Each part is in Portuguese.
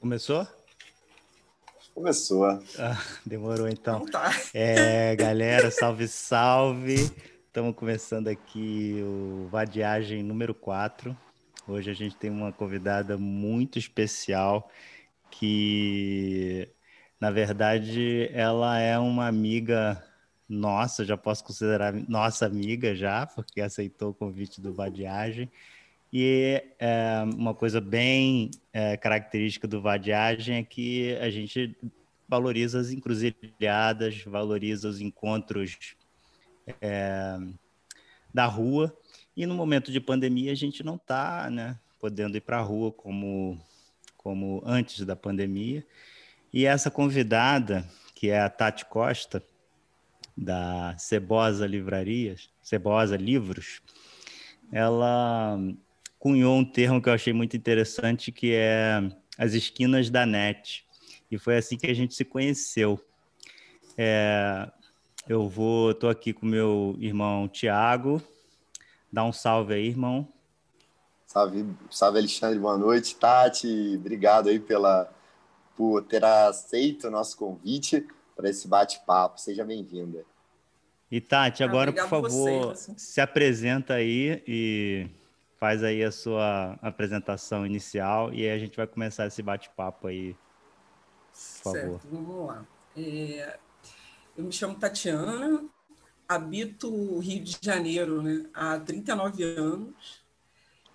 Começou? Começou. Ah, demorou então. Então tá. É, galera, salve, salve. Estamos começando aqui o Vadiagem número 4. Hoje a gente tem uma convidada muito especial que, na verdade, ela é uma amiga nossa, já posso considerar nossa amiga já, porque aceitou o convite do Vadiagem. E é, uma coisa bem é, característica do vadiagem é que a gente valoriza as encruzilhadas, valoriza os encontros é, da rua. E no momento de pandemia a gente não está né, podendo ir para a rua como, como antes da pandemia. E essa convidada, que é a Tati Costa, da Cebosa Livrarias, Cebosa Livros, ela cunhou um termo que eu achei muito interessante, que é as esquinas da net. E foi assim que a gente se conheceu. É, eu vou, estou aqui com meu irmão Tiago. Dá um salve aí, irmão. Salve, salve Alexandre, boa noite. Tati, obrigado aí pela, por ter aceito o nosso convite para esse bate-papo. Seja bem-vinda. E Tati, agora, por favor, vocês, assim. se apresenta aí e faz aí a sua apresentação inicial e aí a gente vai começar esse bate-papo aí, por certo, favor. Vamos lá. É, eu me chamo Tatiana, habito o Rio de Janeiro né, há 39 anos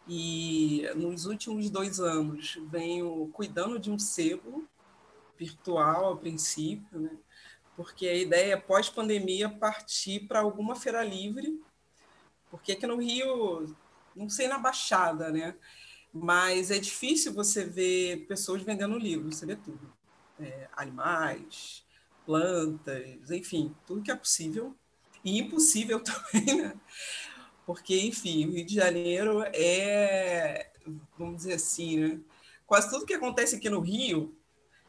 e nos últimos dois anos venho cuidando de um sebo virtual a princípio, né, porque a ideia é pós-pandemia partir para alguma feira livre, porque aqui no Rio não sei na Baixada, né? Mas é difícil você ver pessoas vendendo livros, você vê tudo. É, animais, plantas, enfim, tudo que é possível. E impossível também, né? Porque, enfim, o Rio de Janeiro é, vamos dizer assim, né? Quase tudo que acontece aqui no Rio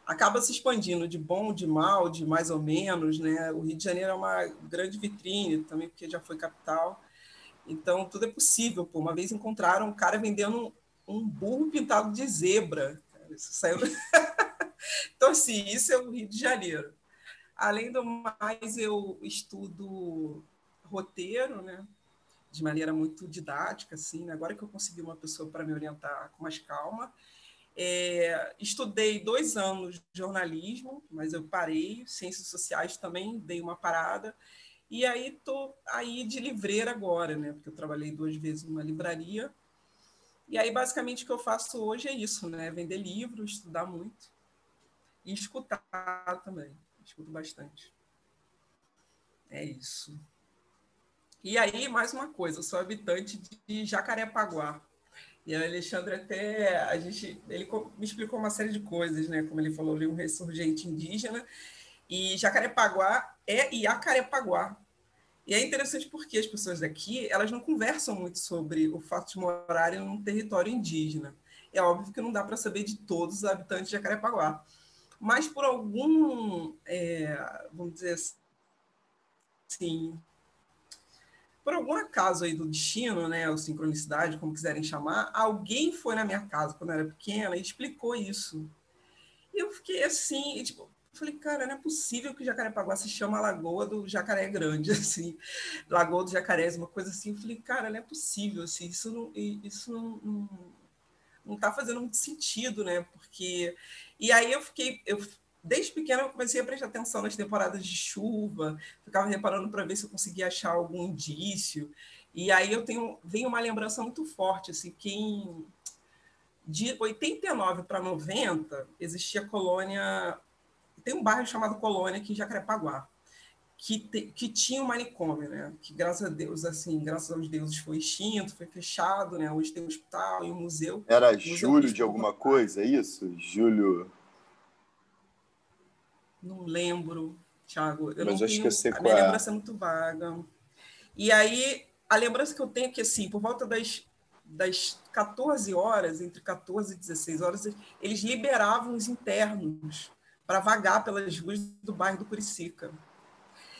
acaba se expandindo de bom, de mal, de mais ou menos, né? O Rio de Janeiro é uma grande vitrine também, porque já foi capital. Então, tudo é possível. Pô. Uma vez encontraram um cara vendendo um, um burro pintado de zebra. Isso saiu... então, assim, isso é o Rio de Janeiro. Além do mais, eu estudo roteiro, né? de maneira muito didática, assim. Né? Agora que eu consegui uma pessoa para me orientar com mais calma. É, estudei dois anos de jornalismo, mas eu parei. Ciências sociais também dei uma parada. E aí tô aí de livreira agora, né? Porque eu trabalhei duas vezes numa livraria. E aí basicamente o que eu faço hoje é isso, né? Vender livro, estudar muito e escutar também. Escuto bastante. É isso. E aí mais uma coisa, eu sou habitante de Jacarepaguá. E o Alexandre até a gente ele me explicou uma série de coisas, né? Como ele falou, ali um ressurgente indígena e Jacarepaguá é Iacarepaguá. E é interessante porque as pessoas daqui elas não conversam muito sobre o fato de morarem num território indígena. É óbvio que não dá para saber de todos os habitantes de Jacarepaguá. Mas por algum, é, vamos dizer assim, por algum acaso aí do destino, né, ou sincronicidade, como quiserem chamar, alguém foi na minha casa quando eu era pequena e explicou isso. E eu fiquei assim, tipo, falei, cara, não é possível que Jacarepaguá se chama Lagoa do Jacaré Grande, assim, Lagoa do Jacaré, uma coisa assim. Eu falei, cara, não é possível, assim, isso não, isso não, não, não tá fazendo muito sentido, né? Porque e aí eu fiquei, eu desde pequena eu comecei a prestar atenção nas temporadas de chuva, ficava reparando para ver se eu conseguia achar algum indício. E aí eu tenho vem uma lembrança muito forte, assim, que de 89 para 90 existia colônia tem um bairro chamado Colônia aqui em Jacarepaguá, que, te, que tinha um manicômio, né? Que graças a Deus, assim, graças aos deuses foi extinto, foi fechado, né? Hoje tem um hospital e um museu. Era museu Júlio de alguma coisa, é isso? Júlio. Não lembro, Thiago. Eu Mas não acho tenho, que eu a qual minha é. lembrança é muito vaga. E aí, a lembrança que eu tenho é que, assim, por volta das, das 14 horas, entre 14 e 16 horas, eles liberavam os internos para vagar pelas ruas do bairro do Curicica.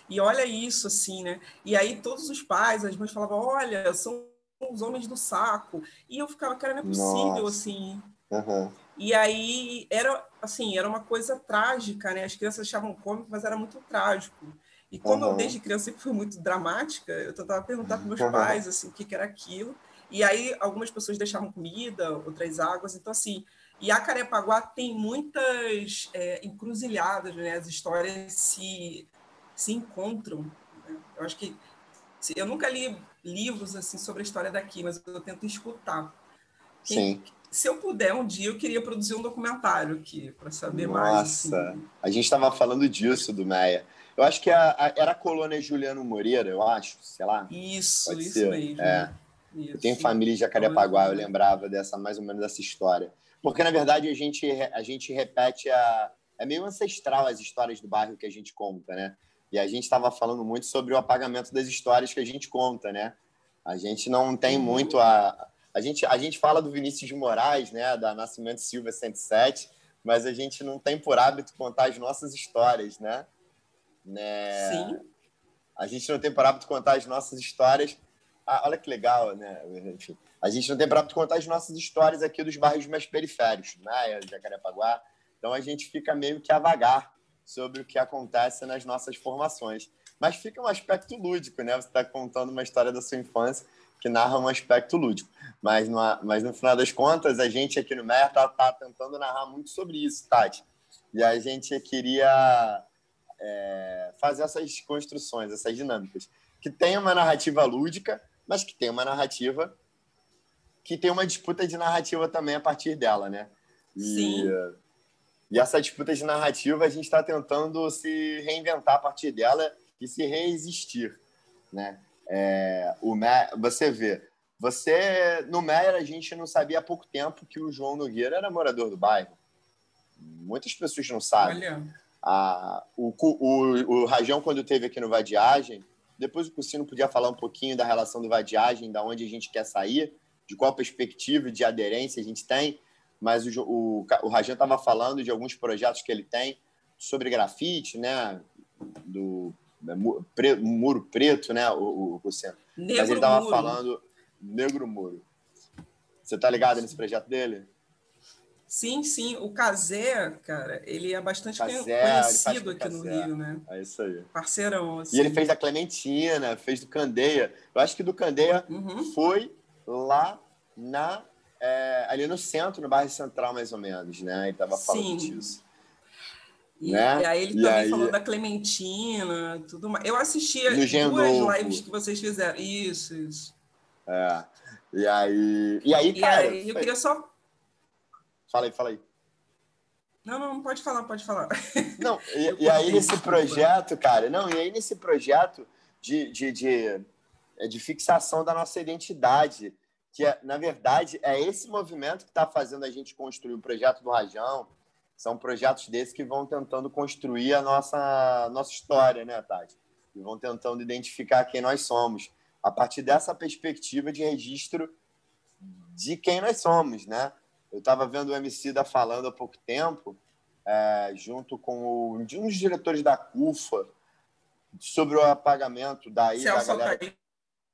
E olha isso, assim, né? E aí todos os pais, as mães falavam, olha, são os homens do saco. E eu ficava, cara, não é possível, Nossa. assim. Uhum. E aí era assim, era uma coisa trágica, né? As crianças achavam cômico, mas era muito trágico. E como uhum. eu desde criança sempre fui muito dramática, eu tentava perguntar para meus uhum. pais assim, o que, que era aquilo. E aí algumas pessoas deixavam comida, outras águas. Então assim, e a Carepaguá tem muitas é, encruzilhadas, né? As histórias se se encontram. Né? Eu acho que eu nunca li livros assim sobre a história daqui, mas eu tento escutar. Quem, Sim. Se eu puder, um dia eu queria produzir um documentário aqui para saber Nossa, mais. Nossa, assim. a gente estava falando disso do Meia. Eu acho que a, a, era a colônia Juliano Moreira, eu acho, sei lá. Isso, Pode isso ser. mesmo. É. Isso. Eu tenho família em Jacarepaguá, eu lembrava dessa mais ou menos dessa história. Porque, na verdade, a gente, a gente repete a. É meio ancestral as histórias do bairro que a gente conta, né? E a gente estava falando muito sobre o apagamento das histórias que a gente conta, né? A gente não tem uhum. muito a. A gente, a gente fala do Vinícius de Moraes, né? Da Nascimento Silva 107, mas a gente não tem por hábito contar as nossas histórias, né? né? Sim. A gente não tem por hábito contar as nossas histórias. Ah, olha que legal, né? Enfim, a gente não tem hábito contar as nossas histórias aqui dos bairros mais periféricos, né? Jacarepaguá. Então a gente fica meio que a vagar sobre o que acontece nas nossas formações. Mas fica um aspecto lúdico, né? Você está contando uma história da sua infância que narra um aspecto lúdico. Mas, no, mas no final das contas, a gente aqui no MER está tá tentando narrar muito sobre isso, Tati. E a gente queria é, fazer essas construções, essas dinâmicas. Que tem uma narrativa lúdica, mas que tem uma narrativa que tem uma disputa de narrativa também a partir dela, né? E, Sim. E essa disputa de narrativa a gente está tentando se reinventar a partir dela e se reexistir, né? É, o você vê, você no Meyer a gente não sabia há pouco tempo que o João Nogueira era morador do bairro. Muitas pessoas não sabem. Olha. A, o, o, o Rajão, quando esteve aqui no Vadiagem, depois o Cursino podia falar um pouquinho da relação do Vadiagem, da onde a gente quer sair, de qual perspectiva de aderência a gente tem mas o, o, o Rajan estava falando de alguns projetos que ele tem sobre grafite, né? Do é, pre, muro preto, né? O, o. Negro mas ele estava falando negro muro. Você tá ligado nesse projeto dele? Sim, sim. O Casé, cara, ele é bastante Cazé, conhecido aqui no Rio, né? É isso aí. Parceirão. Assim. E ele fez da Clementina, fez do Candeia. Eu acho que do Candeia uhum. foi lá na é, ali no centro, no bairro Central, mais ou menos, né? Ele estava falando Sim. disso. E, né? e aí ele e também aí... falou da Clementina, tudo mais. Eu assisti duas lives que vocês fizeram. Isso, isso. É. E aí, e aí, cara. E aí, eu queria só. Fala aí, fala aí. Não, não, pode falar, pode falar. Não, e, e aí nesse projeto, cara, não, e aí nesse projeto de, de, de, de fixação da nossa identidade, que, é, na verdade, é esse movimento que está fazendo a gente construir o projeto do Rajão. São projetos desses que vão tentando construir a nossa, nossa história, né, Tati? E vão tentando identificar quem nós somos, a partir dessa perspectiva de registro de quem nós somos, né? Eu estava vendo o MC da falando há pouco tempo, é, junto com o, um dos diretores da CUFA, sobre o apagamento daí Celso da galera.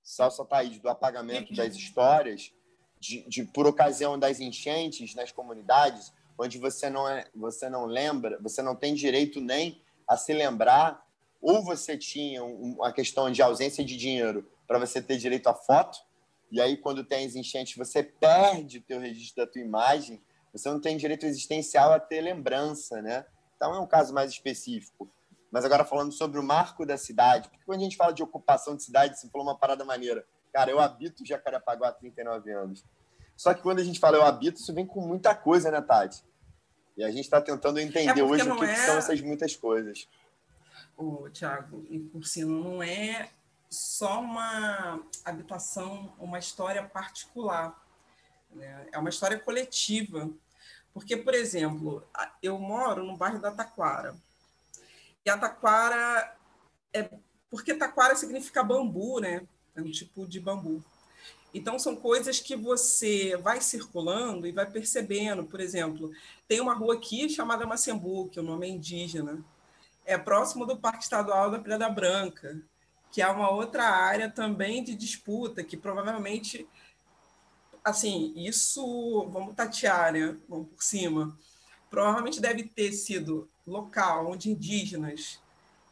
Salsa Taíde, do apagamento das histórias, de, de, por ocasião das enchentes nas comunidades, onde você não, é, você não lembra, você não tem direito nem a se lembrar, ou você tinha uma questão de ausência de dinheiro para você ter direito à foto, e aí quando tem as enchentes você perde o teu registro da tua imagem, você não tem direito existencial a ter lembrança, né? Então é um caso mais específico. Mas agora falando sobre o marco da cidade, porque quando a gente fala de ocupação de cidade, você falou uma parada maneira. Cara, eu habito Jacarepaguá há 39 anos. Só que quando a gente fala eu habito, isso vem com muita coisa, né, Tati? E a gente está tentando entender é hoje o que, é... que, são essas muitas coisas. Ô, Tiago, e por cima, não é só uma habitação, uma história particular. Né? É uma história coletiva. Porque, por exemplo, eu moro no bairro da Taquara. E a taquara é porque taquara significa bambu, né? É um tipo de bambu. Então são coisas que você vai circulando e vai percebendo. Por exemplo, tem uma rua aqui chamada Macembu, que o nome é indígena. É próximo do Parque Estadual da Pedra Branca, que é uma outra área também de disputa, que provavelmente, assim, isso, vamos tatear, né? Vamos por cima, provavelmente deve ter sido local onde indígenas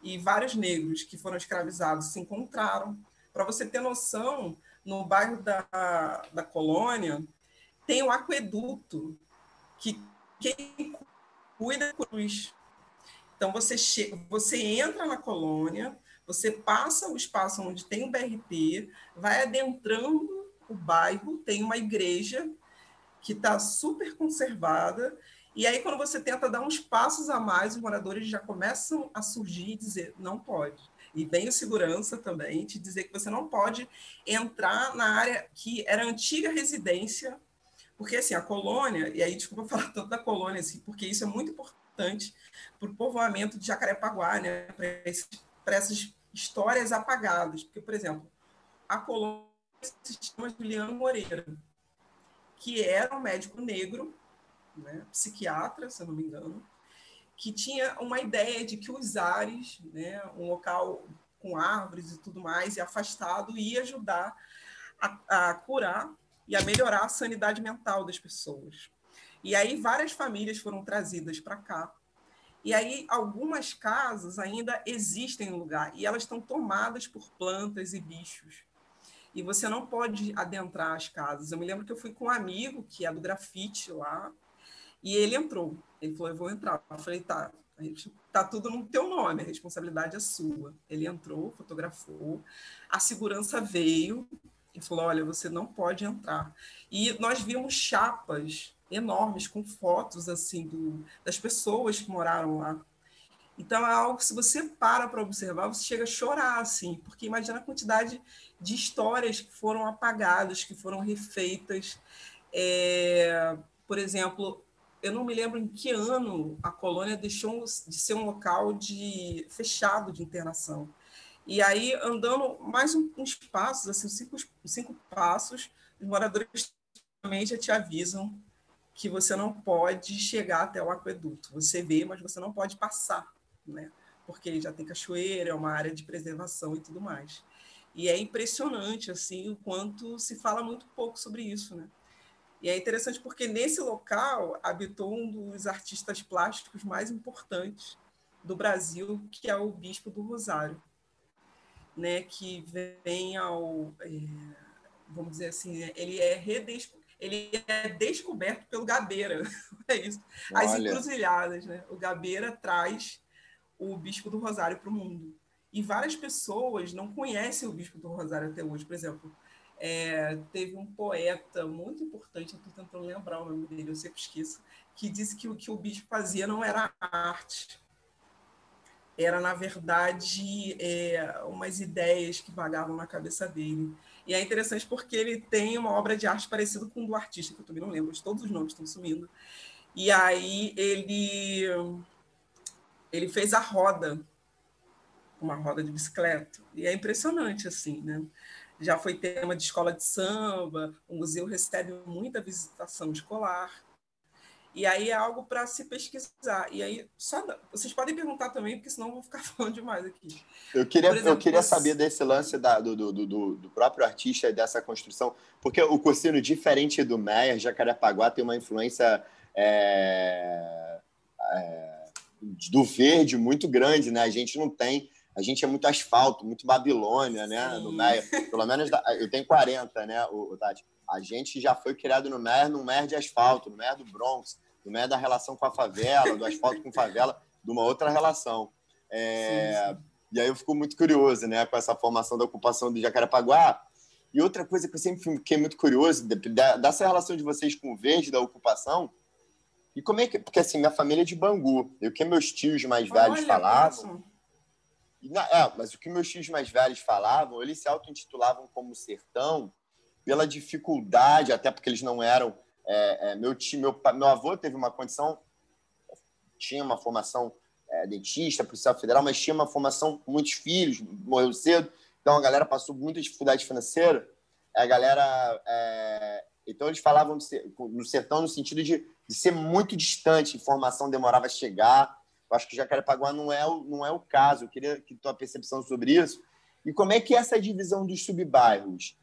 e vários negros que foram escravizados se encontraram. Para você ter noção, no bairro da, da colônia, tem um aqueduto que quem cuida é cruz. Então, você, você entra na colônia, você passa o espaço onde tem o BRT, vai adentrando o bairro, tem uma igreja que está super conservada, e aí, quando você tenta dar uns passos a mais, os moradores já começam a surgir e dizer: não pode. E vem o segurança também te dizer que você não pode entrar na área que era antiga residência, porque assim, a colônia, e aí desculpa falar tanto da colônia, assim, porque isso é muito importante para o povoamento de Jacarepaguá, né, para essas histórias apagadas. Porque, por exemplo, a colônia se chama Juliano Moreira, que era um médico negro né, psiquiatra, se eu não me engano, que tinha uma ideia de que os ares, né, um local com árvores e tudo mais, e afastado, ia ajudar a, a curar e a melhorar a sanidade mental das pessoas. E aí várias famílias foram trazidas para cá. E aí algumas casas ainda existem no lugar e elas estão tomadas por plantas e bichos. E você não pode adentrar as casas. Eu me lembro que eu fui com um amigo que é do grafite lá, e ele entrou. Ele falou: Eu vou entrar. Eu falei: Tá, tá tudo no teu nome, a responsabilidade é sua. Ele entrou, fotografou, a segurança veio e falou: Olha, você não pode entrar. E nós vimos chapas enormes com fotos assim do, das pessoas que moraram lá. Então é algo que se você para para observar, você chega a chorar assim, porque imagina a quantidade de histórias que foram apagadas, que foram refeitas. É, por exemplo, eu não me lembro em que ano a colônia deixou de ser um local de fechado de internação. E aí, andando mais uns passos, assim, cinco, cinco passos, os moradores também já te avisam que você não pode chegar até o aqueduto. Você vê, mas você não pode passar, né? Porque já tem cachoeira, é uma área de preservação e tudo mais. E é impressionante, assim, o quanto se fala muito pouco sobre isso, né? E é interessante porque nesse local habitou um dos artistas plásticos mais importantes do Brasil, que é o Bispo do Rosário, né, que vem ao, é, vamos dizer assim, né, ele é redescoberto ele é descoberto pelo Gabeira, é isso. As Olha. encruzilhadas, né? O Gabeira traz o Bispo do Rosário para o mundo. E várias pessoas não conhecem o Bispo do Rosário até hoje. Por exemplo, é, teve um poeta muito importante, estou tentando lembrar o nome dele, eu sempre esqueço, que disse que o que o bispo fazia não era arte, era, na verdade, é, umas ideias que vagavam na cabeça dele. E é interessante porque ele tem uma obra de arte parecida com o do artista, que eu também não lembro, todos os nomes estão sumindo. E aí ele, ele fez a roda, uma roda de bicicleta. E é impressionante, assim, né? Já foi tema de escola de samba, o museu recebe muita visitação escolar. E aí é algo para se pesquisar. E aí, só vocês podem perguntar também, porque senão eu vou ficar falando demais aqui. Eu queria, exemplo, eu queria saber desse lance da, do, do, do, do, próprio artista e dessa construção, porque o Cursino, diferente do Meyer, Jacarepaguá tem uma influência é, é, do verde muito grande, né? A gente não tem a gente é muito asfalto, muito Babilônia, né? Sim. No. Pelo menos eu tenho 40, né, o, Tati? A gente já foi criado no Meia, no Meia de asfalto, no Meia do Bronx, no Meia da relação com a favela, do asfalto com favela, de uma outra relação. É... Sim, sim. E aí eu fico muito curioso, né, com essa formação da ocupação do Jacarepaguá. E outra coisa que eu sempre fiquei muito curioso, dessa relação de vocês com o verde, da ocupação, e como é que. Porque assim, minha família é de Bangu. E o que meus tios mais velhos Olha, falavam. É, mas o que meus tios mais velhos falavam, eles se auto-intitulavam como sertão pela dificuldade, até porque eles não eram. É, é, meu, tio, meu, meu avô teve uma condição, tinha uma formação é, dentista, policial federal, mas tinha uma formação com muitos filhos, morreu cedo, então a galera passou muita dificuldade financeira. A galera. É, então eles falavam no sertão no sentido de, de ser muito distante, informação demorava a chegar acho que Jacarepaguá não é o, não é o caso. Eu queria que tua percepção sobre isso. E como é que é essa divisão dos subbairros?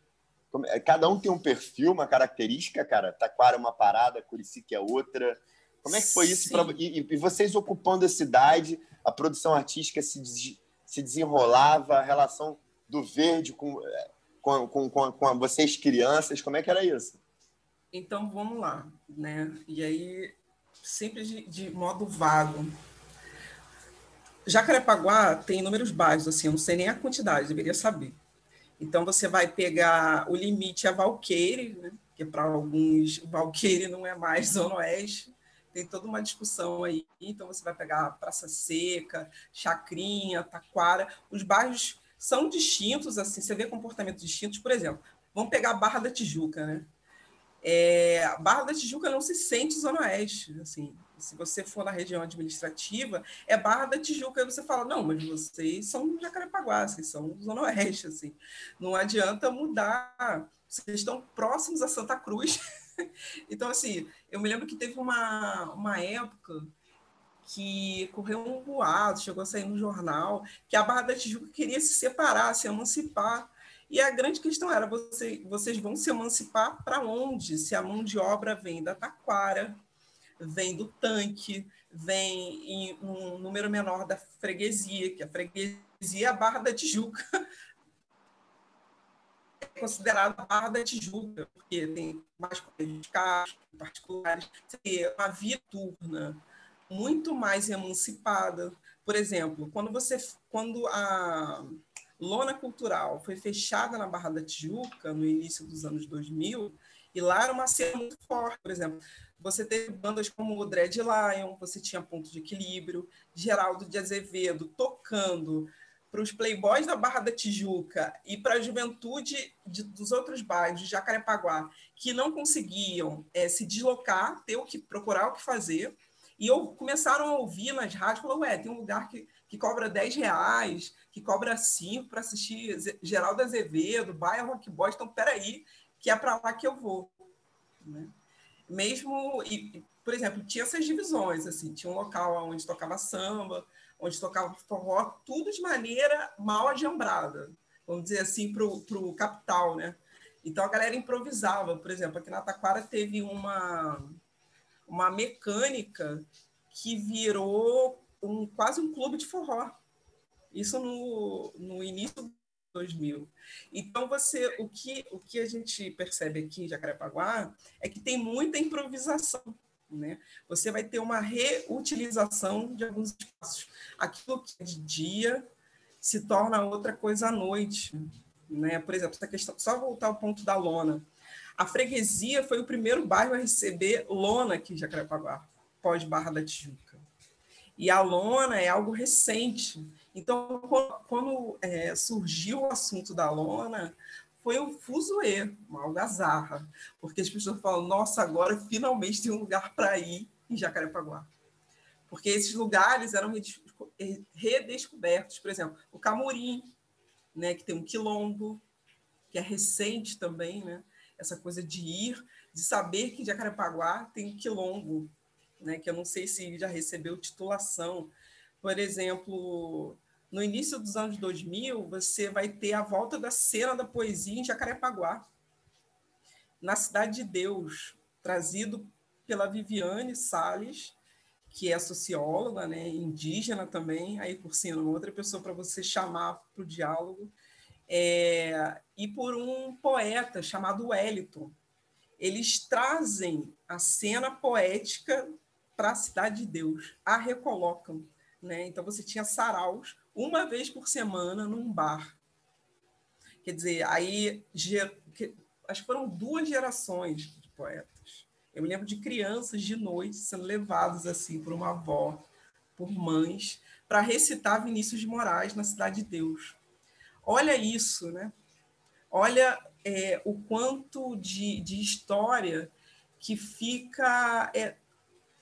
É, cada um tem um perfil, uma característica, cara. Taquara é uma parada, Curicica é outra. Como é que foi isso? Pra... E, e, vocês ocupando a cidade, a produção artística se, des... se desenrolava, a relação do verde com, é, com, com, com, com vocês crianças, como é que era isso? Então, vamos lá. Né? E aí, sempre de, de modo vago. Jacarepaguá tem números baixos, assim, eu não sei nem a quantidade, deveria saber. Então, você vai pegar o limite a Valqueire, né? que para alguns, Valqueire não é mais Zona Oeste, tem toda uma discussão aí. Então, você vai pegar Praça Seca, Chacrinha, Taquara. Os bairros são distintos, assim, você vê comportamentos distintos. Por exemplo, vamos pegar a Barra da Tijuca, né? É, a Barra da Tijuca não se sente Zona Oeste, assim. Se você for na região administrativa, é Barra da Tijuca, e você fala, não, mas vocês são Jacarepaguá, vocês são Zona Oeste, assim. Não adianta mudar, vocês estão próximos a Santa Cruz. então, assim, eu me lembro que teve uma, uma época que correu um boato, chegou a sair no jornal, que a Barra da Tijuca queria se separar, se emancipar. E a grande questão era: você, vocês vão se emancipar para onde? Se a mão de obra vem da taquara, vem do tanque, vem em um número menor da freguesia, que a freguesia é a Barra da Tijuca. É considerada a Barra da Tijuca, porque tem mais carros particulares, uma via turna muito mais emancipada. Por exemplo, quando você quando a lona cultural foi fechada na Barra da Tijuca no início dos anos 2000, e lá era uma cena muito forte, por exemplo, você teve bandas como o Dread Lion, você tinha Ponto de Equilíbrio, Geraldo de Azevedo tocando para os playboys da Barra da Tijuca e para a juventude de, dos outros bairros de Jacarepaguá que não conseguiam é, se deslocar, ter o que procurar o que fazer, e eu começaram a ouvir nas rádios, falou, ué, tem um lugar que, que cobra 10 reais, que cobra 5 para assistir Geraldo Azevedo, Baia Rock Boys, então peraí, que é para lá que eu vou. Né? Mesmo, e, por exemplo, tinha essas divisões, assim, tinha um local onde tocava samba, onde tocava forró, tudo de maneira mal ajambrada, vamos dizer assim, para o capital, né? Então a galera improvisava, por exemplo, aqui na Taquara teve uma, uma mecânica que virou um, quase um clube de forró. Isso no, no início 2000. Então, você, o que, o que a gente percebe aqui em Jacarepaguá é que tem muita improvisação. Né? Você vai ter uma reutilização de alguns espaços. Aquilo que é de dia se torna outra coisa à noite. Né? Por exemplo, essa questão, só voltar ao ponto da lona. A freguesia foi o primeiro bairro a receber lona aqui em Jacarepaguá, pós-Barra da Tijuca. E a lona é algo recente. Então, quando, é, surgiu o assunto da lona, foi um fuzuê, uma algazarra, porque as pessoas falam, nossa, agora finalmente tem um lugar para ir em Jacarepaguá. Porque esses lugares eram redescobertos, por exemplo, o Camurim, né, que tem um quilombo, que é recente também, né, essa coisa de ir, de saber que Jacarepaguá tem um quilombo, né, que eu não sei se já recebeu titulação. Por exemplo, no início dos anos 2000, você vai ter a volta da cena da poesia em Jacarepaguá, na Cidade de Deus, trazido pela Viviane Sales, que é socióloga, né, indígena também, aí por cima, outra pessoa para você chamar para o diálogo, é, e por um poeta chamado Wellington. Eles trazem a cena poética para a Cidade de Deus, a recolocam. Né? Então, você tinha saraus uma vez por semana num bar. Quer dizer, aí acho que foram duas gerações de poetas. Eu me lembro de crianças de noite sendo levadas assim por uma avó, por mães, para recitar Vinícius de Moraes na Cidade de Deus. Olha isso, né? Olha é, o quanto de, de história que fica é,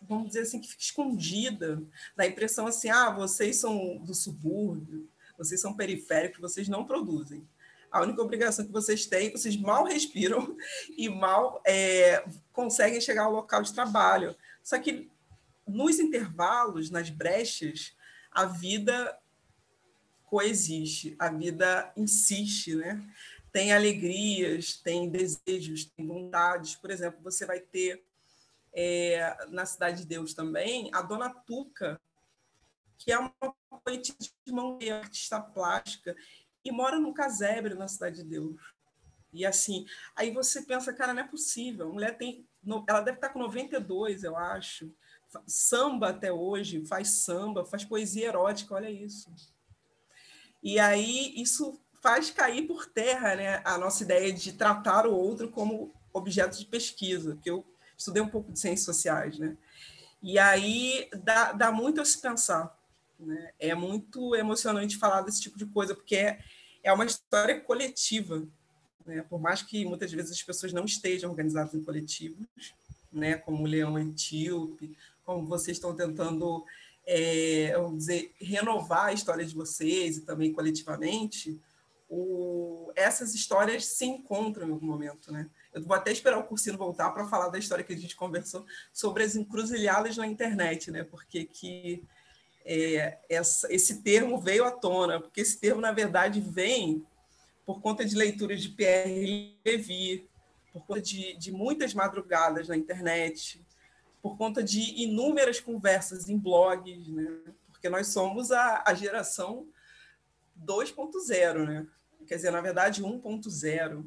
vamos dizer assim, que fica escondida, dá impressão assim, ah, vocês são do subúrbio, vocês são periféricos, vocês não produzem. A única obrigação que vocês têm, vocês mal respiram e mal é, conseguem chegar ao local de trabalho. Só que nos intervalos, nas brechas, a vida coexiste, a vida insiste, né? Tem alegrias, tem desejos, tem vontades. Por exemplo, você vai ter é, na Cidade de Deus também a Dona Tuca, que é uma poetisa de mão artista plástica, e mora no casebre na Cidade de Deus. E assim, aí você pensa, cara, não é possível. A mulher tem. Ela deve estar com 92, eu acho. Samba até hoje, faz samba, faz poesia erótica, olha isso. E aí isso faz cair por terra né, a nossa ideia de tratar o outro como objeto de pesquisa, que eu estudei um pouco de ciências sociais, né? E aí dá, dá muito a se pensar. Né? É muito emocionante falar desse tipo de coisa, porque é, é uma história coletiva. Né? Por mais que muitas vezes as pessoas não estejam organizadas em coletivos, né? como o Leão Antíope, como vocês estão tentando é, vamos dizer, renovar a história de vocês e também coletivamente, o, essas histórias se encontram em algum momento, né? Eu vou até esperar o Cursino voltar para falar da história que a gente conversou sobre as encruzilhadas na internet, né? Porque que é, essa, esse termo veio à tona, porque esse termo, na verdade, vem por conta de leituras de Pierre Levy, por conta de, de muitas madrugadas na internet, por conta de inúmeras conversas em blogs, né? porque nós somos a, a geração 2.0, né? quer dizer, na verdade, 1.0,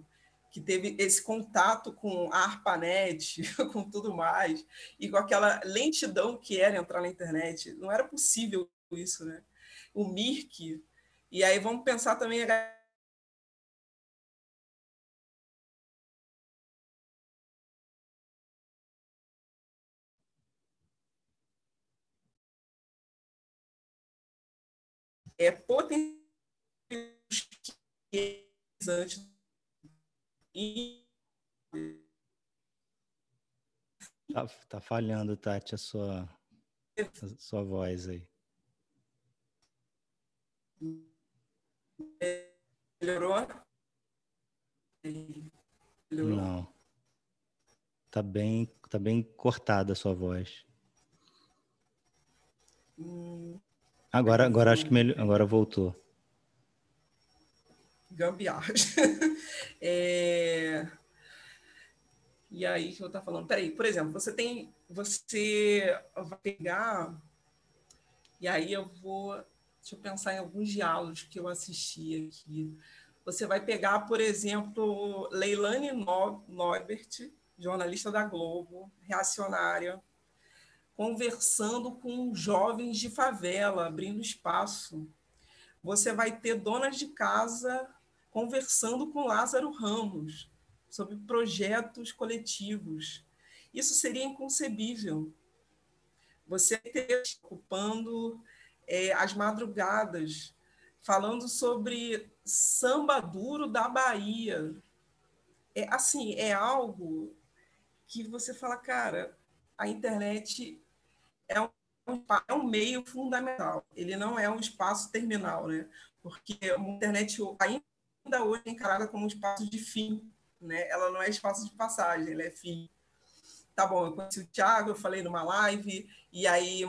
que teve esse contato com a ARPANET, com tudo mais, e com aquela lentidão que era entrar na internet. Não era possível isso, né? O Mirk, e aí vamos pensar também a é potencializante Tá, tá, falhando, Tati, a sua, a sua voz aí. Melhorou? Melhorou? Não. Tá bem, tá bem cortada a sua voz. Hum. Agora, agora acho que melhor, agora voltou. Gambiarra. é... E aí que eu estou falando? Peraí, por exemplo, você tem. Você vai pegar. E aí eu vou. Deixa eu pensar em alguns diálogos que eu assisti aqui. Você vai pegar, por exemplo, Leilane Norbert, jornalista da Globo, reacionária, conversando com jovens de favela, abrindo espaço. Você vai ter donas de casa conversando com Lázaro Ramos sobre projetos coletivos. Isso seria inconcebível. Você ter ocupando é, as madrugadas, falando sobre samba duro da Bahia. É assim, é algo que você fala, cara, a internet é um, é um meio fundamental, ele não é um espaço terminal, né? Porque a internet ainda hoje é encarada como um espaço de fim, né? Ela não é espaço de passagem, ela é fim. Tá bom, eu conheci o Thiago, eu falei numa live, e aí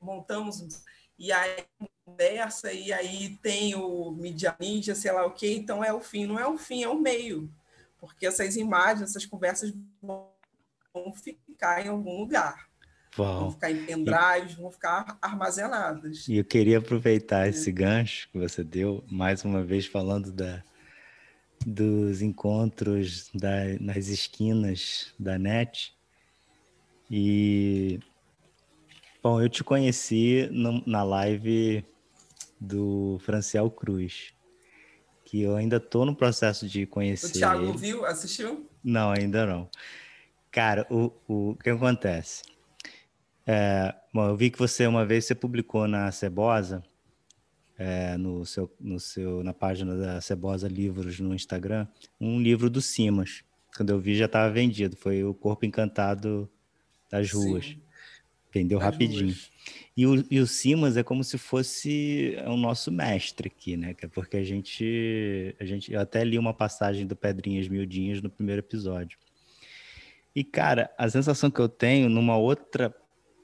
montamos, e aí conversa, e aí tem o Media Ninja, sei lá o quê, então é o fim. Não é o fim, é o meio. Porque essas imagens, essas conversas vão ficar em algum lugar. Vão, vão ficar em pendrives, vão ficar armazenadas. E eu queria aproveitar esse gancho que você deu, mais uma vez falando da, dos encontros da, nas esquinas da net. E, bom, eu te conheci no, na live do Franciel Cruz, que eu ainda estou no processo de conhecer. O Thiago ele. viu? Assistiu? Não, ainda não. Cara, o, o, o que acontece? É, bom, eu vi que você uma vez você publicou na Cebosa, é, no seu, no seu, na página da Cebosa Livros no Instagram, um livro do Simas. Quando eu vi já estava vendido. Foi o Corpo Encantado das Ruas. Sim. Vendeu das rapidinho. Ruas. E o, e o Simas é como se fosse o nosso mestre aqui, né? É porque a gente, a gente, eu até li uma passagem do Pedrinhas Miudinhas no primeiro episódio. E cara, a sensação que eu tenho numa outra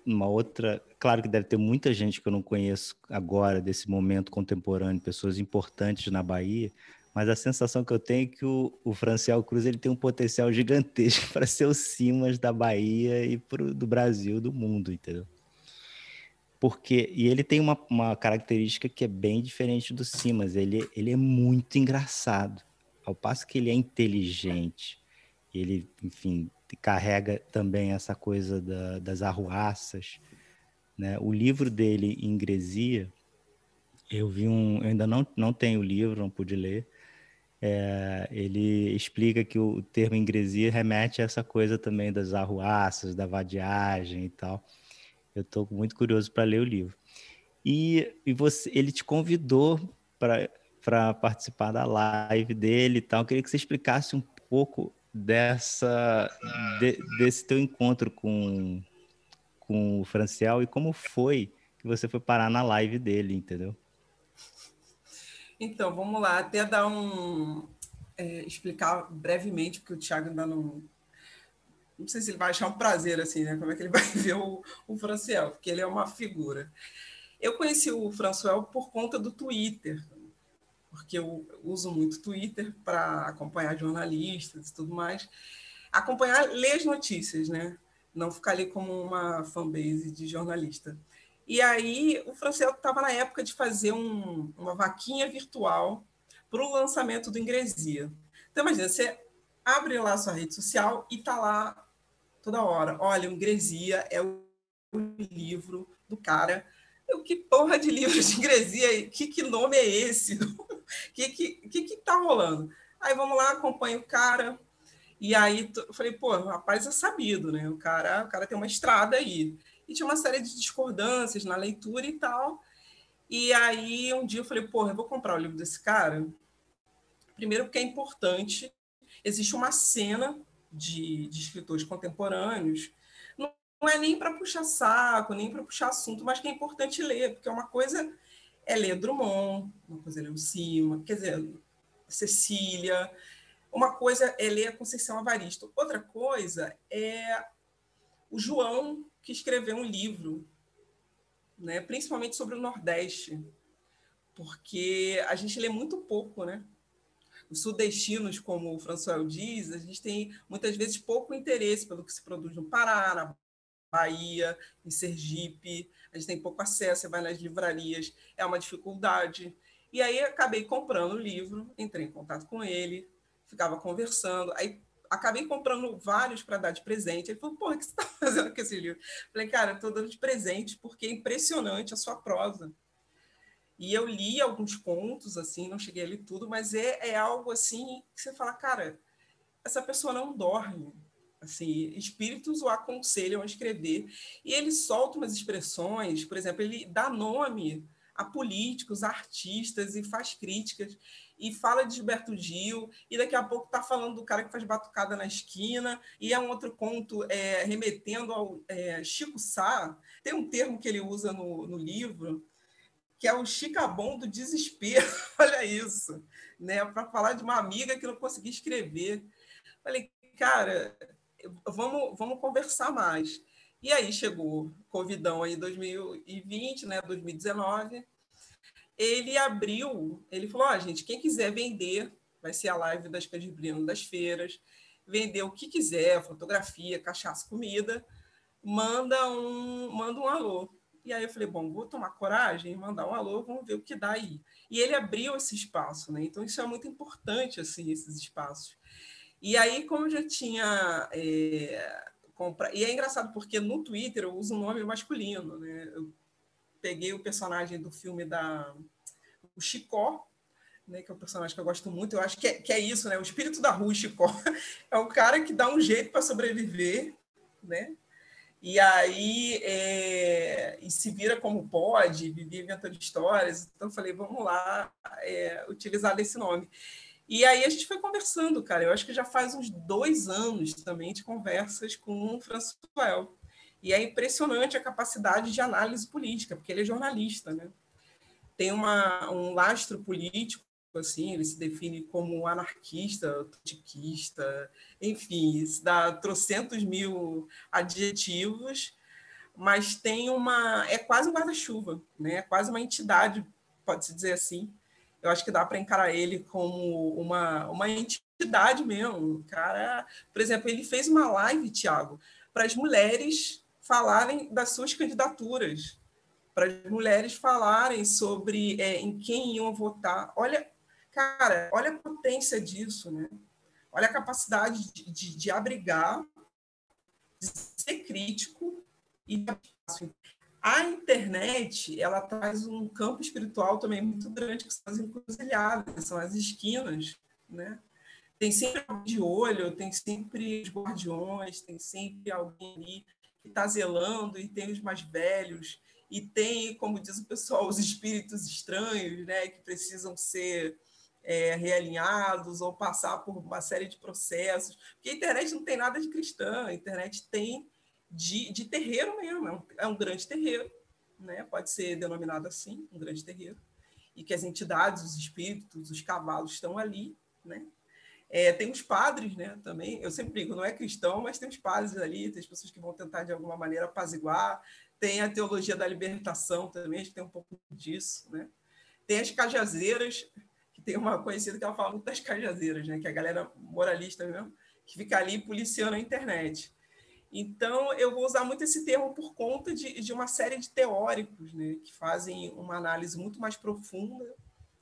uma outra. Claro que deve ter muita gente que eu não conheço agora, desse momento contemporâneo, pessoas importantes na Bahia, mas a sensação que eu tenho é que o, o Franciel Cruz ele tem um potencial gigantesco para ser o Simas da Bahia e pro, do Brasil, do mundo, entendeu? Porque, e ele tem uma, uma característica que é bem diferente do Simas, ele, ele é muito engraçado, ao passo que ele é inteligente, ele, enfim, carrega também essa coisa da, das arruaças. Né? O livro dele, Ingresia, eu vi um. Eu ainda não, não tenho o livro, não pude ler. É, ele explica que o termo ingresia remete a essa coisa também das arruaças, da vadiagem e tal. Eu estou muito curioso para ler o livro. E, e você, ele te convidou para participar da live dele e tal. Eu queria que você explicasse um pouco dessa de, desse teu encontro com, com o Franciel e como foi que você foi parar na live dele, entendeu? Então, vamos lá, até dar um. É, explicar brevemente, porque o Thiago ainda não. Não sei se ele vai achar um prazer, assim, né? Como é que ele vai ver o, o Franciel, porque ele é uma figura. Eu conheci o Franciel por conta do Twitter porque eu uso muito Twitter para acompanhar jornalistas e tudo mais. Acompanhar, ler as notícias, né? Não ficar ali como uma fanbase de jornalista. E aí o Francel estava na época de fazer um, uma vaquinha virtual para o lançamento do Ingresia. Então, imagina, você abre lá sua rede social e está lá toda hora. Olha, o Ingresia é o livro do cara. Eu, que porra de livro de ingresia? Que, que nome é esse? O que, que, que, tá rolando? Aí vamos lá, acompanha o cara. E aí eu falei, pô, o rapaz é sabido, né? O cara, o cara tem uma estrada aí. E tinha uma série de discordâncias na leitura e tal. E aí um dia eu falei, pô, eu vou comprar o livro desse cara. Primeiro porque é importante. Existe uma cena de, de escritores contemporâneos. Não é nem para puxar saco, nem para puxar assunto, mas que é importante ler, porque é uma coisa é ler Drummond, uma coisa é ler Cima, quer dizer, Cecília, uma coisa é ler a Conceição Avaristo, outra coisa é o João, que escreveu um livro, né, principalmente sobre o Nordeste, porque a gente lê muito pouco, né? Os sudestinos, como o François diz, a gente tem muitas vezes pouco interesse pelo que se produz no Pará, na Bahia, em Sergipe, a gente tem pouco acesso, você vai nas livrarias, é uma dificuldade. E aí acabei comprando o livro, entrei em contato com ele, ficava conversando, aí acabei comprando vários para dar de presente. Ele falou, porra, o que você está fazendo com esse livro? Falei, cara, estou dando de presente porque é impressionante a sua prosa. E eu li alguns contos, assim, não cheguei a ler tudo, mas é, é algo assim que você fala, cara, essa pessoa não dorme, Assim, espíritos o aconselham a escrever. E ele solta umas expressões, por exemplo, ele dá nome a políticos, a artistas e faz críticas e fala de Gilberto Gil e daqui a pouco está falando do cara que faz batucada na esquina e é um outro conto é, remetendo ao é, Chico Sá. Tem um termo que ele usa no, no livro que é o chicabom do desespero. Olha isso, né? Para falar de uma amiga que não conseguia escrever. Falei, cara, vamos, vamos conversar mais. E aí chegou Covidão aí 2020, né, 2019. Ele abriu, ele falou: "Ó, oh, gente, quem quiser vender, vai ser a live das Candibrinas das feiras, vender o que quiser, fotografia, cachaça, comida, manda um, manda um alô". E aí eu falei: "Bom, vou tomar coragem, mandar um alô, vamos ver o que dá aí". E ele abriu esse espaço, né? Então isso é muito importante assim, esses espaços. E aí, como já tinha é, compra... E é engraçado porque no Twitter eu uso um nome masculino, né? Eu peguei o personagem do filme da o Chicó, né, que é um personagem que eu gosto muito. Eu acho que é, que é isso, né? O espírito da rua, Chicó, é o cara que dá um jeito para sobreviver, né? E aí é, e se vira como pode, vivia inventando histórias. Então eu falei, vamos lá é, utilizar desse nome. E aí a gente foi conversando, cara. Eu acho que já faz uns dois anos também de conversas com o Françoel. E é impressionante a capacidade de análise política, porque ele é jornalista, né? Tem uma, um lastro político, assim, ele se define como anarquista, tiquista, enfim, dá trocentos mil adjetivos, mas tem uma. É quase um guarda-chuva, né? é quase uma entidade, pode-se dizer assim. Eu acho que dá para encarar ele como uma, uma entidade mesmo. cara, por exemplo, ele fez uma live, Tiago, para as mulheres falarem das suas candidaturas, para as mulheres falarem sobre é, em quem iam votar. Olha, cara, olha a potência disso, né? Olha a capacidade de, de, de abrigar, de ser crítico e a internet ela traz um campo espiritual também muito grande que são as encruzilhadas, são as esquinas, né? Tem sempre de olho, tem sempre os guardiões, tem sempre alguém ali que está zelando e tem os mais velhos e tem, como diz o pessoal, os espíritos estranhos, né, que precisam ser é, realinhados ou passar por uma série de processos. Porque a internet não tem nada de cristã, a internet tem de, de terreiro mesmo, é um, é um grande terreiro, né? pode ser denominado assim, um grande terreiro, e que as entidades, os espíritos, os cavalos estão ali. Né? É, tem os padres né, também, eu sempre digo, não é cristão, mas tem os padres ali, tem as pessoas que vão tentar de alguma maneira apaziguar, tem a teologia da libertação também, a gente tem um pouco disso, né? Tem as cajazeiras, que tem uma conhecida que ela fala muito das cajazeiras, né? Que é a galera moralista mesmo, que fica ali policiando a internet. Então, eu vou usar muito esse termo por conta de, de uma série de teóricos, né? Que fazem uma análise muito mais profunda,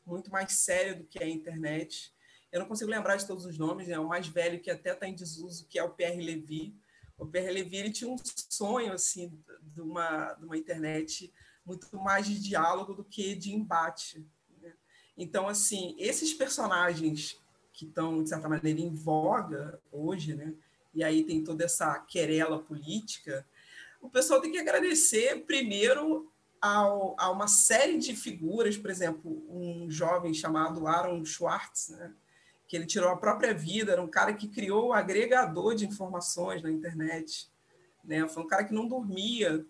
muito mais séria do que a internet. Eu não consigo lembrar de todos os nomes, né? O mais velho que até está em desuso, que é o Pierre Levy, o Pierre Levy ele tinha um sonho assim de uma, de uma internet muito mais de diálogo do que de embate. Né? Então, assim, esses personagens que estão, de certa maneira, em voga hoje, né? E aí tem toda essa querela política, o pessoal tem que agradecer primeiro ao, a uma série de figuras, por exemplo, um jovem chamado Aaron Schwartz, né? que ele tirou a própria vida, era um cara que criou o agregador de informações na internet, né? Foi um cara que não dormia,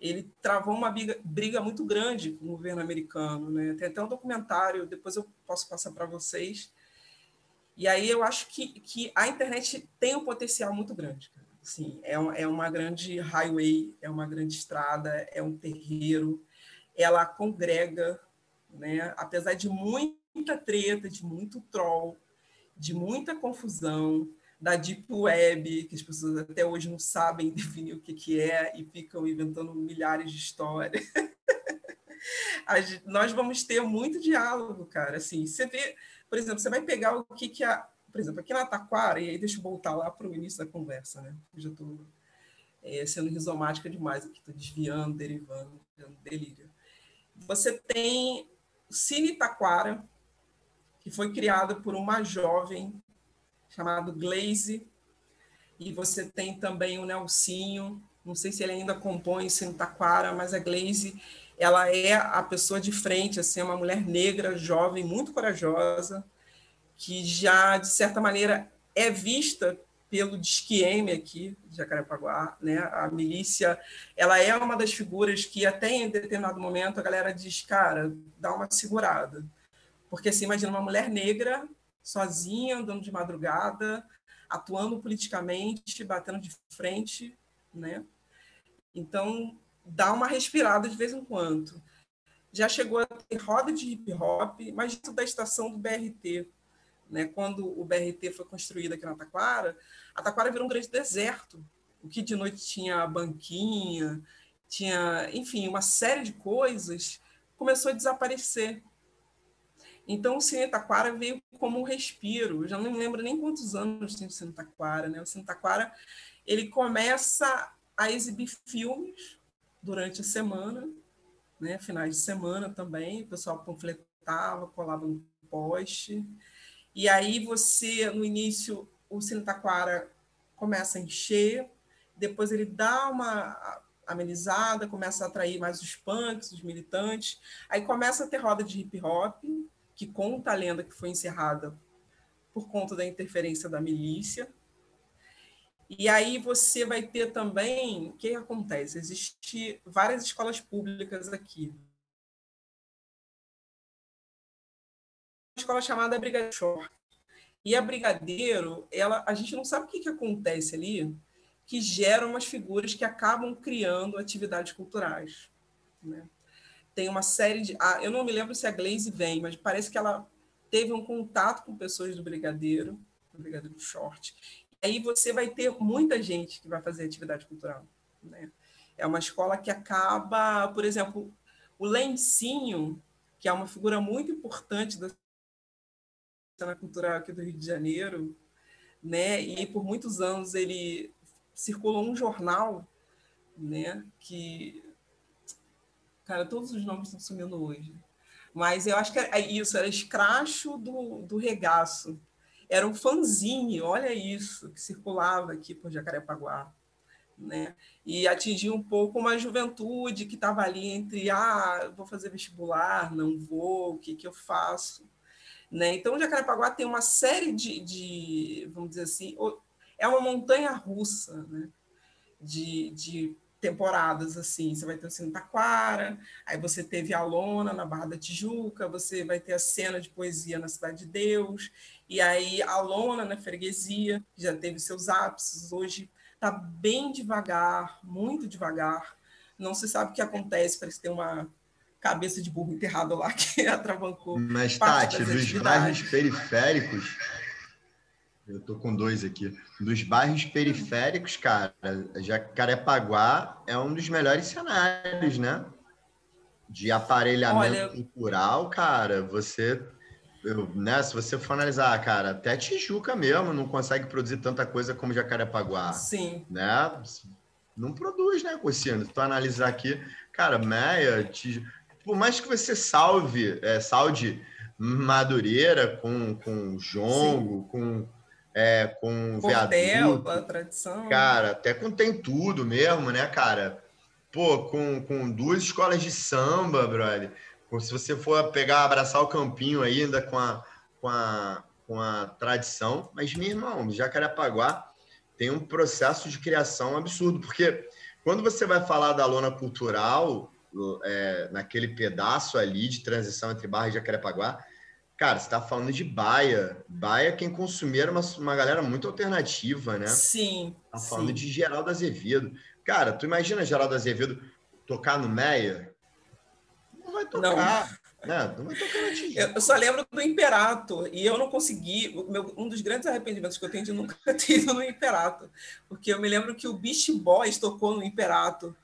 ele travou uma briga, briga muito grande com o governo americano, né? Tem até um documentário, depois eu posso passar para vocês. E aí eu acho que, que a internet tem um potencial muito grande. Sim, é, é uma grande highway, é uma grande estrada, é um terreiro, ela congrega, né? apesar de muita treta, de muito troll, de muita confusão, da Deep Web, que as pessoas até hoje não sabem definir o que, que é e ficam inventando milhares de histórias. nós vamos ter muito diálogo, cara. Assim, você vê, por exemplo, você vai pegar o que, que a. Por exemplo, aqui na Taquara, e aí deixa eu voltar lá para o início da conversa, né? Eu já estou é, sendo rizomática demais aqui, estou desviando, derivando, delírio. Você tem Cine Taquara, que foi criada por uma jovem chamada Glaze, e você tem também o Nelsinho, não sei se ele ainda compõe em Taquara, mas a Glaze, ela é a pessoa de frente, assim, é uma mulher negra, jovem, muito corajosa, que já, de certa maneira, é vista pelo Disquieme aqui, de Jacarepaguá, né? A milícia, ela é uma das figuras que até em determinado momento a galera diz, cara, dá uma segurada porque assim, imagina uma mulher negra, sozinha, andando de madrugada, atuando politicamente, batendo de frente, né? Então, dá uma respirada de vez em quando. Já chegou a ter roda de hip hop, mas isso da estação do BRT, né? Quando o BRT foi construído aqui na Taquara, a Taquara virou um grande deserto. O que de noite tinha banquinha, tinha, enfim, uma série de coisas começou a desaparecer. Então, o Cine Taquara veio como um respiro. Eu já não me lembro nem quantos anos tem o Cine Taquara. Né? O Cine Taquara ele começa a exibir filmes durante a semana, né? finais de semana também. O pessoal panfletava, colava no poste. E aí você, no início, o Cine Taquara começa a encher, depois ele dá uma amenizada, começa a atrair mais os punks, os militantes, aí começa a ter roda de hip hop, que conta a lenda que foi encerrada por conta da interferência da milícia. E aí você vai ter também, o que acontece? Existem várias escolas públicas aqui. Uma escola chamada Brigadeiro. E a Brigadeiro, ela, a gente não sabe o que, que acontece ali, que geram umas figuras que acabam criando atividades culturais. Né? Tem uma série de. Ah, eu não me lembro se a Glaze vem, mas parece que ela teve um contato com pessoas do Brigadeiro, do Brigadeiro Short. Aí você vai ter muita gente que vai fazer atividade cultural. Né? É uma escola que acaba, por exemplo, o Lencinho, que é uma figura muito importante da cena cultural aqui do Rio de Janeiro, né? E por muitos anos ele circulou um jornal, né? Que cara, todos os nomes estão sumindo hoje, mas eu acho que é isso, era escracho do, do regaço. Era um fanzine, olha isso, que circulava aqui por Jacarepaguá né? E atingir um pouco uma juventude que estava ali entre ah, vou fazer vestibular, não vou, o que, que eu faço? Né? Então, Jacarepaguá tem uma série de, de, vamos dizer assim, é uma montanha russa né? de, de temporadas assim. Você vai ter o Cine Taquara, aí você teve a Lona na Barra da Tijuca, você vai ter a cena de poesia na Cidade de Deus, e aí a Lona na Freguesia, que já teve seus ápices, hoje está bem devagar, muito devagar. Não se sabe o que acontece, parece que tem uma cabeça de burro enterrado lá que atravancou. Mas, Tati, dos bairros periféricos, eu tô com dois aqui. Dos bairros periféricos, cara, Jacarepaguá é um dos melhores cenários, né? De aparelhamento Olha, cultural, cara, você eu, né, se você for analisar, cara, até Tijuca mesmo não consegue produzir tanta coisa como Jacarepaguá. Sim. Né? Não produz, né, Cocino? Se tu analisar aqui, cara, Meia, Tijuca, por mais que você salve, é, salde Madureira com, com Jongo, Sim. com, é, com Portel, Viaduto, a tradição. Cara, até com Tem Tudo mesmo, né, cara? Pô, com, com duas escolas de samba, brother se você for pegar, abraçar o campinho ainda com a, com a, com a tradição, mas, meu irmão, Jacarepaguá tem um processo de criação absurdo, porque quando você vai falar da lona cultural, é, naquele pedaço ali de transição entre Barra e Jacarepaguá, cara, você está falando de Baia. Baia, quem consumia era uma, uma galera muito alternativa, né? Sim. Tá falando sim. de Geraldo Azevedo. Cara, tu imagina Geraldo Azevedo tocar no Meia? não vai tocar. Não. Né? Não vai tocar Eu só lembro do Imperato, e eu não consegui. Meu, um dos grandes arrependimentos que eu tenho de nunca ter ido no Imperato, porque eu me lembro que o Beast Boys tocou no Imperato,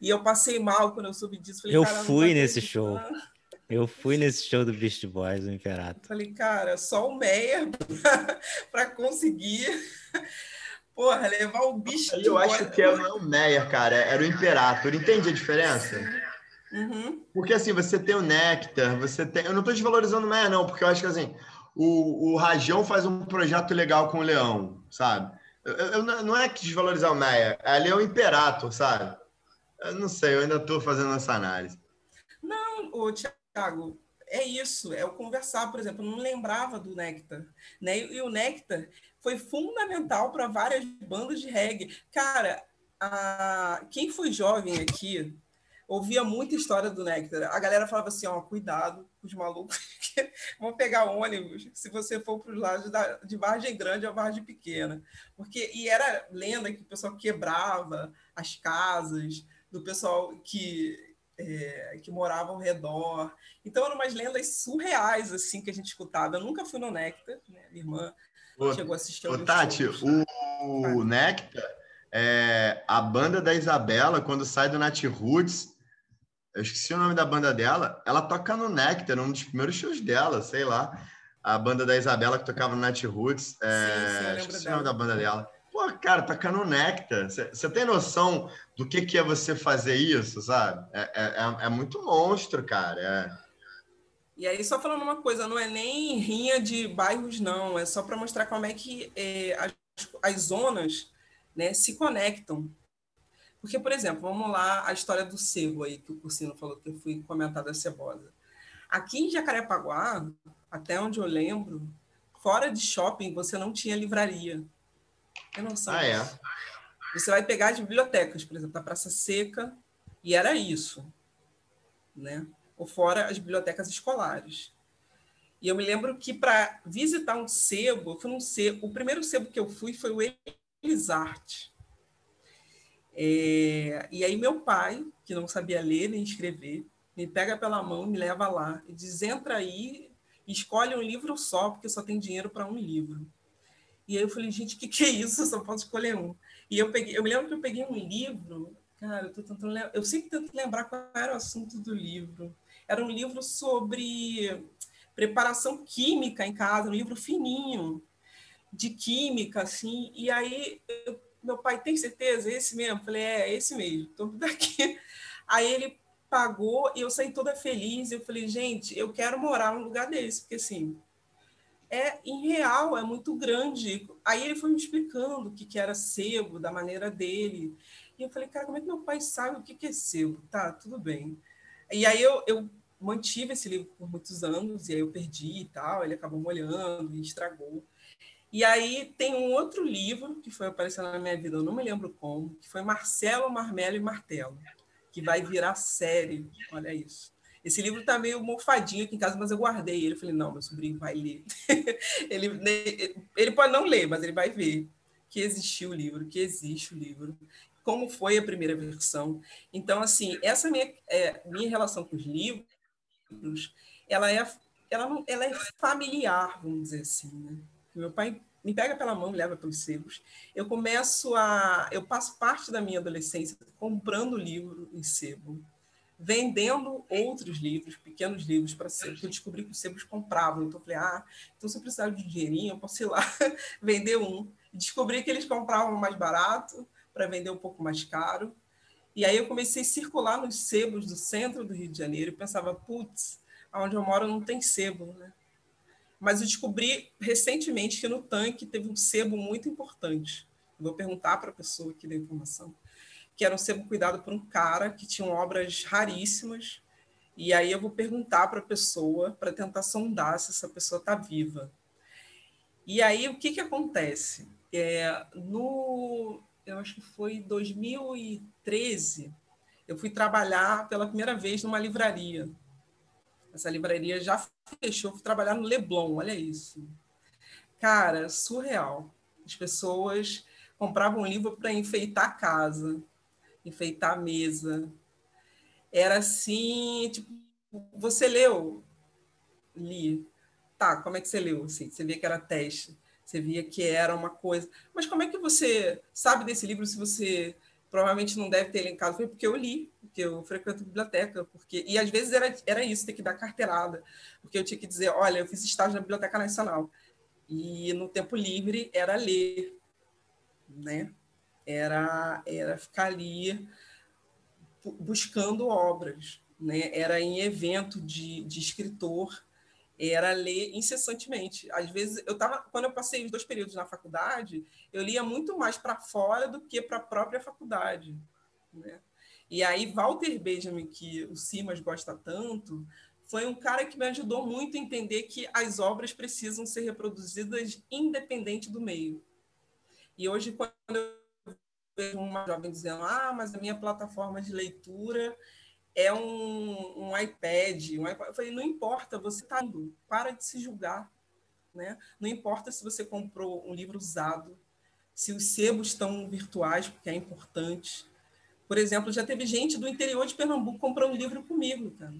e eu passei mal quando eu soube disso. Falei, eu fui nesse show. Eu fui nesse show do Beast Boys no Imperato. Falei, cara, só o Meia para conseguir. Porra, levar o Beast Eu acho que é, não é o Meia, cara, era o Imperator. Entende a diferença? Uhum. Porque assim, você tem o Nectar, você tem. Eu não estou desvalorizando o Meia, não, porque eu acho que assim, o, o Rajão faz um projeto legal com o Leão, sabe? Eu, eu, não é que desvalorizar o Meia, ali é o Imperator, sabe? Eu não sei, eu ainda estou fazendo essa análise. Não, o Thiago, é isso, é o conversar, por exemplo, eu não lembrava do Nectar, né? E o Nectar foi fundamental para várias bandas de reggae. Cara, a... quem foi jovem aqui ouvia muita história do Nectar. A galera falava assim, ó, cuidado com os malucos que vão pegar ônibus se você for para os lados da, de Vargem Grande ou Vargem Pequena. Porque, e era lenda que o pessoal quebrava as casas do pessoal que, é, que morava ao redor. Então, eram umas lendas surreais, assim, que a gente escutava. Eu nunca fui no Nectar, né? Minha irmã chegou a assistir ô, Tati, o, o Nectar, é, a banda da Isabela, quando sai do Nat Roots, eu esqueci o nome da banda dela. Ela toca no Nectar, um dos primeiros shows dela, sei lá. A banda da Isabela que tocava no Nat Roots. É... Sim, esqueci o nome da banda dela. Pô, cara, toca no Nectar. Você tem noção do que, que é você fazer isso, sabe? É, é, é, é muito monstro, cara. É. E aí, só falando uma coisa, não é nem rinha de bairros, não. É só para mostrar como é que é, as, as zonas né, se conectam. Porque, por exemplo, vamos lá a história do sebo aí, que o Cursino falou que eu fui comentar da cebosa. Aqui em Jacarepaguá, até onde eu lembro, fora de shopping, você não tinha livraria. Eu não sei. Ah, é? Você vai pegar as bibliotecas, por exemplo, da Praça Seca, e era isso. Né? Ou fora as bibliotecas escolares. E eu me lembro que para visitar um sebo, eu fui num sebo, o primeiro sebo que eu fui foi o Elisarte É, e aí meu pai, que não sabia ler nem escrever, me pega pela mão, me leva lá e diz: entra aí, escolhe um livro só, porque só tem dinheiro para um livro. E aí eu falei, gente, o que, que é isso? Eu só posso escolher um. E eu peguei, eu me lembro que eu peguei um livro, cara, eu tô tentando lembrar, eu sempre tento lembrar qual era o assunto do livro. Era um livro sobre preparação química em casa, um livro fininho de química, assim. E aí eu, meu pai tem certeza, esse mesmo? Eu falei, é, é esse mesmo. Tô daqui. Aí ele pagou e eu saí toda feliz. Eu falei, gente, eu quero morar num lugar desse, porque assim, é em real, é muito grande. Aí ele foi me explicando o que, que era sebo, da maneira dele. E eu falei, cara, como é que meu pai sabe o que, que é sebo? Tá, tudo bem. E aí eu, eu mantive esse livro por muitos anos, e aí eu perdi e tal, ele acabou molhando e estragou. E aí tem um outro livro que foi aparecendo na minha vida, eu não me lembro como, que foi Marcelo, Marmelo e Martelo que vai virar série. Olha isso. Esse livro está meio mofadinho aqui em casa, mas eu guardei ele. Falei, não, meu sobrinho vai ler. ele, ele pode não ler, mas ele vai ver que existiu o livro, que existe o livro, como foi a primeira versão. Então, assim, essa minha, é, minha relação com os livros, ela é, ela, não, ela é familiar, vamos dizer assim. Né? Meu pai me pega pela mão, me leva pelos sebos. Eu começo a, eu passo parte da minha adolescência comprando livro em sebo, vendendo outros livros, pequenos livros para sebo, eu descobri que os sebos compravam. Então eu falei, ah, então se eu precisar de dinheirinho, eu posso ir lá vender um. Descobri que eles compravam mais barato para vender um pouco mais caro. E aí eu comecei a circular nos sebos do centro do Rio de Janeiro e pensava, putz, onde eu moro não tem sebo, né? mas eu descobri recentemente que no tanque teve um sebo muito importante. Vou perguntar para a pessoa que deu informação, que era um sebo cuidado por um cara que tinha obras raríssimas. E aí eu vou perguntar para a pessoa para tentar sondar se essa pessoa está viva. E aí o que, que acontece? É, no, eu acho que foi 2013, eu fui trabalhar pela primeira vez numa livraria essa livraria já fechou, fui trabalhar no Leblon, olha isso. Cara, surreal. As pessoas compravam um livro para enfeitar a casa, enfeitar a mesa. Era assim, tipo, você leu? Li. Tá, como é que você leu? Assim, você via que era teste, você via que era uma coisa. Mas como é que você sabe desse livro se você provavelmente não deve ter ele em casa? Foi porque eu li porque eu frequento biblioteca, porque e às vezes era, era isso, ter que dar carteirada, porque eu tinha que dizer, olha, eu fiz estágio na Biblioteca Nacional, e no tempo livre era ler, né? Era, era ficar ali buscando obras, né? Era em evento de, de escritor, era ler incessantemente. Às vezes, eu tava, quando eu passei os dois períodos na faculdade, eu lia muito mais para fora do que para a própria faculdade, né? E aí, Walter Benjamin, que o Simas gosta tanto, foi um cara que me ajudou muito a entender que as obras precisam ser reproduzidas independente do meio. E hoje, quando vejo uma jovem dizendo, ah, mas a minha plataforma de leitura é um, um iPad, um iPad, eu falei, não importa, você está indo, para de se julgar. Né? Não importa se você comprou um livro usado, se os sebos estão virtuais, porque é importante, por exemplo, já teve gente do interior de Pernambuco comprando livro comigo, cara,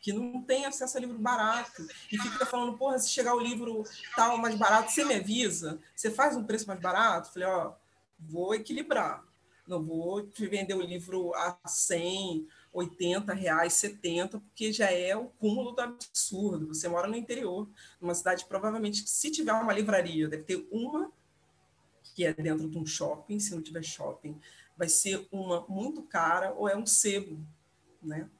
que não tem acesso a livro barato e fica falando, porra, se chegar o livro tal mais barato, você me avisa? Você faz um preço mais barato? Falei, ó, vou equilibrar. Não vou te vender o livro a 100, 80 reais, 70, porque já é o cúmulo do absurdo. Você mora no interior, numa cidade provavelmente, se tiver uma livraria, deve ter uma que é dentro de um shopping, se não tiver shopping, vai ser uma muito cara ou é um sebo, né?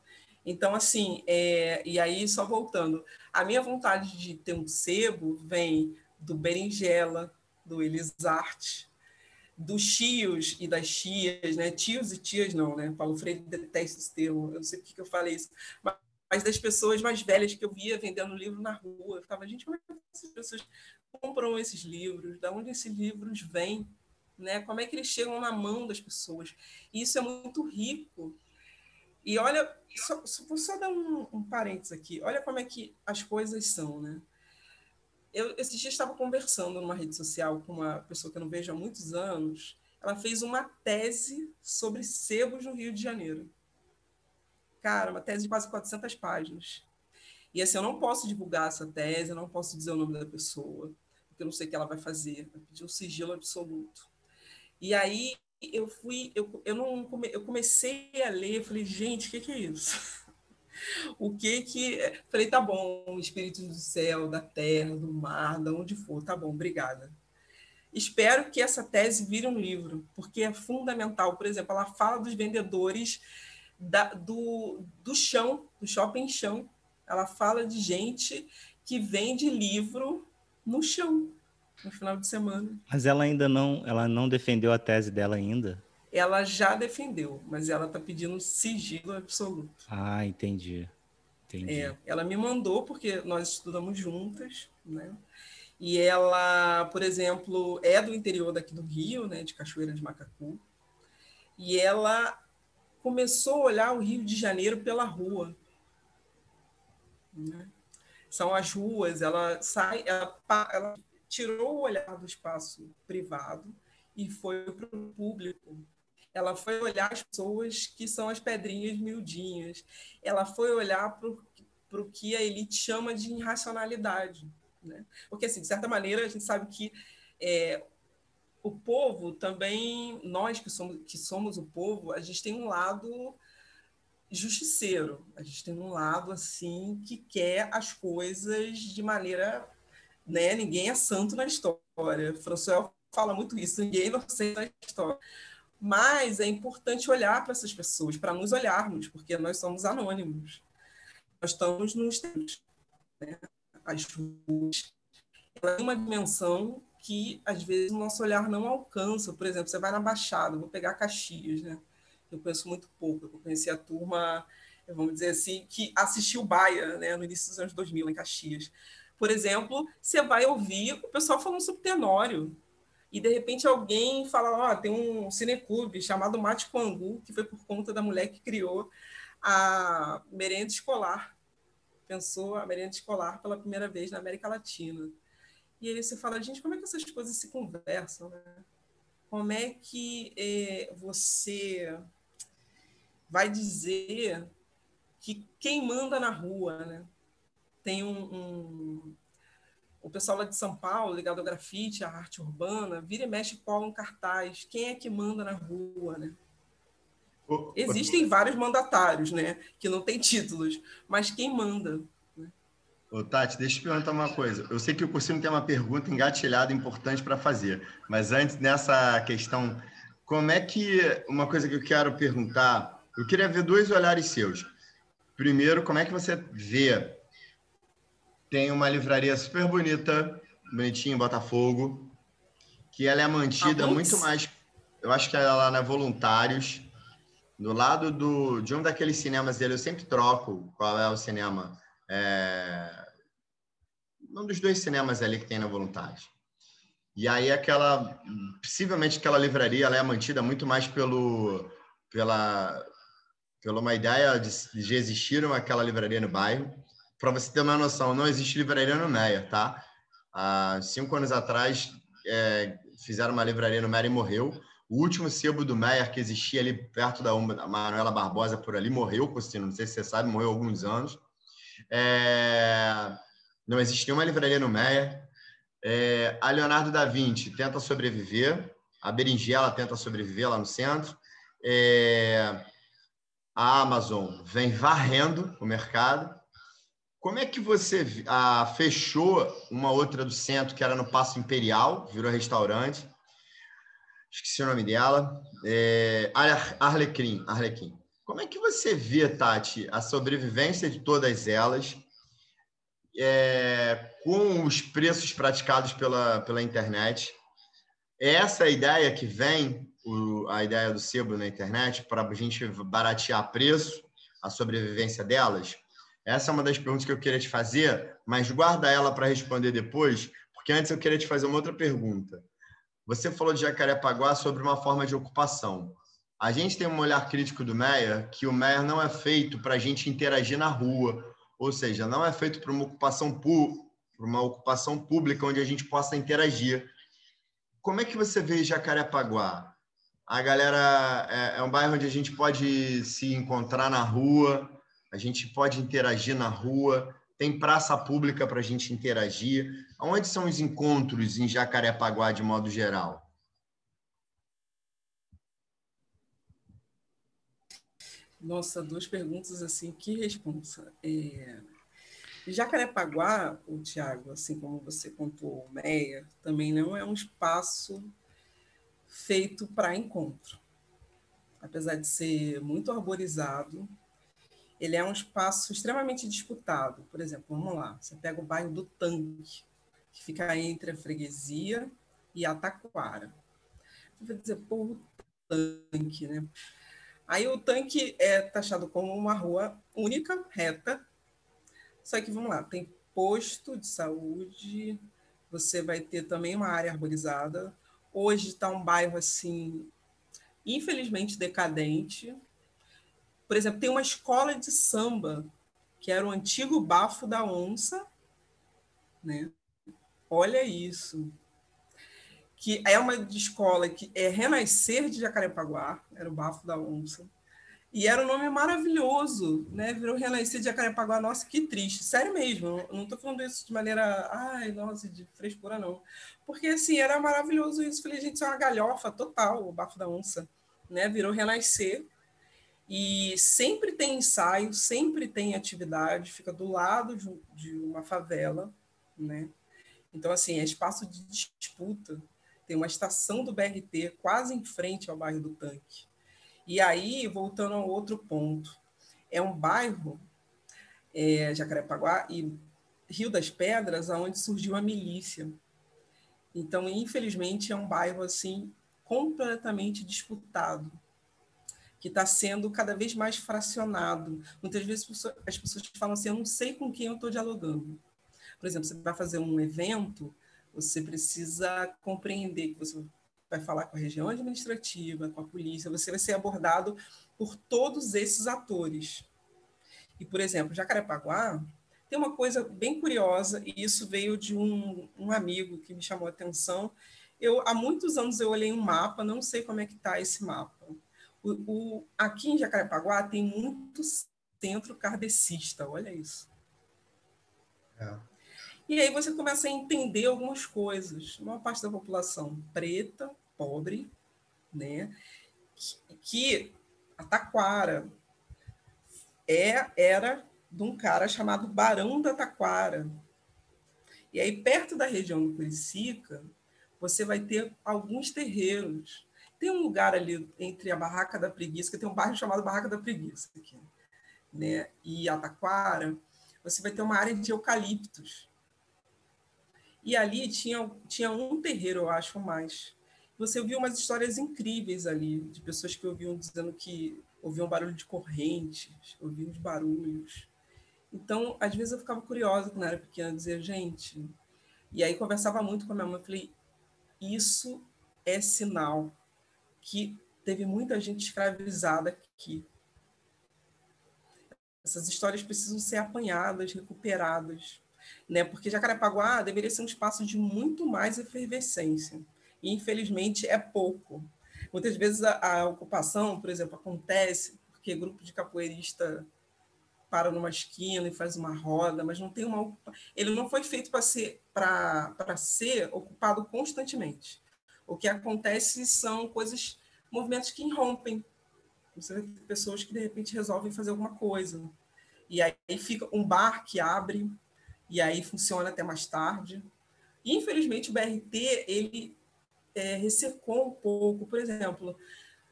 Então, assim, é, e aí, só voltando, a minha vontade de ter um sebo vem do berinjela, do Elisarte, dos tios e das tias, né? Tios e tias não, né? Paulo Freire detesta esse termo, eu não sei por que eu falei isso, mas, mas das pessoas mais velhas que eu via vendendo livro na rua. Eu ficava, gente, como é que essas pessoas compram esses livros? Da onde esses livros vêm? né? Como é que eles chegam na mão das pessoas? E isso é muito rico. E olha, só, vou só dar um, um parênteses aqui. Olha como é que as coisas são, né? Eu esses dias estava conversando numa rede social com uma pessoa que eu não vejo há muitos anos ela fez uma tese sobre sebos no Rio de Janeiro. Cara, uma tese de quase 400 páginas. E assim, eu não posso divulgar essa tese, eu não posso dizer o nome da pessoa, porque eu não sei o que ela vai fazer. Vai pedir um sigilo absoluto. E aí eu fui, eu, eu não eu comecei a ler, falei, gente, o que, que é isso? o que que. Falei, tá bom, espíritos do céu, da terra, do mar, de onde for, tá bom, obrigada. Espero que essa tese vire um livro, porque é fundamental. Por exemplo, ela fala dos vendedores da, do, do chão, do shopping chão. Ela fala de gente que vende livro no chão, no final de semana. Mas ela ainda não, ela não defendeu a tese dela ainda? Ela já defendeu, mas ela está pedindo sigilo absoluto. Ah, entendi. entendi. É, ela me mandou, porque nós estudamos juntas, né? E ela, por exemplo, é do interior daqui do Rio, né, de Cachoeira de Macacu. E ela começou a olhar o Rio de Janeiro pela rua. Né? São as ruas, ela sai, ela, ela tirou o olhar do espaço privado e foi para o público ela foi olhar as pessoas que são as pedrinhas miudinhas, ela foi olhar para o que a elite chama de irracionalidade. Né? Porque, assim, de certa maneira, a gente sabe que é, o povo também, nós que somos, que somos o povo, a gente tem um lado justiceiro, a gente tem um lado assim que quer as coisas de maneira, né? Ninguém é santo na história. François fala muito isso, ninguém é inocente na história. Mas é importante olhar para essas pessoas, para nos olharmos, porque nós somos anônimos. Nós estamos nos tempos. Né? As ruas têm uma dimensão que, às vezes, o nosso olhar não alcança. Por exemplo, você vai na Baixada, vou pegar Caxias, né? eu conheço muito pouco, eu conheci a turma, vamos dizer assim, que assistiu Baia né? no início dos anos 2000, em Caxias. Por exemplo, você vai ouvir o pessoal falando sobre Tenório, e de repente alguém fala, ó, oh, tem um cineclube chamado Mate Coangu, que foi por conta da mulher que criou a merenda escolar. Pensou a merenda escolar pela primeira vez na América Latina. E aí você fala, gente, como é que essas coisas se conversam? Né? Como é que é, você vai dizer que quem manda na rua, né? Tem um, um o pessoal lá de São Paulo, ligado ao grafite, à arte urbana, vira e mexe cola um cartaz. Quem é que manda na rua, né? Existem vários mandatários, né? Que não têm títulos, mas quem manda? Né? Ô, Tati, deixa eu te perguntar uma coisa. Eu sei que o Cursino tem uma pergunta engatilhada importante para fazer, mas antes dessa questão, como é que. Uma coisa que eu quero perguntar, eu queria ver dois olhares seus. Primeiro, como é que você vê tem uma livraria super bonita, bonitinha em Botafogo, que ela é mantida ah, muito mais. Eu acho que ela é Voluntários, do lado do, de um daqueles cinemas dele. Eu sempre troco qual é o cinema. É, um dos dois cinemas ali que tem na Voluntários. E aí aquela, possivelmente aquela livraria, ela é mantida muito mais pelo, pela, pela uma ideia de, de existir aquela livraria no bairro para você ter uma noção, não existe livraria no Meia, tá? Há cinco anos atrás, é, fizeram uma livraria no Meia e morreu. O último sebo do Meyer que existia ali perto da Manuela Barbosa, por ali, morreu, Costino, não sei se você sabe, morreu há alguns anos. É... Não existe nenhuma livraria no Meyer. É... A Leonardo da Vinci tenta sobreviver, a Berinjela tenta sobreviver lá no centro. É... A Amazon vem varrendo o mercado. Como é que você ah, fechou uma outra do centro que era no Passo Imperial, virou restaurante? Esqueci o nome dela. É, Arlequim, Arlequim. Como é que você vê, Tati, a sobrevivência de todas elas é, com os preços praticados pela, pela internet? É essa ideia que vem, o, a ideia do sebo na internet, para a gente baratear preço, a sobrevivência delas? Essa é uma das perguntas que eu queria te fazer, mas guarda ela para responder depois, porque antes eu queria te fazer uma outra pergunta. Você falou de Jacarepaguá sobre uma forma de ocupação. A gente tem um olhar crítico do Meia que o Meia não é feito para a gente interagir na rua, ou seja, não é feito para uma ocupação para uma ocupação pública onde a gente possa interagir. Como é que você vê Jacarepaguá? A galera é, é um bairro onde a gente pode se encontrar na rua, a gente pode interagir na rua, tem praça pública para a gente interagir. Onde são os encontros em Jacarepaguá de modo geral? Nossa, duas perguntas assim, que responsa. É... Jacarepaguá, o Tiago, assim como você contou, Meia, também não é um espaço feito para encontro. Apesar de ser muito arborizado, ele é um espaço extremamente disputado. Por exemplo, vamos lá, você pega o bairro do Tanque, que fica entre a freguesia e a Taquara. Você vai dizer, pô, Tanque, né? Aí o Tanque é taxado como uma rua única, reta, só que, vamos lá, tem posto de saúde, você vai ter também uma área arborizada. Hoje está um bairro, assim, infelizmente decadente. Por exemplo, tem uma escola de samba, que era o antigo Bafo da Onça, né? Olha isso. Que é uma escola que é Renascer de Jacarepaguá, era o Bafo da Onça. E era um nome maravilhoso, né? Virou Renascer de Jacarepaguá. Nossa, que triste. Sério mesmo. Não estou falando isso de maneira, ai, nossa, de frescura, não. Porque, assim, era maravilhoso isso. Falei, gente, isso é uma galhofa total, o Bafo da Onça. Né? Virou Renascer. E sempre tem ensaio, sempre tem atividade. Fica do lado de, de uma favela, né? Então, assim, é espaço de disputa. Tem uma estação do BRT quase em frente ao bairro do Tanque. E aí, voltando ao outro ponto, é um bairro, é, Jacarepaguá e Rio das Pedras, onde surgiu a milícia. Então, infelizmente, é um bairro assim completamente disputado, que está sendo cada vez mais fracionado. Muitas vezes as pessoas falam assim: eu não sei com quem eu estou dialogando. Por exemplo, você vai fazer um evento, você precisa compreender que você vai falar com a região administrativa, com a polícia, você vai ser abordado por todos esses atores. E, por exemplo, Jacarepaguá tem uma coisa bem curiosa, e isso veio de um, um amigo que me chamou a atenção. Eu, há muitos anos eu olhei um mapa, não sei como é que está esse mapa. O, o, aqui em Jacarepaguá tem muito centro kardecista, olha isso. É. E aí você começa a entender algumas coisas. Uma parte da população preta, pobre, né? que a Taquara é, era de um cara chamado Barão da Taquara. E aí, perto da região do Curicica, você vai ter alguns terreiros. Tem um lugar ali entre a Barraca da Preguiça, que tem um bairro chamado Barraca da Preguiça aqui, né? e a Taquara, você vai ter uma área de eucaliptos. E ali tinha, tinha um terreiro, eu acho, mais. Você ouviu umas histórias incríveis ali, de pessoas que ouviam dizendo que ouviam barulho de correntes, ouviam os barulhos. Então, às vezes eu ficava curiosa quando era pequena, dizer, gente. E aí conversava muito com a minha mãe, falei, isso é sinal que teve muita gente escravizada aqui. Essas histórias precisam ser apanhadas, recuperadas né? Porque Jacarepaguá deveria ser um espaço de muito mais efervescência. E, infelizmente, é pouco. Muitas vezes a, a ocupação, por exemplo, acontece porque grupo de capoeirista para numa esquina e faz uma roda, mas não tem uma ele não foi feito para ser para ser ocupado constantemente. O que acontece são coisas, movimentos que irrompem. Você vê pessoas que de repente resolvem fazer alguma coisa. E aí fica um bar que abre e aí funciona até mais tarde. Infelizmente, o BRT ele é, ressecou um pouco. Por exemplo,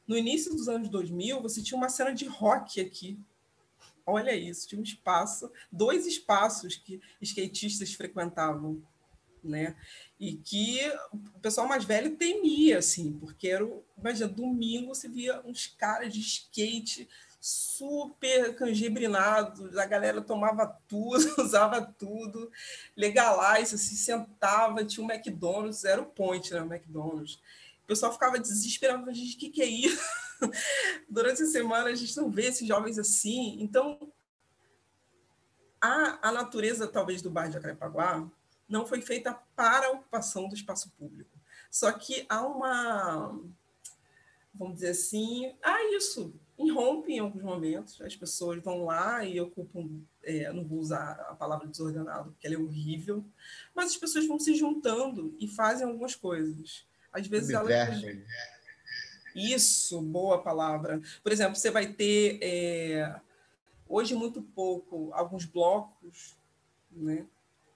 no início dos anos 2000, você tinha uma cena de rock aqui. Olha isso, tinha um espaço, dois espaços que skatistas frequentavam, né? E que o pessoal mais velho temia, assim, porque era, imagina, domingo você via uns caras de skate super cangibrinados, a galera tomava tudo, usava tudo, legalize, se sentava, tinha um McDonald's, era o point, né, o McDonald's. O pessoal ficava desesperado, gente, o que, que é isso? Durante a semana a gente não vê esses jovens assim. Então, a, a natureza, talvez, do bairro de Jacarepaguá não foi feita para a ocupação do espaço público. Só que há uma vamos dizer assim, ah, isso, irrompe em alguns momentos, as pessoas vão lá e ocupam, é, não vou usar a palavra desordenado, porque ela é horrível, mas as pessoas vão se juntando e fazem algumas coisas. Às vezes elas... Isso, boa palavra. Por exemplo, você vai ter, é, hoje muito pouco, alguns blocos, né?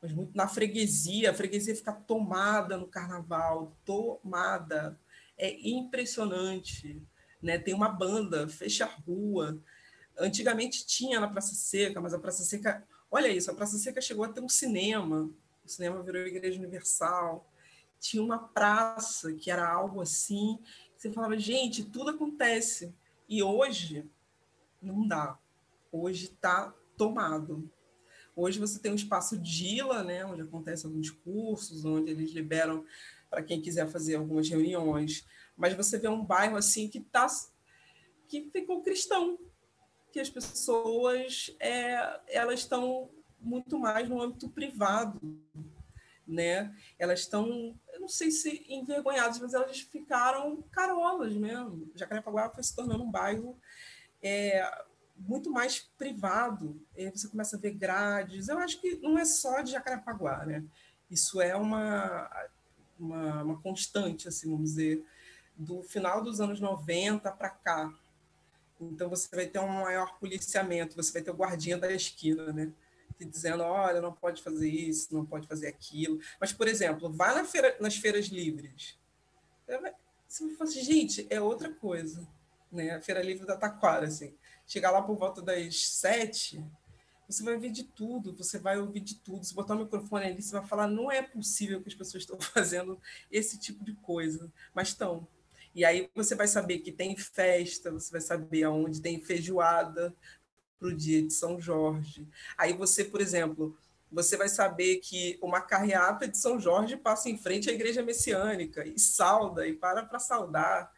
Mas muito na freguesia, a freguesia fica tomada no carnaval, tomada. É impressionante né? Tem uma banda, fecha a rua. Antigamente tinha na Praça Seca, mas a Praça Seca, olha isso, a Praça Seca chegou a ter um cinema. O cinema virou Igreja Universal. Tinha uma praça que era algo assim. Você falava, gente, tudo acontece. E hoje não dá. Hoje está tomado. Hoje você tem um espaço DILA, né, onde acontecem alguns cursos, onde eles liberam para quem quiser fazer algumas reuniões mas você vê um bairro assim que tá que ficou cristão, que as pessoas é, elas estão muito mais no âmbito privado, né? Elas estão, eu não sei se envergonhadas, mas elas ficaram carolas mesmo. Jacarepaguá foi se tornando um bairro é, muito mais privado. E você começa a ver grades. Eu acho que não é só de Jacarepaguá, né? Isso é uma, uma, uma constante, assim, vamos dizer, do final dos anos 90 para cá. Então você vai ter um maior policiamento, você vai ter o guardinha da esquina, né? dizendo, olha, não pode fazer isso, não pode fazer aquilo. Mas, por exemplo, vai na feira, nas feiras livres. Você vai falar assim, gente, é outra coisa. Né? A Feira Livre da Taquara, assim. Chegar lá por volta das sete, você vai ver de tudo, você vai ouvir de tudo. Se botar o microfone ali, você vai falar, não é possível que as pessoas estão fazendo esse tipo de coisa. Mas estão. E aí você vai saber que tem festa, você vai saber aonde tem feijoada para o dia de São Jorge. Aí você, por exemplo, você vai saber que uma carreata de São Jorge passa em frente à igreja messiânica e sauda e para para saudar.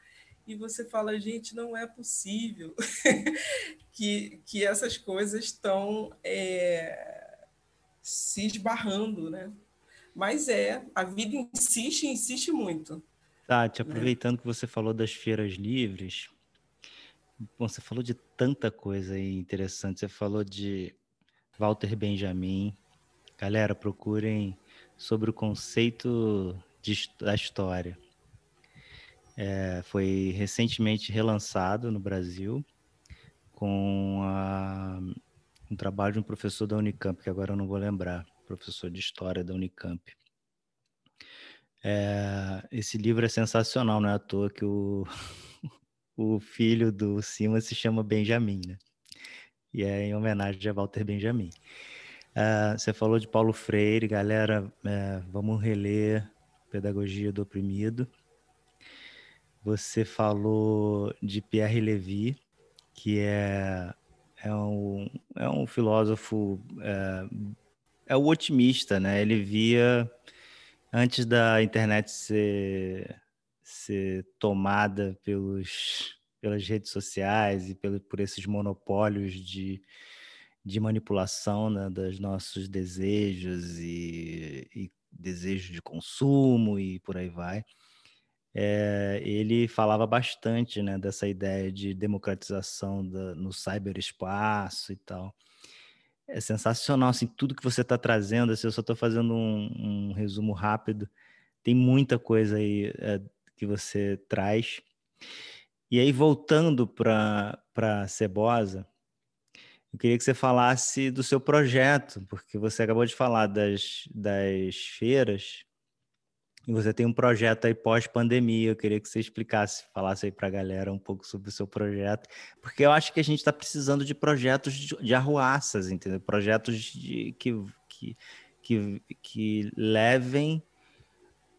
E você fala, gente, não é possível que, que essas coisas estão é, se esbarrando, né? Mas é, a vida insiste, insiste muito. Tati, né? aproveitando que você falou das feiras livres, bom, você falou de tanta coisa aí interessante. Você falou de Walter Benjamin. Galera, procurem sobre o conceito de, da história. É, foi recentemente relançado no Brasil com a, um trabalho de um professor da Unicamp, que agora eu não vou lembrar, professor de história da Unicamp. É, esse livro é sensacional, não é à toa que o, o filho do Simas se chama Benjamin, né? E é em homenagem a Walter Benjamin. Uh, você falou de Paulo Freire, galera, é, vamos reler Pedagogia do Oprimido. Você falou de Pierre Levy, que é, é, um, é um filósofo, é, é o otimista, né? Ele via antes da internet ser, ser tomada pelos, pelas redes sociais e pelo, por esses monopólios de, de manipulação né, dos nossos desejos e, e desejos de consumo e por aí vai. É, ele falava bastante né, dessa ideia de democratização da, no cyberespaço e tal. É sensacional, assim, tudo que você está trazendo, assim, eu só estou fazendo um, um, resumo rápido, tem muita coisa aí é, que você traz. E aí, voltando para Cebosa, eu queria que você falasse do seu projeto, porque você acabou de falar das, das feiras, e você tem um projeto aí pós-pandemia. Eu queria que você explicasse, falasse aí para a galera um pouco sobre o seu projeto, porque eu acho que a gente está precisando de projetos de, arruaças, entendeu? Projetos de, que, que, que, que levem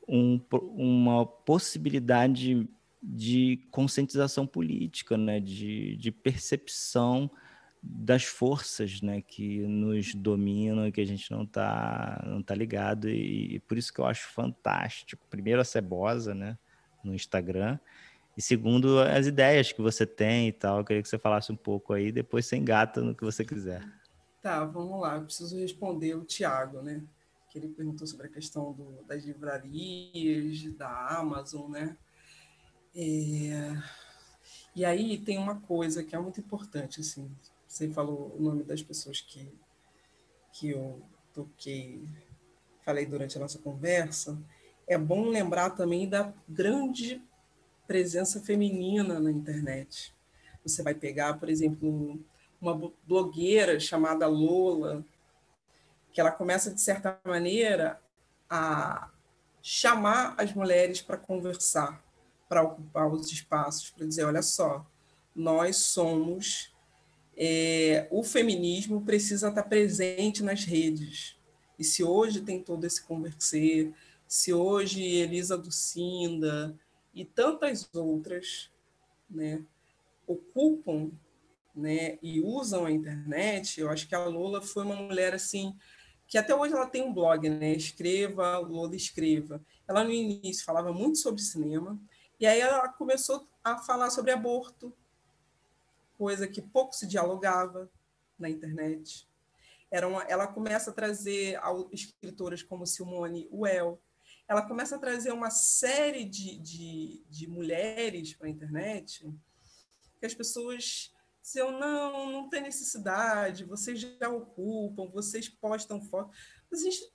um, uma possibilidade de conscientização política, né? de, de percepção das forças né, que nos dominam e que a gente não está não tá ligado. E, e, por isso que eu acho fantástico. Primeiro, a Cebosa né, no Instagram. E segundo, as ideias que você tem e tal. Eu queria que você falasse um pouco aí, depois você engata no que você quiser. Tá, vamos lá. Eu preciso responder o Tiago, né? Que ele perguntou sobre a questão do, das livrarias, da Amazon, né? É E aí tem uma coisa que é muito importante, assim, você falou o nome das pessoas que, que eu toquei, falei durante a nossa conversa, é bom lembrar também da grande presença feminina na internet. Você vai pegar, por exemplo, uma blogueira chamada Lola, que ela começa, de certa maneira, a chamar as mulheres para conversar, para ocupar os espaços, para dizer: olha só, nós somos. É, o feminismo precisa estar presente nas redes. E se hoje tem todo esse conversar, se hoje Elisa Ducinda e tantas outras né, ocupam né, e usam a internet, eu acho que a Lola foi uma mulher assim que até hoje ela tem um blog, né? Escreva, Lola escreva. Ela no início falava muito sobre cinema e aí ela começou a falar sobre aborto, coisa que pouco se dialogava na internet. Era uma, ela começa a trazer escritoras como Simone Well, ela começa a trazer uma série de, de, de mulheres para a internet que as pessoas diziam, não, não tem necessidade, vocês já ocupam, vocês postam foto. Mas a gente,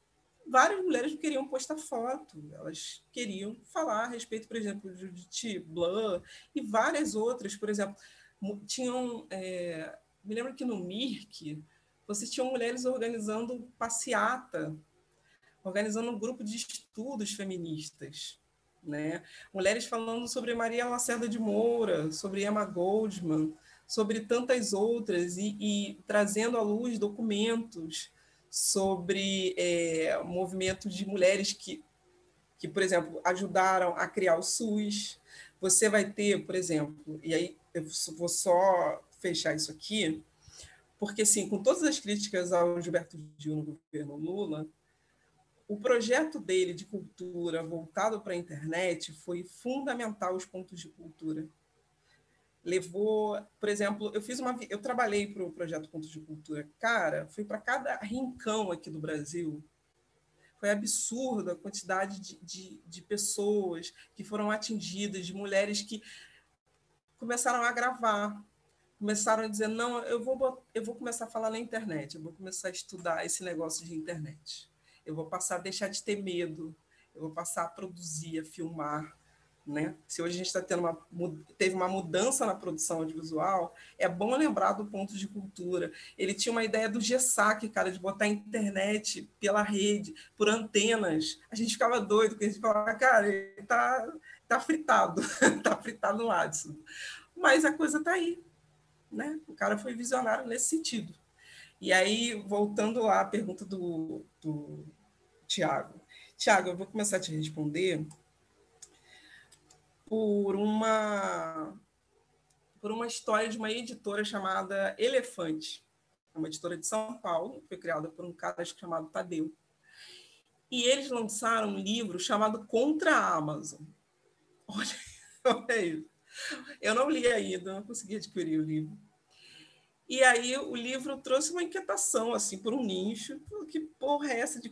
várias mulheres não queriam postar foto, elas queriam falar a respeito, por exemplo, de Blanc e várias outras, por exemplo, tinham, é, me lembro que no MIRC, vocês tinham mulheres organizando passeata, organizando um grupo de estudos feministas, né? Mulheres falando sobre Maria Lacerda de Moura, sobre Emma Goldman, sobre tantas outras e, e trazendo à luz documentos sobre é, movimentos de mulheres que, que, por exemplo, ajudaram a criar o SUS. Você vai ter, por exemplo, e aí eu vou só fechar isso aqui, porque, assim, com todas as críticas ao Gilberto Gil no governo Lula, o projeto dele de cultura voltado para a internet foi fundamental os pontos de cultura. Levou, por exemplo, eu fiz uma, eu trabalhei para o projeto Pontos de Cultura, cara, fui para cada rincão aqui do Brasil, foi absurda a quantidade de, de, de, pessoas que foram atingidas, de mulheres que começaram a gravar, começaram a dizer não, eu vou eu vou começar a falar na internet, eu vou começar a estudar esse negócio de internet, eu vou passar a deixar de ter medo, eu vou passar a produzir, a filmar, né? Se hoje a gente está tendo uma teve uma mudança na produção audiovisual, é bom lembrar do ponto de cultura. Ele tinha uma ideia do GESAC, cara, de botar a internet pela rede, por antenas. A gente ficava doido, porque a gente falava, cara, ele tá, tá fritado, tá fritado no Adson. Mas a coisa tá aí, né? O cara foi visionário nesse sentido. E aí, voltando lá à pergunta do, do Tiago. Tiago, eu vou começar a te responder por uma por uma história de uma editora chamada Elefante, é uma editora de São Paulo, foi criada por um cara chamado Tadeu. E eles lançaram um livro chamado Contra a Amazon. Olha, olha isso. Eu não li ainda, não consegui adquirir o livro. E aí o livro trouxe uma inquietação, assim, por um nicho. Que porra é essa de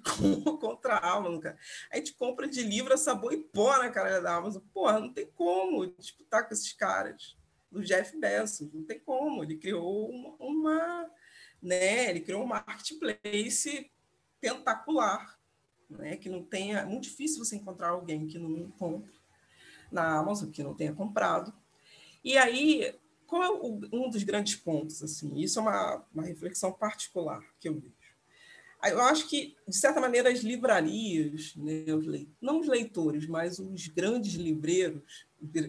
contra a Amazon, cara? A gente compra de livro a sabor e pó na cara da Amazon. Porra, não tem como disputar com esses caras. Do Jeff Bezos, não tem como. Ele criou uma, uma né? Ele criou um marketplace tentacular, né? Que não tenha... É muito difícil você encontrar alguém que não compre na Amazon, que não tenha comprado. E aí qual é o, um dos grandes pontos? Assim, isso é uma, uma reflexão particular que eu vejo. Eu acho que, de certa maneira, as livrarias, né, os le... não os leitores, mas os grandes livreiros,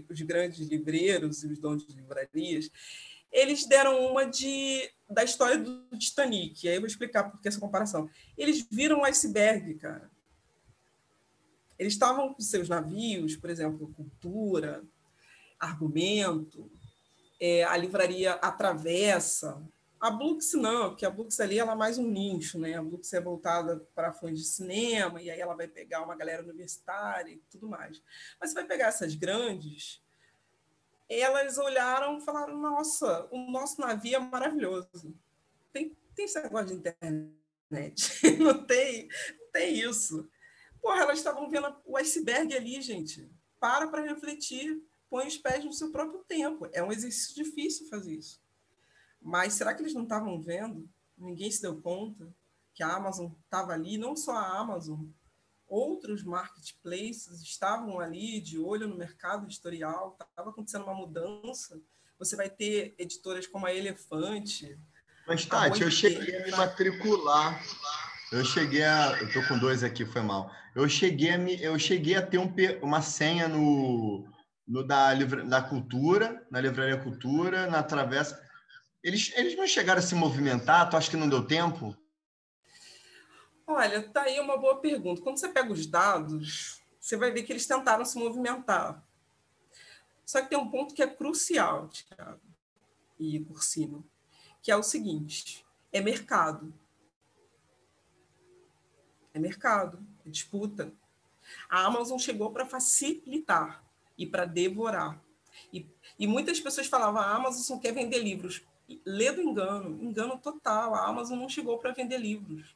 os grandes livreiros e os donos de livrarias, eles deram uma de da história do Titanic. Aí eu vou explicar por que essa comparação. Eles viram um iceberg, cara. Eles estavam com seus navios, por exemplo, cultura, argumento, é, a livraria atravessa. A Blux não, porque a Blux ali ela é mais um nicho, né? A Blux é voltada para fãs de cinema, e aí ela vai pegar uma galera universitária e tudo mais. Mas você vai pegar essas grandes, elas olharam e falaram: nossa, o nosso navio é maravilhoso. Tem, tem esse negócio de internet. não tem, não tem isso. Porra, elas estavam vendo o iceberg ali, gente. Para para refletir põe os pés no seu próprio tempo. É um exercício difícil fazer isso. Mas será que eles não estavam vendo? Ninguém se deu conta que a Amazon estava ali, não só a Amazon, outros marketplaces estavam ali de olho no mercado editorial, estava acontecendo uma mudança. Você vai ter editoras como a Elefante. Mas, Tati, eu cheguei a me matricular. Eu cheguei a. Eu tô com dois aqui, foi mal. Eu cheguei a, me, eu cheguei a ter um, uma senha no, no da, da Cultura, na Livraria Cultura, na Travessa. Eles, eles não chegaram a se movimentar? Tu acha que não deu tempo? Olha, tá aí uma boa pergunta. Quando você pega os dados, você vai ver que eles tentaram se movimentar. Só que tem um ponto que é crucial, Thiago e Cursino, que é o seguinte: é mercado. É mercado, é disputa. A Amazon chegou para facilitar e para devorar. E, e, muitas pessoas falavam: a Amazon só quer vender livros. Lê do engano, engano total. A Amazon não chegou para vender livros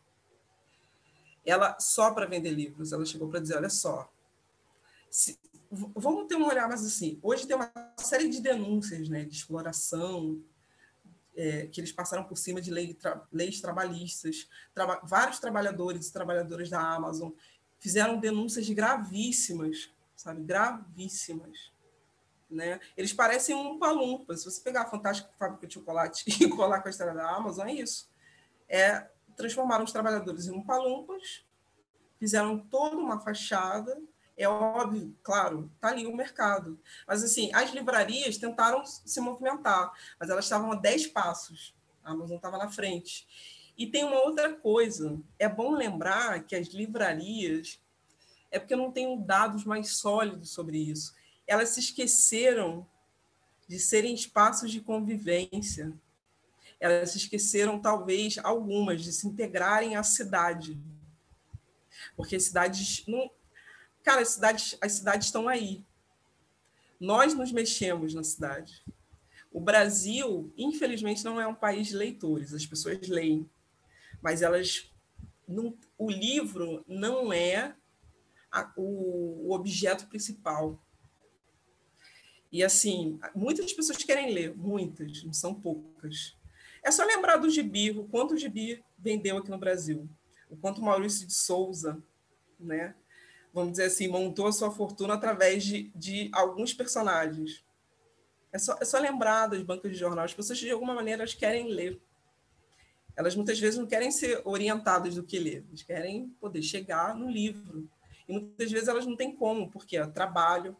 ela só para vender livros, ela chegou para dizer, olha só, se, vamos ter um olhar mais assim, hoje tem uma série de denúncias, né, de exploração, é, que eles passaram por cima de lei, tra, leis trabalhistas, traba, vários trabalhadores e trabalhadoras da Amazon fizeram denúncias gravíssimas, sabe, gravíssimas, né? Eles parecem um palumpa. Se você pegar a fantástica fábrica de chocolate e colar com a história da Amazon, é isso. É transformaram os trabalhadores em palumpas, fizeram toda uma fachada. É óbvio, claro, está ali o mercado. Mas, assim, as livrarias tentaram se movimentar, mas elas estavam a 10 passos. A Amazon estava na frente. E tem uma outra coisa. É bom lembrar que as livrarias, é porque eu não tenho dados mais sólidos sobre isso, elas se esqueceram de serem espaços de convivência elas se esqueceram, talvez, algumas, de se integrarem à cidade. Porque cidades. Não... Cara, as cidades, as cidades estão aí. Nós nos mexemos na cidade. O Brasil, infelizmente, não é um país de leitores, as pessoas leem, mas elas. Não, o livro não é a, o, o objeto principal. E assim, muitas pessoas querem ler, muitas, não são poucas. É só lembrar do gibi, o quanto o gibi vendeu aqui no Brasil, o quanto Maurício de Souza, né, vamos dizer assim, montou a sua fortuna através de, de alguns personagens. É só, é só lembrar das bancas de jornal. As pessoas, de alguma maneira, elas querem ler. Elas, muitas vezes, não querem ser orientadas do que ler. Elas querem poder chegar no livro. E, muitas vezes, elas não têm como, porque é trabalho,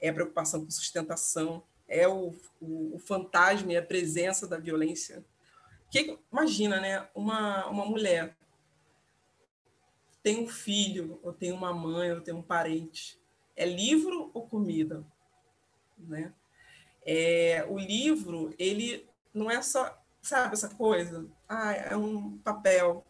é preocupação com sustentação, é o, o, o fantasma e a presença da violência. Que, imagina, né? Uma, uma mulher tem um filho, ou tem uma mãe, ou tem um parente. É livro ou comida? Né? É, o livro, ele não é só, sabe, essa coisa? Ah, é um papel,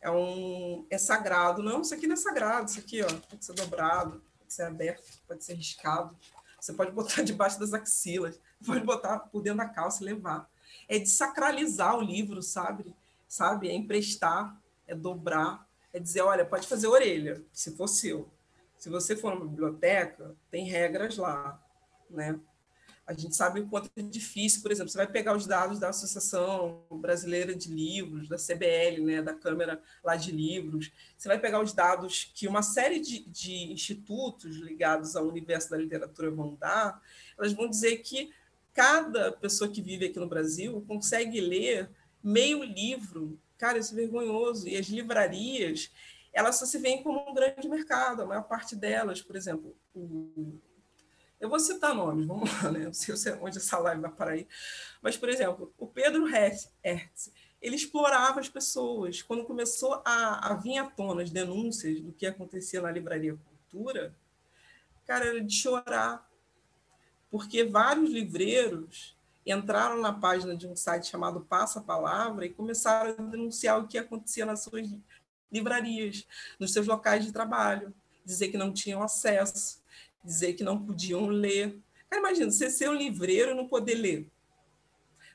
é um é sagrado. Não, isso aqui não é sagrado, isso aqui ó, pode ser dobrado, pode ser aberto, pode ser riscado. Você pode botar debaixo das axilas, pode botar por dentro da calça e levar. É desacralizar o livro, sabe? Sabe? É emprestar, é dobrar, é dizer, olha, pode fazer orelha, se for seu. Se você for numa biblioteca, tem regras lá, né? A gente sabe o quanto é difícil, por exemplo, você vai pegar os dados da Associação Brasileira de Livros, da CBL, né, da Câmara lá de Livros, você vai pegar os dados que uma série de, de institutos ligados ao universo da literatura vão dar, elas vão dizer que cada pessoa que vive aqui no Brasil consegue ler meio livro. Cara, isso é vergonhoso. E as livrarias, elas só se veem como um grande mercado, a maior parte delas, por exemplo, o eu vou citar nomes, vamos lá, né? Não sei onde essa live vai parar aí. Mas, por exemplo, o Pedro Hertz, ele explorava as pessoas. Quando começou a, a vir à tona as denúncias do que acontecia na Livraria Cultura, cara, era de chorar. Porque vários livreiros entraram na página de um site chamado Passa Palavra e começaram a denunciar o que acontecia nas suas livrarias, nos seus locais de trabalho, dizer que não tinham acesso, dizer que não podiam ler. Cara, imagina, você ser um livreiro e não poder ler.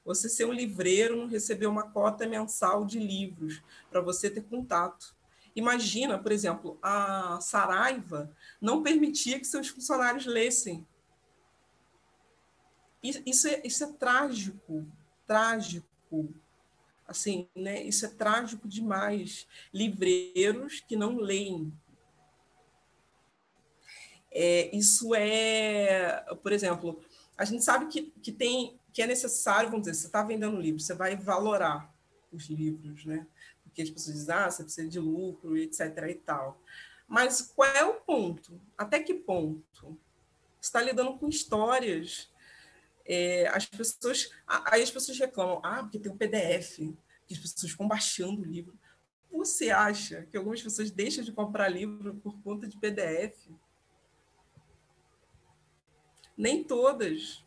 Você ser um livreiro não receber uma cota mensal de livros para você ter contato. Imagina, por exemplo, a Saraiva não permitia que seus funcionários lessem. Isso é, isso é trágico, trágico. Assim, né? Isso é trágico demais. Livreiros que não leem. É, isso é, por exemplo, a gente sabe que, que tem que é necessário, vamos dizer, você está vendendo livro, você vai valorar os livros, né? Porque as pessoas dizem, ah, você precisa de lucro, etc. e tal. Mas qual é o ponto? Até que ponto? Você está lidando com histórias. É, as pessoas. Aí as pessoas reclamam, ah, porque tem um PDF, que as pessoas ficam baixando o livro. Você acha que algumas pessoas deixam de comprar livro por conta de PDF? Nem todas,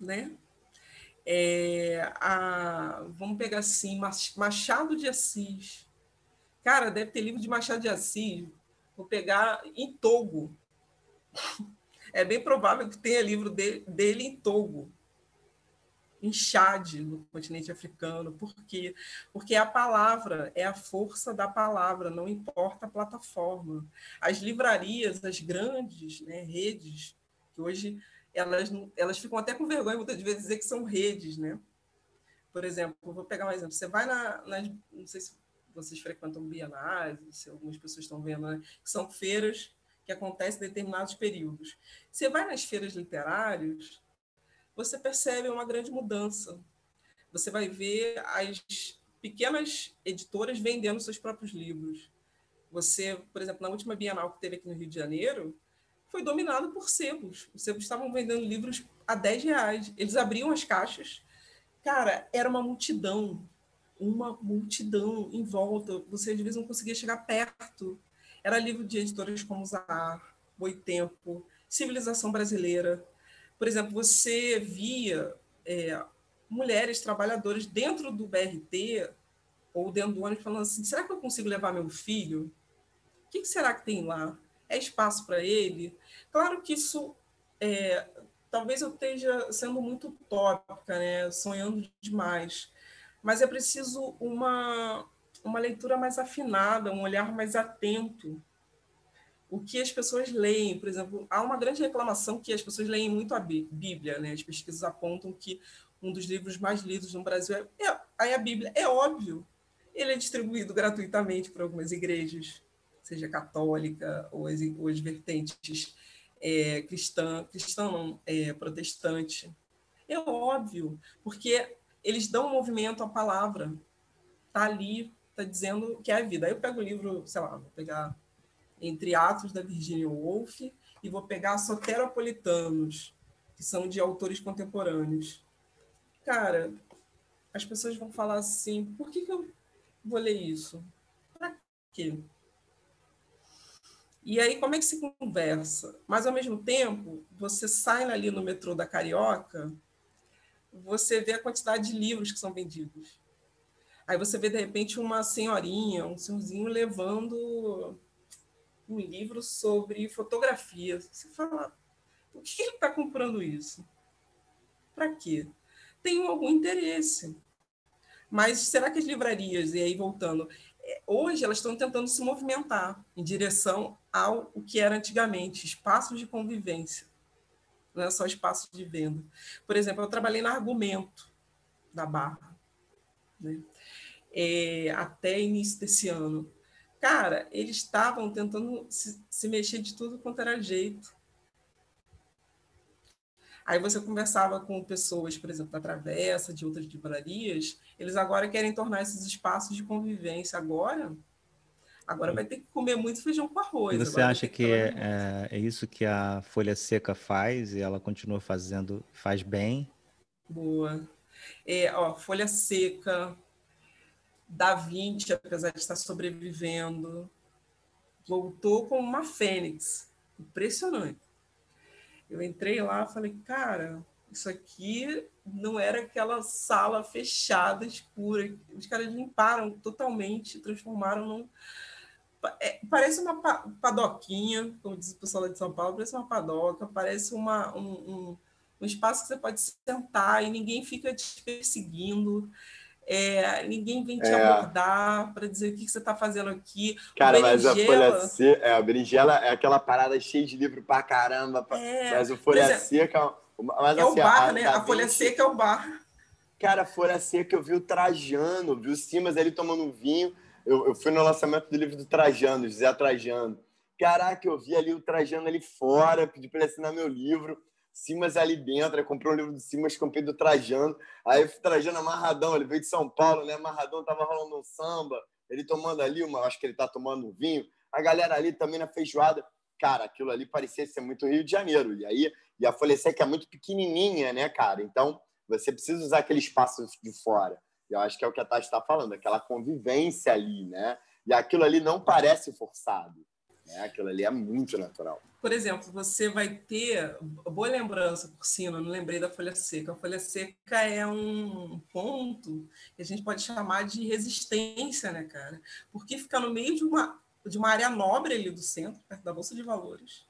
né? É, a, vamos pegar assim, Machado de Assis. Cara, deve ter livro de Machado de Assis. Vou pegar em Togo. É bem provável que tenha livro dele, dele em Togo, em Chad, no continente africano. Por quê? Porque a palavra é a força da palavra, não importa a plataforma. As livrarias, as grandes né, redes, que hoje elas, elas ficam até com vergonha muitas vezes dizer que são redes, né? Por exemplo, vou pegar um exemplo. Você vai na, nas, não sei se vocês frequentam bienais, se algumas pessoas estão vendo, né? que são feiras que acontecem em determinados períodos. Você vai nas feiras literárias, você percebe uma grande mudança. Você vai ver as pequenas editoras vendendo seus próprios livros. Você, por exemplo, na última Bienal que teve aqui no Rio de Janeiro, foi dominado por sebos. Os sebos estavam vendendo livros a 10 reais. Eles abriam as caixas. Cara, era uma multidão. Uma multidão em volta. Você, às vezes, não conseguia chegar perto. Era livro de editoras como Zahar, Boitempo, Civilização Brasileira. Por exemplo, você via é, mulheres trabalhadoras dentro do BRT ou dentro do ônibus falando assim, será que eu consigo levar meu filho? O que, será que tem lá? é espaço para ele. Claro que isso, é, talvez eu esteja sendo muito utópica, né? sonhando demais, mas é preciso uma, uma leitura mais afinada, um olhar mais atento. O que as pessoas leem, por exemplo, há uma grande reclamação que as pessoas leem muito a Bíblia, né? As pesquisas apontam que um dos livros mais lidos no Brasil é, é, é a Bíblia. É óbvio, ele é distribuído gratuitamente por algumas igrejas seja católica ou as, ou as vertentes é, cristã, cristã não, é, protestante. É óbvio, porque eles dão movimento à palavra. Está ali, está dizendo que é a vida. Aí eu pego o livro, sei lá, vou pegar Entre Atos da Virginia Woolf e vou pegar Soteropolitanos, que são de autores contemporâneos. Cara, as pessoas vão falar assim: por que, que eu vou ler isso? Para quê? E aí, como é que se conversa? Mas, ao mesmo tempo, você sai ali no metrô da Carioca, você vê a quantidade de livros que são vendidos. Aí você vê, de repente, uma senhorinha, um senhorzinho levando um livro sobre fotografia. Você fala, por que ele está comprando isso? Para quê? Tem algum interesse. Mas será que as livrarias, e aí voltando, hoje elas estão tentando se movimentar em direção ao o que era antigamente, espaços de convivência, não é só espaços de venda. Por exemplo, eu trabalhei na Argumento da Barra, né? é, até início desse ano. Cara, eles estavam tentando se, se mexer de tudo quanto era jeito. Aí você conversava com pessoas, por exemplo, da Travessa, de outras livrarias, eles agora querem tornar esses espaços de convivência agora. Agora vai ter que comer muito feijão com arroz. E você acha que, que é, é, é, isso que a Folha Seca faz e ela continua fazendo, faz bem? Boa. É, ó, Folha Seca, Da Vinci, apesar de estar sobrevivendo, voltou como uma fênix. Impressionante. Eu entrei lá falei, cara, isso aqui não era aquela sala fechada, escura. Os caras limparam totalmente, transformaram num. É, parece uma padoquinha, como diz o pessoal de São Paulo, parece uma padoca, parece uma, um, um, um espaço que você pode sentar e ninguém fica te perseguindo. É, ninguém vem te é. abordar para dizer o que, você está fazendo aqui. Cara, mas a Folha Seca, é, a berinjela é aquela parada cheia de livro para caramba, é, mas o Folha exemplo, Seca... Mas, é assim, o bar, a, né? A Folha Seca é o bar. Cara, a Folha Seca eu vi o Trajano, vi o Simas ali tomando um vinho, eu, eu fui no lançamento do livro do Trajano, José Trajano. Caraca, eu vi ali o Trajano ali fora, pedi para ele assinar meu livro. Simas ali dentro, aí comprei um livro do Simas, comprei do Trajano. Aí fui Trajano amarradão, ele veio de São Paulo, né? Amarradão, tava rolando um samba, ele tomando ali, uma, acho que ele tá tomando um vinho. A galera ali também na feijoada. Cara, aquilo ali parecia ser muito Rio de Janeiro. E aí, e a Folha Seca é muito pequenininha, né, cara? Então, você precisa usar aquele espaço de fora. E eu acho que é o que a Tati está falando, aquela convivência ali, né? E aquilo ali não parece forçado. Né? Aquilo ali é muito natural. Por exemplo, você vai ter. Boa lembrança, por cima, não lembrei da folha seca. A folha seca é um ponto que a gente pode chamar de resistência, né, cara? Porque fica no meio de uma, de uma área nobre ali do centro, perto da Bolsa de Valores,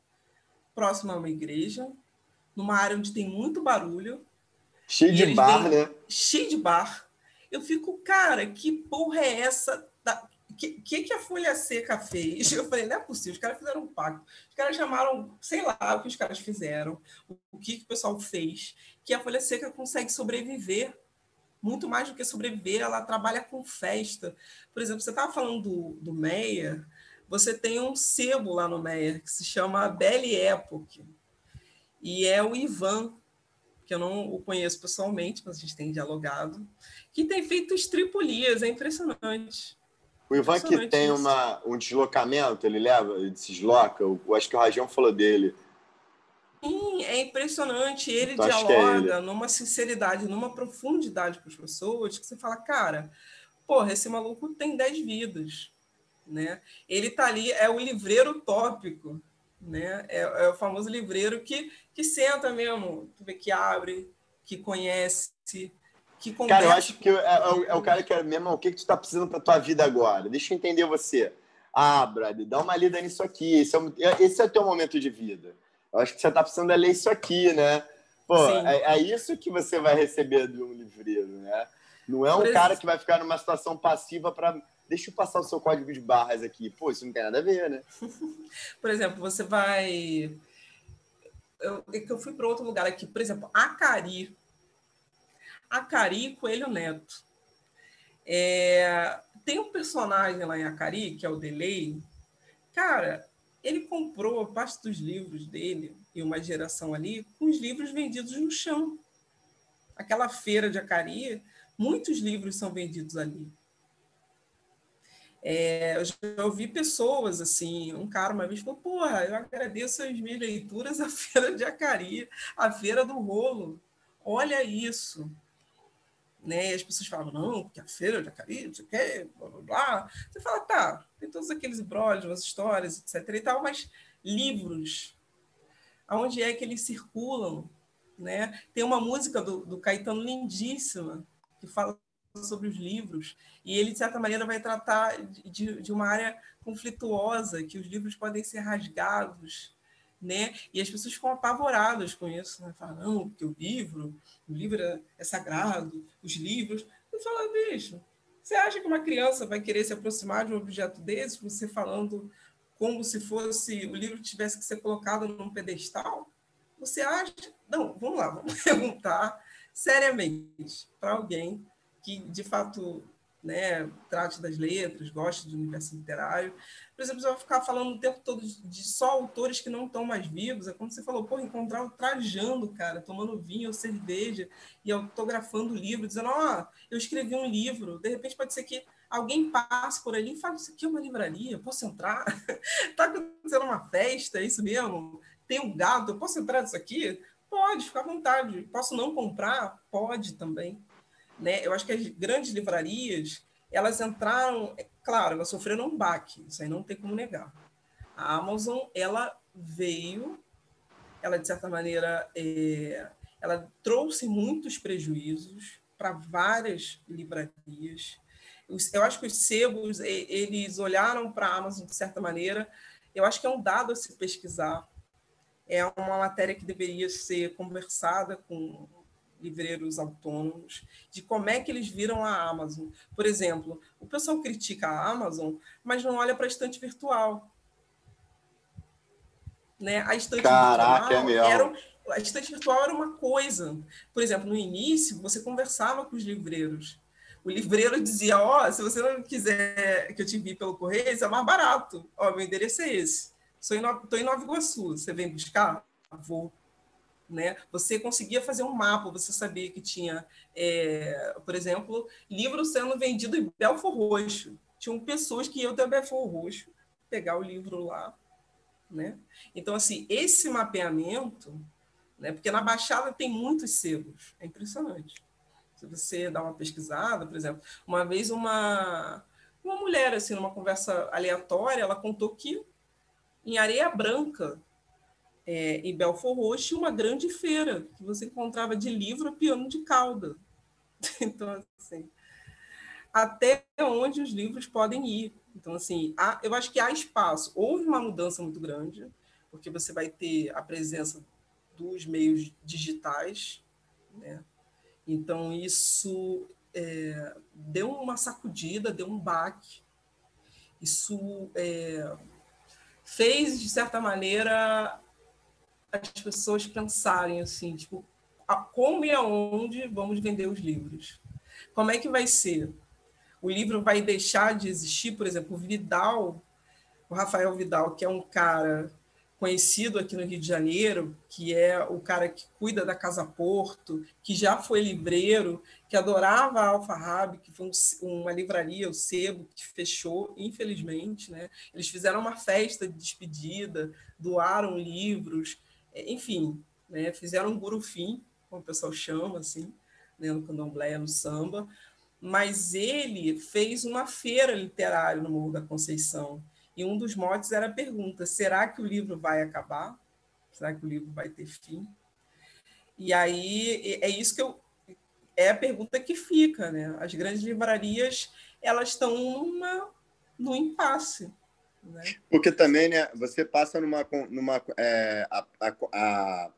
próximo a uma igreja, numa área onde tem muito barulho. Cheio de bar, vêm, né? Cheio de bar eu fico, cara, que porra é essa? O que, que, que a Folha Seca fez? Eu falei, não é possível, os caras fizeram um pacto. Os caras chamaram, sei lá o que os caras fizeram, o que, que o pessoal fez, que a Folha Seca consegue sobreviver muito mais do que sobreviver, ela trabalha com festa. Por exemplo, você estava falando do, do Meyer, você tem um sebo lá no Meyer que se chama Belle Époque, e é o Ivan, que eu não o conheço pessoalmente, mas a gente tem dialogado, que tem feito estripulias, é impressionante. O Ivan que tem uma, um deslocamento, ele leva, ele se desloca, eu, acho que o Rajão falou dele. Sim, é impressionante. Ele então, dialoga é ele. numa sinceridade, numa profundidade com as pessoas, que você fala, cara, porra, esse maluco tem 10 vidas. Né? Ele tá ali, é o livreiro tópico né? É, é, o famoso livreiro que, que senta mesmo, que abre, que conhece, que conversa. Cara, eu acho que é, é, o, é o, cara que é mesmo, o que, que tu está precisando para tua vida agora? Deixa eu entender você. Ah, Brad, dá uma lida nisso aqui. Esse é, o, é, esse é o teu momento de vida. Eu acho que você está precisando ler isso aqui, né? Pô, é, é, isso que você vai receber de um livreiro, né? Não é um cara que vai ficar numa situação passiva para deixa eu passar o seu código de barras aqui. Pô, isso não tem nada a ver, né? Por exemplo, você vai. Eu, é eu fui para outro lugar aqui, por exemplo, Acari. Acari Coelho Neto. É... Tem um personagem lá em Acari, que é o Delay. Cara, ele comprou parte dos livros dele e uma geração ali com os livros vendidos no chão. Aquela feira de Acari, muitos livros são vendidos ali. É, eu já ouvi pessoas assim, um cara uma vez falou, porra, eu agradeço as minhas leituras à Feira de Acari, à Feira do Rolo. Olha isso. Né? E as pessoas falam, não, porque a Feira de Acari, não sei o quê, blá, blá, blá. Você fala, tá, tem todos aqueles embrólios, as histórias, etc e tal, mas livros, aonde é que eles circulam? Né? Tem uma música do, do Caetano lindíssima, que fala sobre os livros, e ele, de certa maneira, vai tratar de, de uma área conflituosa, que os livros podem ser rasgados, né? E as pessoas ficam apavoradas com isso, né? Falam, não, porque o livro, o livro é, é sagrado, os livros. Eu falo, bicho, você acha que uma criança vai querer se aproximar de um objeto desse, você falando como se fosse o livro tivesse que ser colocado num pedestal? Você acha? Não, vamos lá, vamos perguntar seriamente para alguém que de fato né, trate das letras, goste do universo literário. Por exemplo, você vai ficar falando o tempo todo de só autores que não estão mais vivos. É como você falou, pô, encontrar o Trajando, cara, tomando vinho ou cerveja e autografando o livro, dizendo, ó, oh, eu escrevi um livro. De repente pode ser que alguém passe por ali e fale, isso aqui é uma livraria, posso entrar? Está acontecendo uma festa, é isso mesmo? Tem um gado, posso entrar nisso aqui? Pode, fica à vontade. Posso não comprar? Pode também. Né? Eu acho que as grandes livrarias, elas entraram, é claro, elas sofreram um baque, isso aí não tem como negar. A Amazon, ela veio, ela de certa maneira, é, ela trouxe muitos prejuízos para várias livrarias. Eu acho que os sebos, eles olharam para a Amazon de certa maneira. Eu acho que é um dado a se pesquisar. É uma matéria que deveria ser conversada com livreiros autônomos, de como é que eles viram a Amazon. Por exemplo, o pessoal critica a Amazon, mas não olha para a estante virtual. Né? A estante Caraca, virtual é era, a estante virtual era uma coisa. Por exemplo, no início, você conversava com os livreiros. O livreiro dizia: Ó, oh, se você não quiser que eu te envie pelo correio, isso é mais barato. Ó, oh, meu endereço é esse. Estou em, em Nova Iguaçu. Você vem buscar? Vou. Né? Você conseguia fazer um mapa, você sabia que tinha, é, por exemplo, livro sendo vendido em Belfor Roxo. Tinham pessoas que iam até Belfor Roxo pegar o livro lá. Né? Então, assim, esse mapeamento, né? porque na Baixada tem muitos selos, é impressionante. Se você dá uma pesquisada, por exemplo, uma vez uma, uma mulher, assim, numa conversa aleatória, ela contou que em Areia Branca é, em Belfor Roxo, uma grande feira que você encontrava de livro a piano de cauda. Então, assim, até onde os livros podem ir. Então, assim, há, eu acho que há espaço. Houve uma mudança muito grande, porque você vai ter a presença dos meios digitais, né? Então, isso é, deu uma sacudida, deu um baque. Isso é, fez, de certa maneira, as pessoas pensarem assim, tipo, como e aonde vamos vender os livros? Como é que vai ser? O livro vai deixar de existir, por exemplo, o Vidal, o Rafael Vidal, que é um cara conhecido aqui no Rio de Janeiro, que é o cara que cuida da Casa Porto, que já foi livreiro, que adorava a Alfarrabe, que foi um, uma livraria, o Sebo, que fechou, infelizmente. Né? Eles fizeram uma festa de despedida, doaram livros, enfim, né, fizeram um gurufim, como o pessoal chama, assim, né, no candomblé, no samba, mas ele fez uma feira literária no Morro da Conceição, e um dos motes era a pergunta, será que o livro vai acabar? Será que o livro vai ter fim? E aí, é isso que eu... É a pergunta que fica, né? As grandes livrarias, elas estão numa, num impasse, né? Porque também, né, você passa numa. numa é, a, a, a,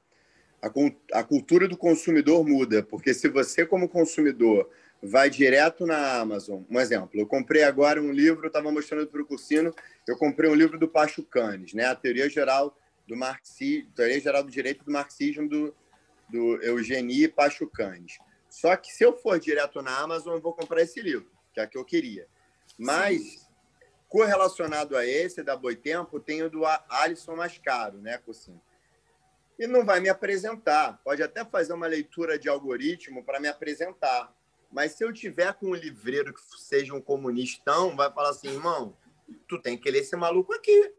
a, cultura do consumidor muda, porque se você, como consumidor, vai direto na Amazon, um exemplo, eu comprei agora um livro, estava mostrando para o Cursino, eu comprei um livro do Pacho Canes, né, a teoria geral do marxismo, teoria geral do direito do marxismo do, do Eugenie Pacho Canes. Só que se eu for direto na Amazon, eu vou comprar esse livro, que é a que eu queria. Mas Sim Correlacionado a esse da Boitempo, tem o do Alisson Mascaro, né, Cocinho? E não vai me apresentar. Pode até fazer uma leitura de algoritmo para me apresentar. Mas se eu tiver com um livreiro que seja um comunistão, vai falar assim, irmão, tu tem que ler esse maluco aqui,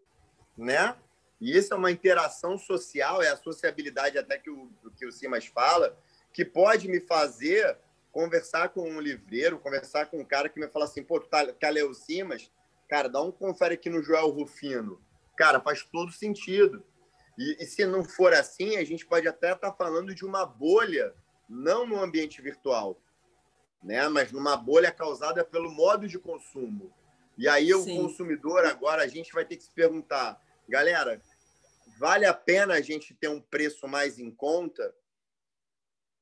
né? E isso é uma interação social, é a sociabilidade até que o, que o Simas fala, que pode me fazer conversar com um livreiro, conversar com um cara que me fala assim, pô, tu tá, quer ler o Simas? Cara, dá um confere aqui no Joel Rufino. Cara, faz todo sentido. E, e se não for assim, a gente pode até estar tá falando de uma bolha, não no ambiente virtual, né? mas numa bolha causada pelo modo de consumo. E aí o consumidor agora, a gente vai ter que se perguntar, galera, vale a pena a gente ter um preço mais em conta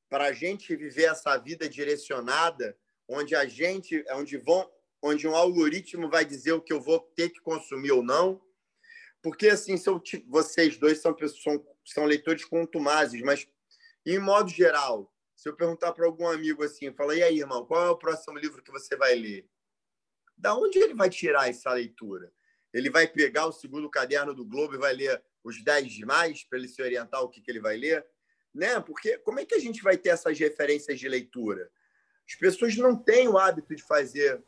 para a gente viver essa vida direcionada, onde a gente, onde vão onde um algoritmo vai dizer o que eu vou ter que consumir ou não. Porque, assim, vocês dois são, são, são leitores contumazes, mas, em modo geral, se eu perguntar para algum amigo assim, fala, e aí, irmão, qual é o próximo livro que você vai ler? Da onde ele vai tirar essa leitura? Ele vai pegar o segundo caderno do Globo e vai ler os 10 demais para ele se orientar o que, que ele vai ler? Né? Porque como é que a gente vai ter essas referências de leitura? As pessoas não têm o hábito de fazer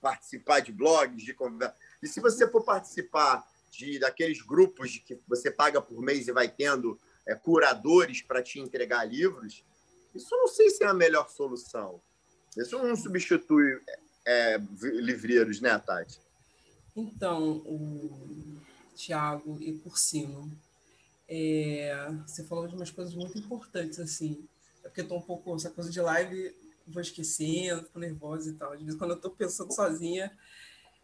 participar de blogs, de conversa. E se você for participar de daqueles grupos que você paga por mês e vai tendo é, curadores para te entregar livros, isso não sei se é a melhor solução. Isso não substitui é, livreiros, né, Tati? Então, o Tiago e Cursino, é, você falou de umas coisas muito importantes, assim, é porque eu estou um pouco, essa coisa de live vou esquecendo, fico nervosa e tal. Às vezes, quando eu estou pensando sozinha,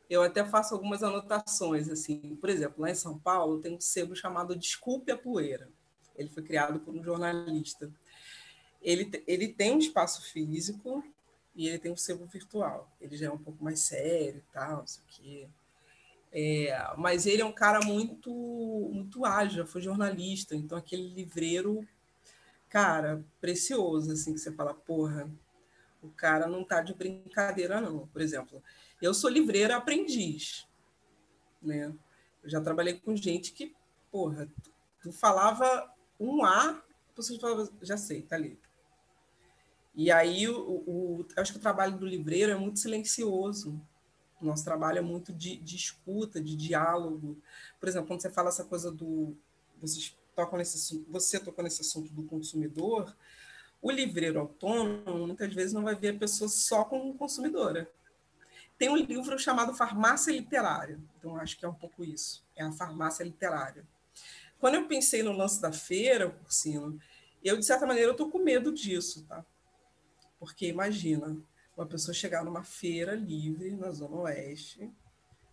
eu até faço algumas anotações, assim. Por exemplo, lá em São Paulo tem um sebo chamado Desculpe a Poeira. Ele foi criado por um jornalista. ele, ele tem um espaço físico e ele tem um sebo virtual. Ele já é um pouco mais sério e tal, não sei o quê. É, mas ele é um cara muito muito ágil, foi jornalista, então aquele livreiro, cara, precioso, assim, que você fala, porra, o cara não tá de brincadeira, não. Por exemplo, eu sou livreira aprendiz, né? Eu já trabalhei com gente que, porra, tu, falava um A, pessoa falava, já sei, tá ali. E aí, o, o, acho que o trabalho do livreiro é muito silencioso. O nosso trabalho é muito de, de escuta, de diálogo. Por exemplo, quando você fala essa coisa do. Vocês tocam nesse, você tocou nesse assunto do consumidor, o livreiro autônomo muitas vezes não vai ver a pessoa só como consumidora. Tem um livro chamado Farmácia Literária, então acho que é um pouco isso, é a farmácia literária. Quando eu pensei no lance da feira, Cursino, eu, de certa maneira, eu estou com medo disso, tá? Porque imagina, uma pessoa chegar numa feira livre na Zona Oeste,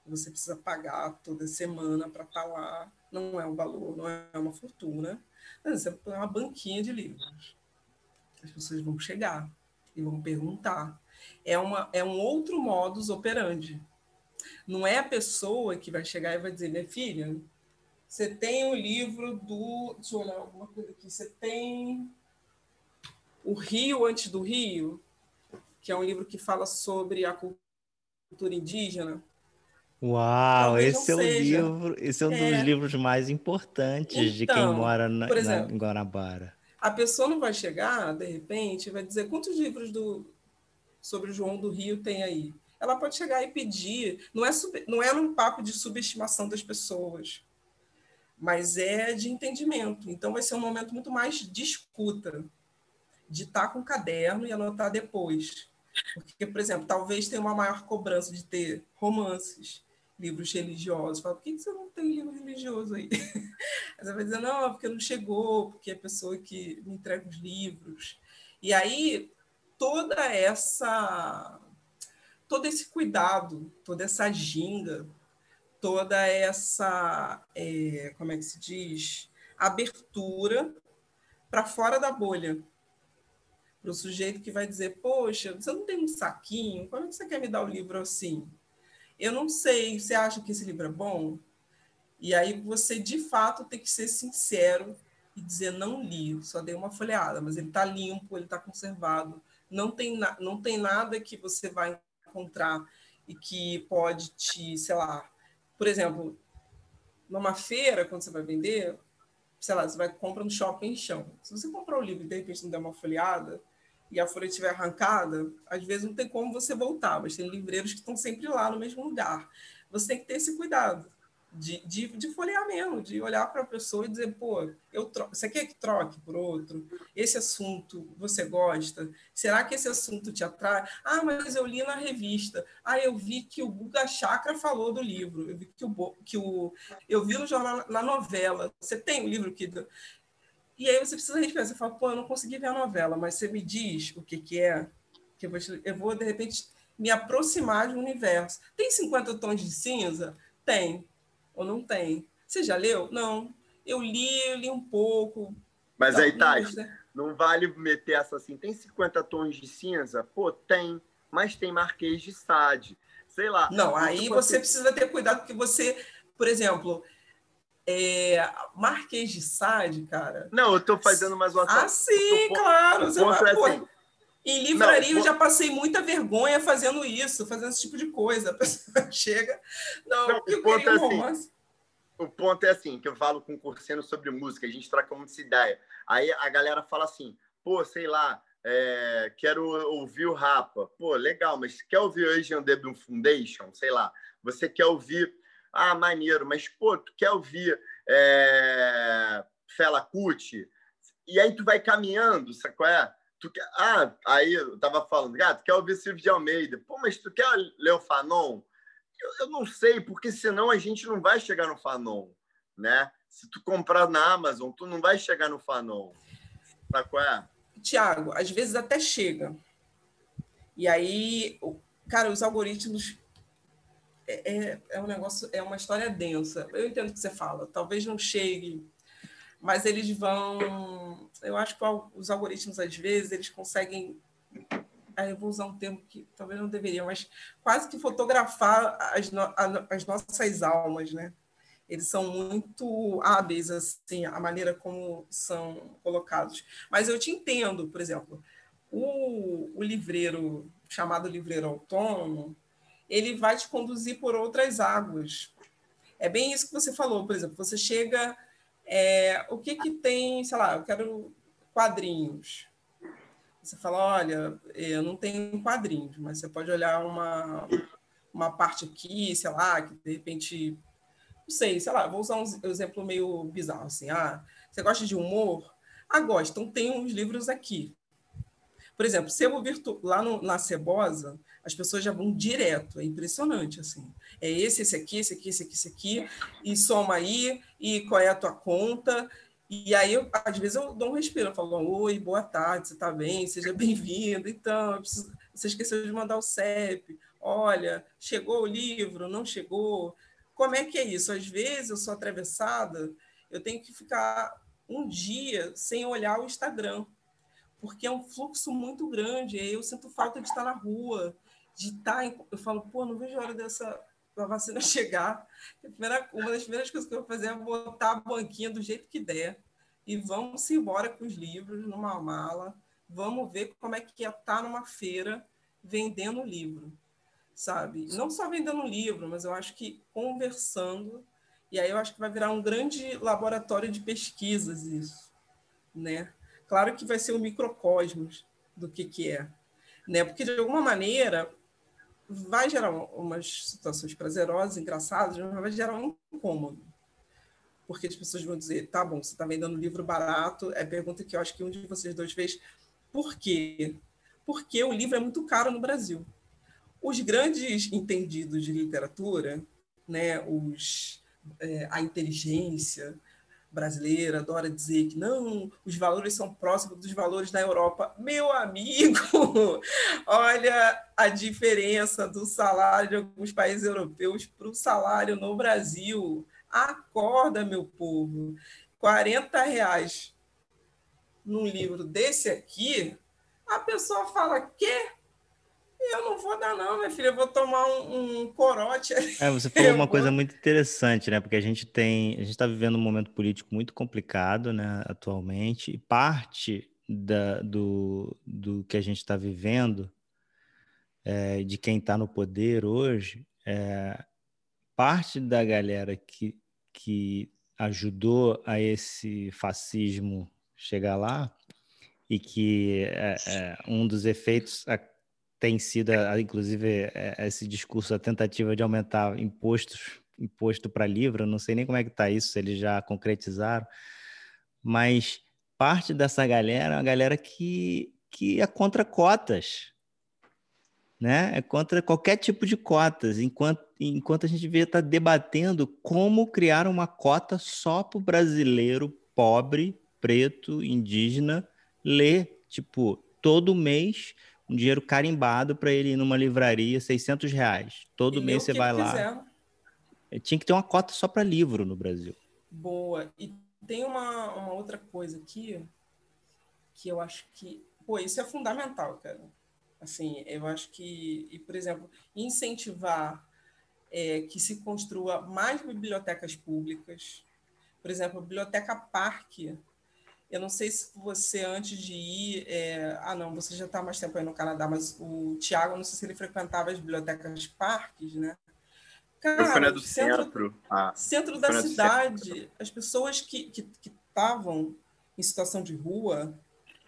você precisa pagar toda semana para estar tá lá, não é um valor, não é uma fortuna, mas é uma banquinha de livros. As pessoas vão chegar e vão perguntar. É, uma, é um outro modus operandi. Não é a pessoa que vai chegar e vai dizer, minha filha, você tem o livro do. Deixa eu olhar alguma coisa aqui. Você tem o Rio Antes do Rio, que é um livro que fala sobre a cultura indígena. Uau, Talvez esse é, um livro, esse é um é. dos livros mais importantes então, de quem então, mora na, exemplo, na, Guanabara. A pessoa não vai chegar, de repente, vai dizer quantos livros do, sobre João do Rio tem aí. Ela pode chegar e pedir, não é, sub, não é um papo de subestimação das pessoas, mas é de entendimento. Então vai ser um momento muito mais de escuta de estar com o caderno e anotar depois. Porque, por exemplo, talvez tenha uma maior cobrança de ter romances, livros religiosos. Fala, por que você não tem livro religioso aí? Você vai dizer, não, porque não chegou, porque é a pessoa que me entrega os livros. E aí, toda essa todo esse cuidado, toda essa ginga, toda essa, é, como é que se diz, abertura para fora da bolha para o sujeito que vai dizer: Poxa, você não tem um saquinho? Como é que você quer me dar o livro assim? Eu não sei, você acha que esse livro é bom? E aí você, de fato, tem que ser sincero e dizer: Não li, só dei uma folheada, mas ele está limpo, ele está conservado. Não tem, não tem nada que você vai encontrar e que pode te, sei lá, por exemplo, numa feira, quando você vai vender, sei lá, você vai comprar no shopping chão. Se você comprar o livro e de repente não der uma folheada, e a folha estiver arrancada, às vezes não tem como você voltar, mas tem livreiros que estão sempre lá no mesmo lugar. Você tem que ter esse cuidado de, de, de folhear mesmo, de olhar para a pessoa e dizer, pô, eu tro... você quer que troque por outro? Esse assunto você gosta? Será que esse assunto te atrai? Ah, mas eu li na revista. Ah, eu vi que o Guga Chakra falou do livro. Eu vi que o, que o eu vi no jornal, na novela. Você tem o um livro que e aí você precisa responder, você fala, pô, eu não consegui ver a novela, mas você me diz o que, que é, que eu vou, eu vou, de repente, me aproximar de um universo. Tem 50 tons de cinza? Tem. Ou não tem? Você já leu? Não. Eu li, eu li um pouco. Mas aí, tá, não vale meter essa assim, tem 50 tons de cinza? Pô, tem. Mas tem Marquês de Sade. Sei lá. Não, aí você precisa ter cuidado, porque você, por exemplo, é, Marquês de Sade, cara. Não, eu estou fazendo mais uma Ah, sim, tô... claro. Você vai, é assim. Em livraria não, eu já passei muita vergonha fazendo isso, fazendo esse tipo de coisa. A pessoa chega. Não, não eu queria um é assim, romance. O ponto é assim, que eu falo com o Curseno sobre música, a gente troca muita ideia. Aí a galera fala assim, pô, sei lá, é, quero ouvir o Rapa. Pô, legal, mas quer ouvir o Asian Debut Foundation? Sei lá. Você quer ouvir ah, maneiro, mas, pô, tu quer ouvir é, Fela Kuti? E aí tu vai caminhando, sabe qual é? Tu quer... Ah, aí eu tava falando, gato, ah, quer ouvir Silvio de Almeida? Pô, mas tu quer ler o Fanon? Eu, eu não sei, porque senão a gente não vai chegar no Fanon, né? Se tu comprar na Amazon, tu não vai chegar no Fanon. Sabe qual é? Tiago, às vezes até chega. E aí, cara, os algoritmos é, é, é um negócio, é uma história densa. Eu entendo o que você fala. Talvez não chegue mas eles vão. Eu acho que os algoritmos, às vezes, eles conseguem. Eu vou usar um termo que talvez não deveria, mas quase que fotografar as, no, as nossas almas, né? Eles são muito hábeis, assim, a maneira como são colocados. Mas eu te entendo, por exemplo, o, o livreiro, chamado livreiro autônomo, ele vai te conduzir por outras águas. É bem isso que você falou, por exemplo, você chega é, o que, que tem, sei lá, eu quero quadrinhos. Você fala, olha, eu não tenho quadrinhos, mas você pode olhar uma, uma parte aqui, sei lá, que de repente, não sei, sei lá, vou usar um exemplo meio bizarro, assim, ah, você gosta de humor? Ah, gosto, então tem uns livros aqui. Por exemplo, sebo virtu... lá no, na Cebosa, as pessoas já vão direto, é impressionante, assim. É esse, esse aqui, esse aqui, esse aqui, esse aqui, e soma aí, e qual é a tua conta, e aí, eu, às vezes, eu dou um respiro, eu falo, oi, boa tarde, você está bem? Seja bem-vindo. Então, preciso... você esqueceu de mandar o CEP. Olha, chegou o livro, não chegou? Como é que é isso? Às vezes, eu sou atravessada, eu tenho que ficar um dia sem olhar o Instagram, porque é um fluxo muito grande, eu sinto falta de estar na rua, de estar. Em, eu falo, pô, não vejo a hora dessa da vacina chegar. Primeira, uma das primeiras coisas que eu vou fazer é botar a banquinha do jeito que der e vamos embora com os livros numa mala. Vamos ver como é que é estar tá numa feira vendendo livro, sabe? Não só vendendo livro, mas eu acho que conversando. E aí eu acho que vai virar um grande laboratório de pesquisas isso, né? Claro que vai ser um microcosmos do que que é, né? Porque de alguma maneira vai gerar umas situações prazerosas, engraçadas, mas vai gerar um incômodo. Porque as pessoas vão dizer, tá bom, você está vendendo livro barato, é pergunta que eu acho que um de vocês dois fez, por quê? Porque o livro é muito caro no Brasil. Os grandes entendidos de literatura, né, os, é, a inteligência, brasileira adora dizer que não, os valores são próximos dos valores da Europa. Meu amigo, olha a diferença do salário de alguns países europeus para o salário no Brasil. Acorda, meu povo. 40 reais num livro desse aqui, a pessoa fala, quê? Eu não vou dar, não, minha filha, eu vou tomar um, um corote. É, você falou uma vou... coisa muito interessante, né? Porque a gente tem, a gente está vivendo um momento político muito complicado, né, atualmente, e parte da, do, do que a gente está vivendo, é, de quem está no poder hoje, é, parte da galera que, que ajudou a esse fascismo chegar lá, e que é, é um dos efeitos tem sido, inclusive, é, esse discurso, a tentativa de aumentar impostos, imposto para livro, não sei nem como é que está isso, se eles já concretizaram, mas parte dessa galera é uma galera que, que é contra cotas, né? É contra qualquer tipo de cotas, enquanto, enquanto a gente devia estar tá debatendo como criar uma cota só para o brasileiro pobre, preto, indígena ler, tipo, todo mês um dinheiro carimbado para ele ir numa livraria, 600 reais. Todo e mês você vai lá. Quiser. É, tinha que ter uma cota só para livro no Brasil. Boa. E tem uma, uma outra coisa aqui que eu acho que. Pô, isso é fundamental, cara. Assim, eu acho que, e, por exemplo, incentivar é, que se construa mais bibliotecas públicas. Por exemplo, a Biblioteca Parque eu não sei se você, antes de ir. É... Ah, não, você já está mais tempo aí no Canadá, mas o Tiago, não sei se ele frequentava as bibliotecas parques, né? Cara, do centro, centro, ah, centro da cidade, centro. as pessoas que estavam em situação de rua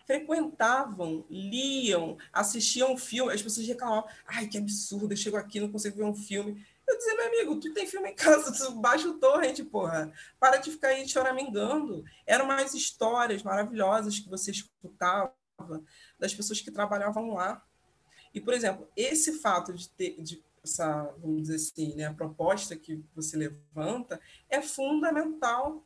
frequentavam, liam, assistiam filme, as pessoas reclamavam, ai, que absurdo, eu chego aqui, não consigo ver um filme. Eu dizia, meu amigo, tu tem filme em casa, tu baixa o torrent, porra. Para de ficar aí choramingando. Eram mais histórias maravilhosas que você escutava das pessoas que trabalhavam lá. E, por exemplo, esse fato de ter de essa, vamos dizer assim, né, a proposta que você levanta é fundamental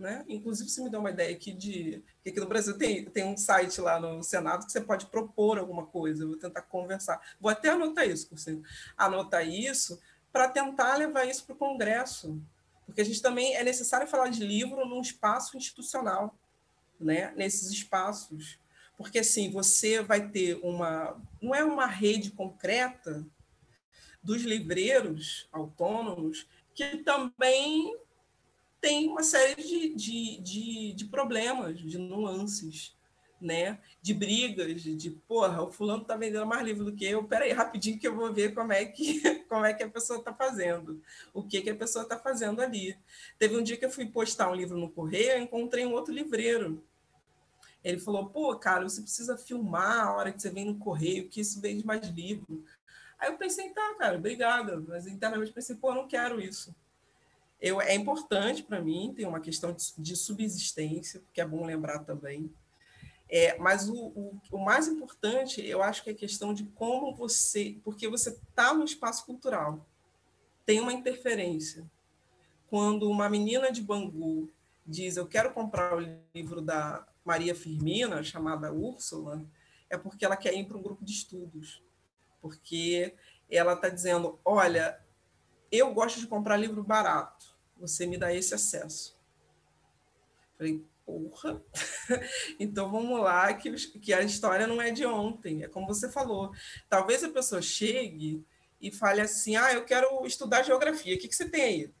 né? Inclusive, você me deu uma ideia aqui de que aqui no Brasil tem, tem um site lá no Senado que você pode propor alguma coisa. Eu vou tentar conversar. Vou até anotar isso, Cursino. Anotar isso para tentar levar isso para o Congresso. Porque a gente também é necessário falar de livro num espaço institucional, né? nesses espaços. Porque assim, você vai ter uma. Não é uma rede concreta dos livreiros autônomos que também tem uma série de, de, de, de problemas, de nuances né? De brigas, de, porra, o fulano tá vendendo mais livro do que eu. Peraí, rapidinho que eu vou ver como é que, como é que a pessoa está fazendo, o que, que a pessoa está fazendo ali. Teve um dia que eu fui postar um livro no correio, eu encontrei um outro livreiro. Ele falou, pô, cara, você precisa filmar a hora que você vem no correio, que isso vende mais livro. Aí eu pensei, tá, cara, obrigada. Mas internamente pensei, pô, eu não quero isso. Eu, é importante para mim, tem uma questão de, de subsistência, que é bom lembrar também é, mas o, o, o, mais importante, eu acho que é a questão de como você, porque você está no espaço cultural, tem uma interferência. Quando uma menina de Bangu diz, eu quero comprar o livro da Maria Firmina, chamada Úrsula, é porque ela quer ir para um grupo de estudos, porque ela está dizendo, olha, eu gosto de comprar livro barato, você me dá esse acesso. Falei, porra. então vamos lá, que, que a história não é de ontem, é como você falou. Talvez a pessoa chegue e fale assim: ah, eu quero estudar geografia, o que, que você tem aí?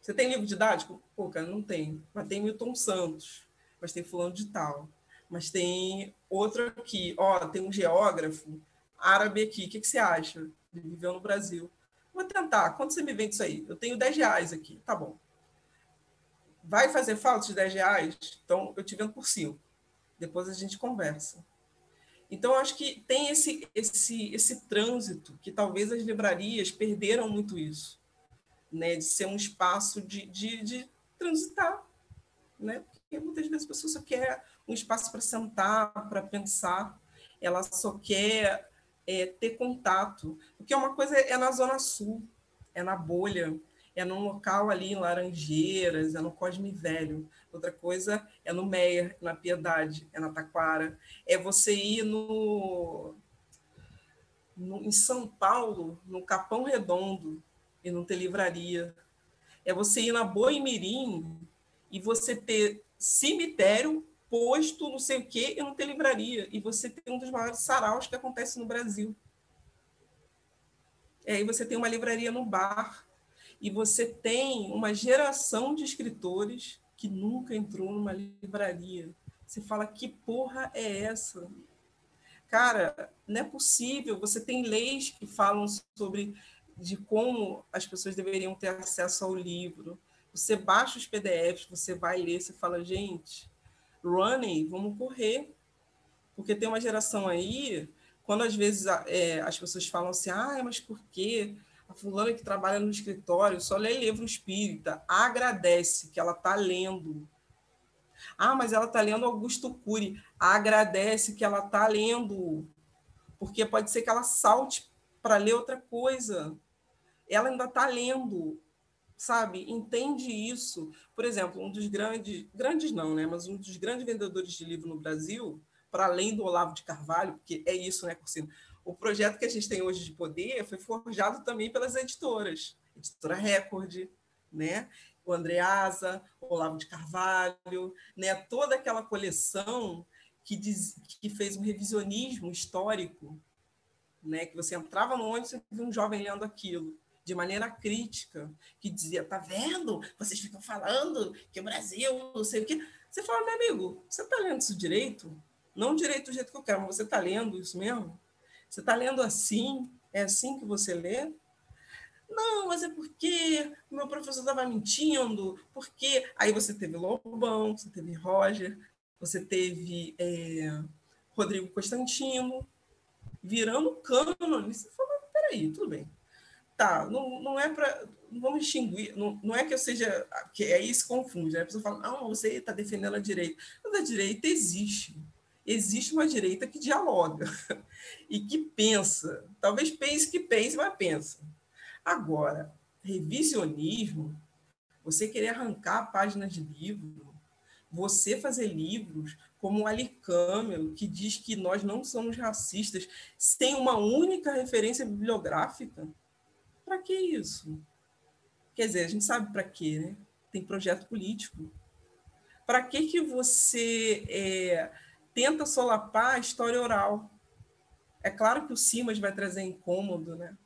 Você tem livro didático? Pô, cara, não tem. Mas tem Milton Santos, mas tem fulano de tal. Mas tem outro aqui, ó, tem um geógrafo árabe aqui, o que, que você acha? Ele viveu no Brasil. Vou tentar, quanto você me vende isso aí? Eu tenho 10 reais aqui, tá bom vai fazer falta de 10 reais? Então, eu te vendo por 5. Depois a gente conversa. Então, acho que tem esse, esse, esse trânsito que talvez as livrarias perderam muito isso, né? de ser um espaço de, de, de transitar. Né? Porque muitas vezes a pessoa só quer um espaço para sentar, para pensar, ela só quer é, ter contato. Porque uma coisa é na Zona Sul, é na bolha, é num local ali em Laranjeiras, é no Cosme Velho. Outra coisa é no Meier, na Piedade, é na Taquara. É você ir no, no, em São Paulo, no Capão Redondo, e não ter livraria. É você ir na Boimirim e você ter cemitério, posto, não sei o quê, e não ter livraria. E você ter um dos maiores saraus que acontece no Brasil. É, e você tem uma livraria no bar e você tem uma geração de escritores que nunca entrou numa livraria. Você fala, que porra é essa? Cara, não é possível. Você tem leis que falam sobre de como as pessoas deveriam ter acesso ao livro. Você baixa os PDFs, você vai ler, você fala, gente, running, vamos correr. Porque tem uma geração aí, quando às vezes é, as pessoas falam assim, ah, mas por quê? a fulana que trabalha no escritório só lê livro espírita, agradece que ela está lendo. Ah, mas ela está lendo Augusto Cury, agradece que ela está lendo, porque pode ser que ela salte para ler outra coisa. Ela ainda está lendo, sabe? Entende isso. Por exemplo, um dos grandes, grandes não, né? Mas um dos grandes vendedores de livro no Brasil, para além do Olavo de Carvalho, porque é isso, né, Cursino? o projeto que a gente tem hoje de poder foi forjado também pelas editoras, editora Record, né? o Andreasa, o Olavo de Carvalho, né? toda aquela coleção que, diz, que fez um revisionismo histórico, né? que você entrava no ônibus e via um jovem lendo aquilo, de maneira crítica, que dizia, tá vendo? Vocês ficam falando que o Brasil, não sei o quê. Você fala, meu amigo, você está lendo isso direito? Não direito do jeito que eu quero, mas você está lendo isso mesmo? Você está lendo assim? É assim que você lê? Não, mas é porque o meu professor estava mentindo, porque aí você teve Lobão, você teve Roger, você teve é, Rodrigo Constantino, virando cânone. Você falou, peraí, tudo bem. Tá, não, não é para. Vamos extinguir, não, não é que eu seja. que aí se confunde, né? A pessoa fala, não, você está defendendo a direita. Mas a direita existe existe uma direita que dialoga e que pensa. Talvez pense que pense, mas pensa. Agora, revisionismo, você querer arrancar páginas de livro, você fazer livros como o Ali Camel, que diz que nós não somos racistas, sem uma única referência bibliográfica, para que isso? Quer dizer, a gente sabe para quê, né? Tem projeto político. Para que, que você é, tenta solapar a história oral? É claro que o Simas vai trazer incômodo, né?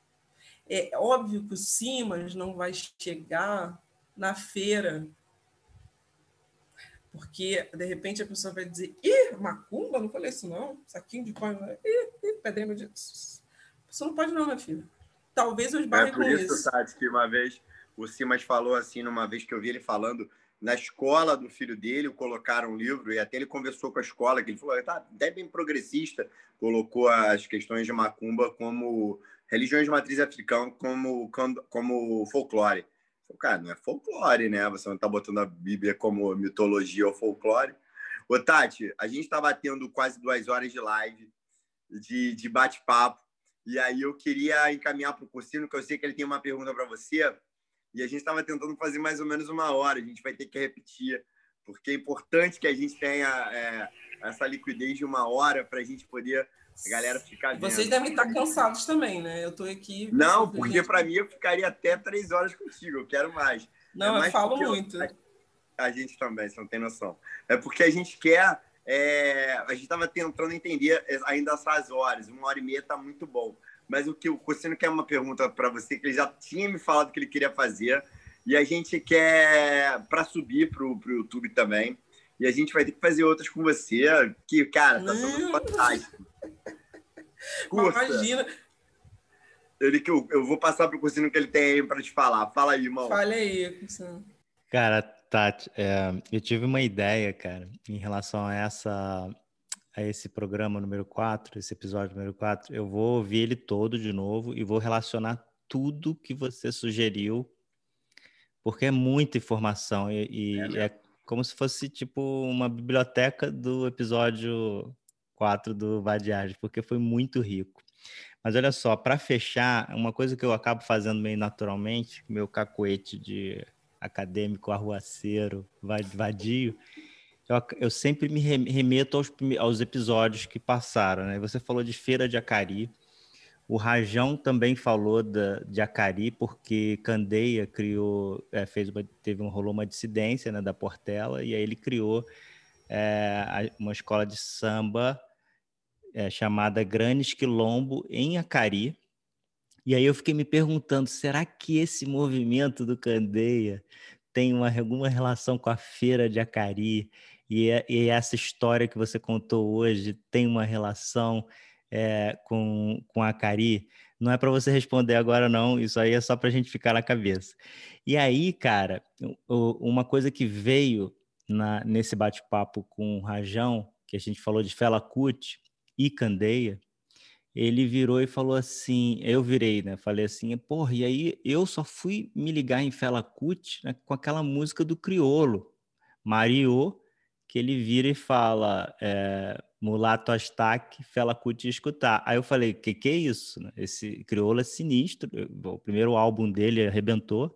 É óbvio que o Simas não vai chegar na feira, porque de repente a pessoa vai dizer: ih, macumba, não falei isso não, saquinho de pão, ih, ih pedrinho de. Você não pode, não, minha filha. Talvez eu esbarre é por isso, isso. Tati, que uma vez o Simas falou assim, numa vez que eu vi ele falando, na escola do filho dele, colocaram um livro, e até ele conversou com a escola, que ele falou, tá até bem progressista, colocou as questões de macumba como religiões de matriz africana, como, como folclore. Falei, cara, não é folclore, né? Você não está botando a Bíblia como mitologia ou folclore. Ô, Tati, a gente estava tendo quase duas horas de live, de, de bate-papo, e aí eu queria encaminhar para o Cursino, que eu sei que ele tem uma pergunta para você, e a gente estava tentando fazer mais ou menos uma hora. A gente vai ter que repetir, porque é importante que a gente tenha é, essa liquidez de uma hora para a gente poder a galera ficar vendo. Vocês devem estar cansados também, né? Eu estou aqui. Não, porque para mim eu ficaria até três horas contigo. Eu quero mais. Não, é mais eu falo muito. A, a, gente também, você não tem noção. É porque a gente quer. É, a gente estava tentando entender ainda essas horas. Uma hora e meia está muito bom. Mas o que o Cocino quer uma pergunta para você, que ele já tinha me falado que ele queria fazer, e a gente quer para subir para o YouTube também. E a gente vai ter que fazer outras com você, que, cara, tá sendo fantástico. Curta. Imagina. Ele que eu, eu vou passar para o Cursino que ele tem aí para te falar. Fala aí, irmão. Fala aí, Cursino. Cara, Tati, é, eu tive uma ideia, cara, em relação a essa a esse programa número 4, esse episódio número 4, eu vou ouvir ele todo de novo e vou relacionar tudo que você sugeriu, porque é muita informação e, e é, é, como se fosse tipo uma biblioteca do episódio 4 do Vadiagem, porque foi muito rico. Mas olha só, para fechar, uma coisa que eu acabo fazendo meio naturalmente, meu cacoete de acadêmico arruaceiro, vadio, eu, eu sempre me remeto aos, aos episódios que passaram, né? Você falou de Feira de Acari, o Rajão também falou da, de Acari, porque Candeia criou, é, fez uma, teve um, rolou uma dissidência né, da Portela, e aí ele criou é, uma escola de samba é, chamada Granes Quilombo, em Acari. E aí eu fiquei me perguntando, será que esse movimento do Candeia tem uma, alguma relação com a feira de Acari? E, é, e essa história que você contou hoje tem uma relação é, com, com a Cari? Não é para você responder agora, não. Isso aí é só para a gente ficar na cabeça. E aí, cara, uma coisa que veio na, nesse bate-papo com o Rajão, que a gente falou de Fela Kuti e Candeia, ele virou e falou assim, eu virei, né? Falei assim, porra, e aí eu só fui me ligar em Fela Kuti né, com aquela música do Criolo, Mario que ele vira e fala é, Mulato Astaque, Fela Kuti escutar. Aí eu falei, que que é isso? Esse crioulo é sinistro. O primeiro álbum dele arrebentou,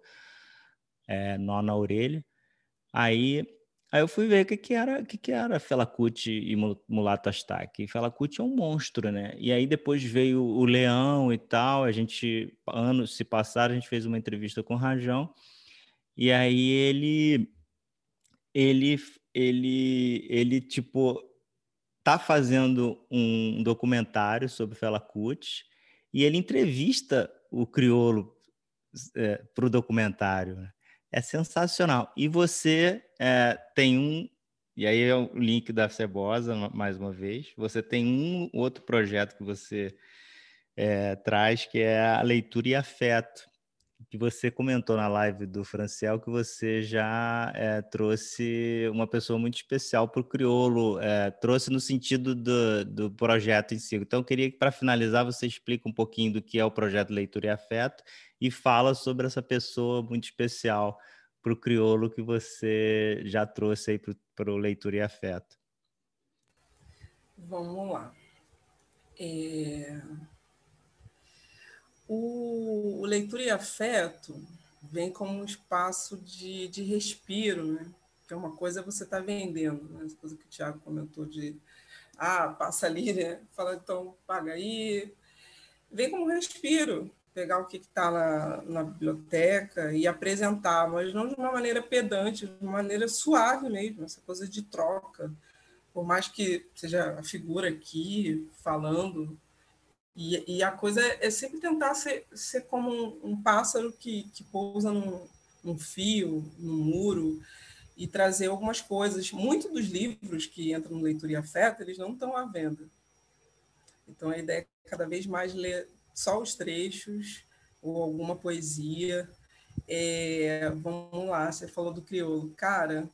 é, Nó na Orelha. Aí, aí eu fui ver o que que era, o que que era Fela e Mulato Astaque. Fela Kuti é um monstro, né? E aí depois veio o Leão e tal, a gente, anos se passaram, a gente fez uma entrevista com o Rajão, e aí ele ele ele, ele tipo, tá fazendo um documentário sobre Fela e ele entrevista o criolo é, para o documentário. Né? É sensacional. E você é, tem um, e aí é o link da Cebosa, mais uma vez, você tem um outro projeto que você é, traz, que é a leitura e afeto que você comentou na live do Franciel que você já é, trouxe uma pessoa muito especial para o Criolo, é, trouxe no sentido do, do projeto em si. Então, eu queria que, para finalizar, você explique um pouquinho do que é o projeto Leitura e Afeto e fala sobre essa pessoa muito especial para o Criolo que você já trouxe aí para o Leitura e Afeto. Vamos lá. É... O, o leitura e afeto vem como um espaço de, de respiro, né? Que é uma coisa você está vendendo, né? Essa coisa que o Tiago comentou de ah, passa ali, né? Fala, então paga aí. Vem como um respiro. pegar o que está na, na biblioteca e apresentar, mas não de uma maneira pedante, de uma maneira suave mesmo, essa coisa de troca. Por mais que seja a figura aqui falando, e, e a coisa é, é sempre tentar ser, ser como um, um pássaro que, que pousa num, num fio, num muro, e trazer algumas coisas. Muitos dos livros que entram no Leitura e Afeto, eles não estão à venda. Então, a ideia é cada vez mais ler só os trechos ou alguma poesia. É, vamos lá, você falou do crioulo. Cara,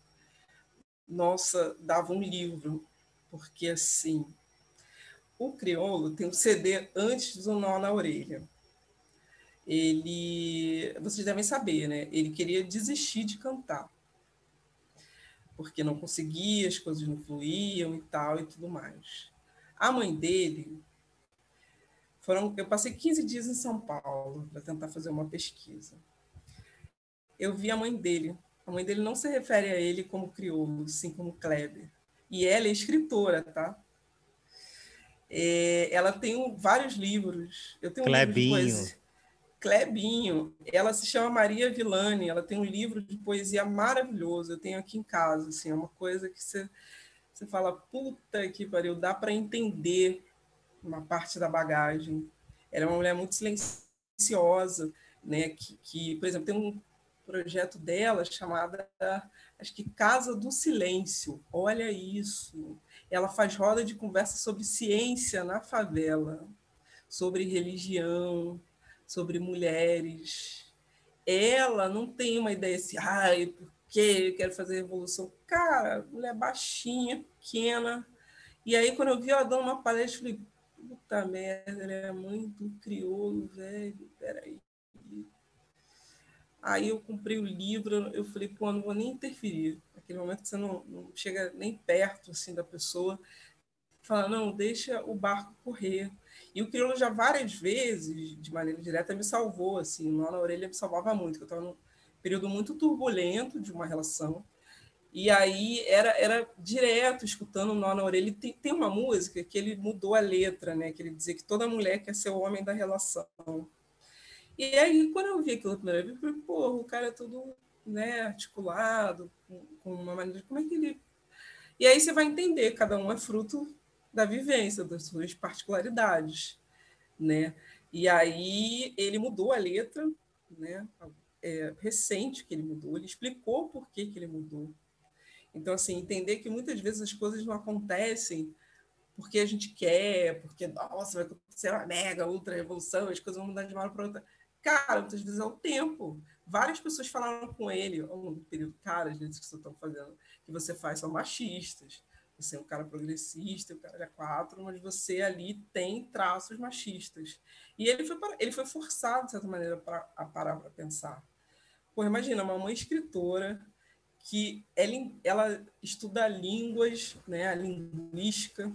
nossa, dava um livro, porque assim, o crioulo tem um CD antes do Nó na Orelha. Ele, vocês devem saber, né? Ele queria desistir de cantar, porque não conseguia, as coisas não fluíam e tal e tudo mais. A mãe dele foram, eu passei 15 dias em São Paulo para tentar fazer uma pesquisa. Eu vi a mãe dele. A mãe dele não se refere a ele como crioulo, sim como Kleber. E ela é escritora, tá? É, ela tem vários livros. Eu tenho um Clebinho. livro de poesia. Clebinho. Ela se chama Maria Villani. Ela tem um livro de poesia maravilhoso. Eu tenho aqui em casa. Assim, é uma coisa que você, você fala, puta que pariu, dá para entender uma parte da bagagem. Ela é uma mulher muito silenciosa, né? Que, que, por exemplo, tem um projeto dela chamada, acho que Casa do Silêncio. Olha isso. Ela faz roda de conversa sobre ciência na favela, sobre religião, sobre mulheres. Ela não tem uma ideia assim, ai, por que eu quero fazer revolução? Cara, mulher baixinha, pequena. E aí, quando eu vi ela dando uma palestra, eu falei, Puta merda, ele é mãe do crioulo, velho. Peraí. Aí eu comprei o livro, eu falei, pô, não vou nem interferir. Naquele momento que você não, não chega nem perto assim da pessoa, fala, não, deixa o barco correr. E o crioulo já várias vezes, de maneira direta, me salvou, assim, nó na orelha me salvava muito, eu estava num período muito turbulento de uma relação, e aí era, era direto, escutando o nó na orelha. Tem, tem uma música que ele mudou a letra, né? Que ele dizia que toda mulher quer ser o homem da relação. E aí, quando eu vi aquilo primeira vez, eu falei, pô, o cara é todo né, articulado, com, com uma maneira. Como é que ele. E aí você vai entender, cada um é fruto da vivência, das suas particularidades. Né? E aí ele mudou a letra, né? É, recente que ele mudou, ele explicou por que, que ele mudou. Então, assim, entender que muitas vezes as coisas não acontecem porque a gente quer, porque, nossa, vai acontecer uma mega, ultra revolução, as coisas vão mudar de uma hora para outra. Cara, muitas vezes é o tempo. Várias pessoas falaram com ele, no período, cara, as vezes que você está fazendo, que você faz são machistas. Você é um cara progressista, o cara é quatro, mas você ali tem traços machistas. E ele foi, ele foi forçado, de certa maneira, pra, a parar para pensar. Pô, imagina, uma mãe escritora, que ela, ela estuda línguas, né, a linguística,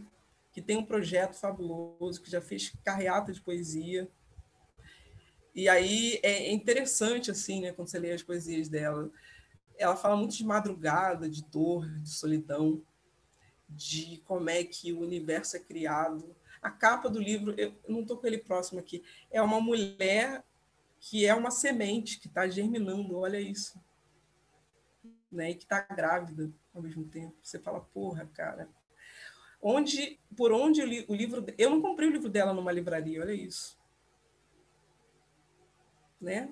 que tem um projeto fabuloso, que já fez carreata de poesia. E aí é interessante, assim, né, quando você lê as poesias dela. Ela fala muito de madrugada, de dor, de solidão, de como é que o universo é criado. A capa do livro, eu não estou com ele próximo aqui, é uma mulher que é uma semente que está germinando, olha isso né, e que está grávida ao mesmo tempo. Você fala, porra, cara. Onde, por onde o, livro. Eu não comprei o livro dela numa livraria, olha isso. Né?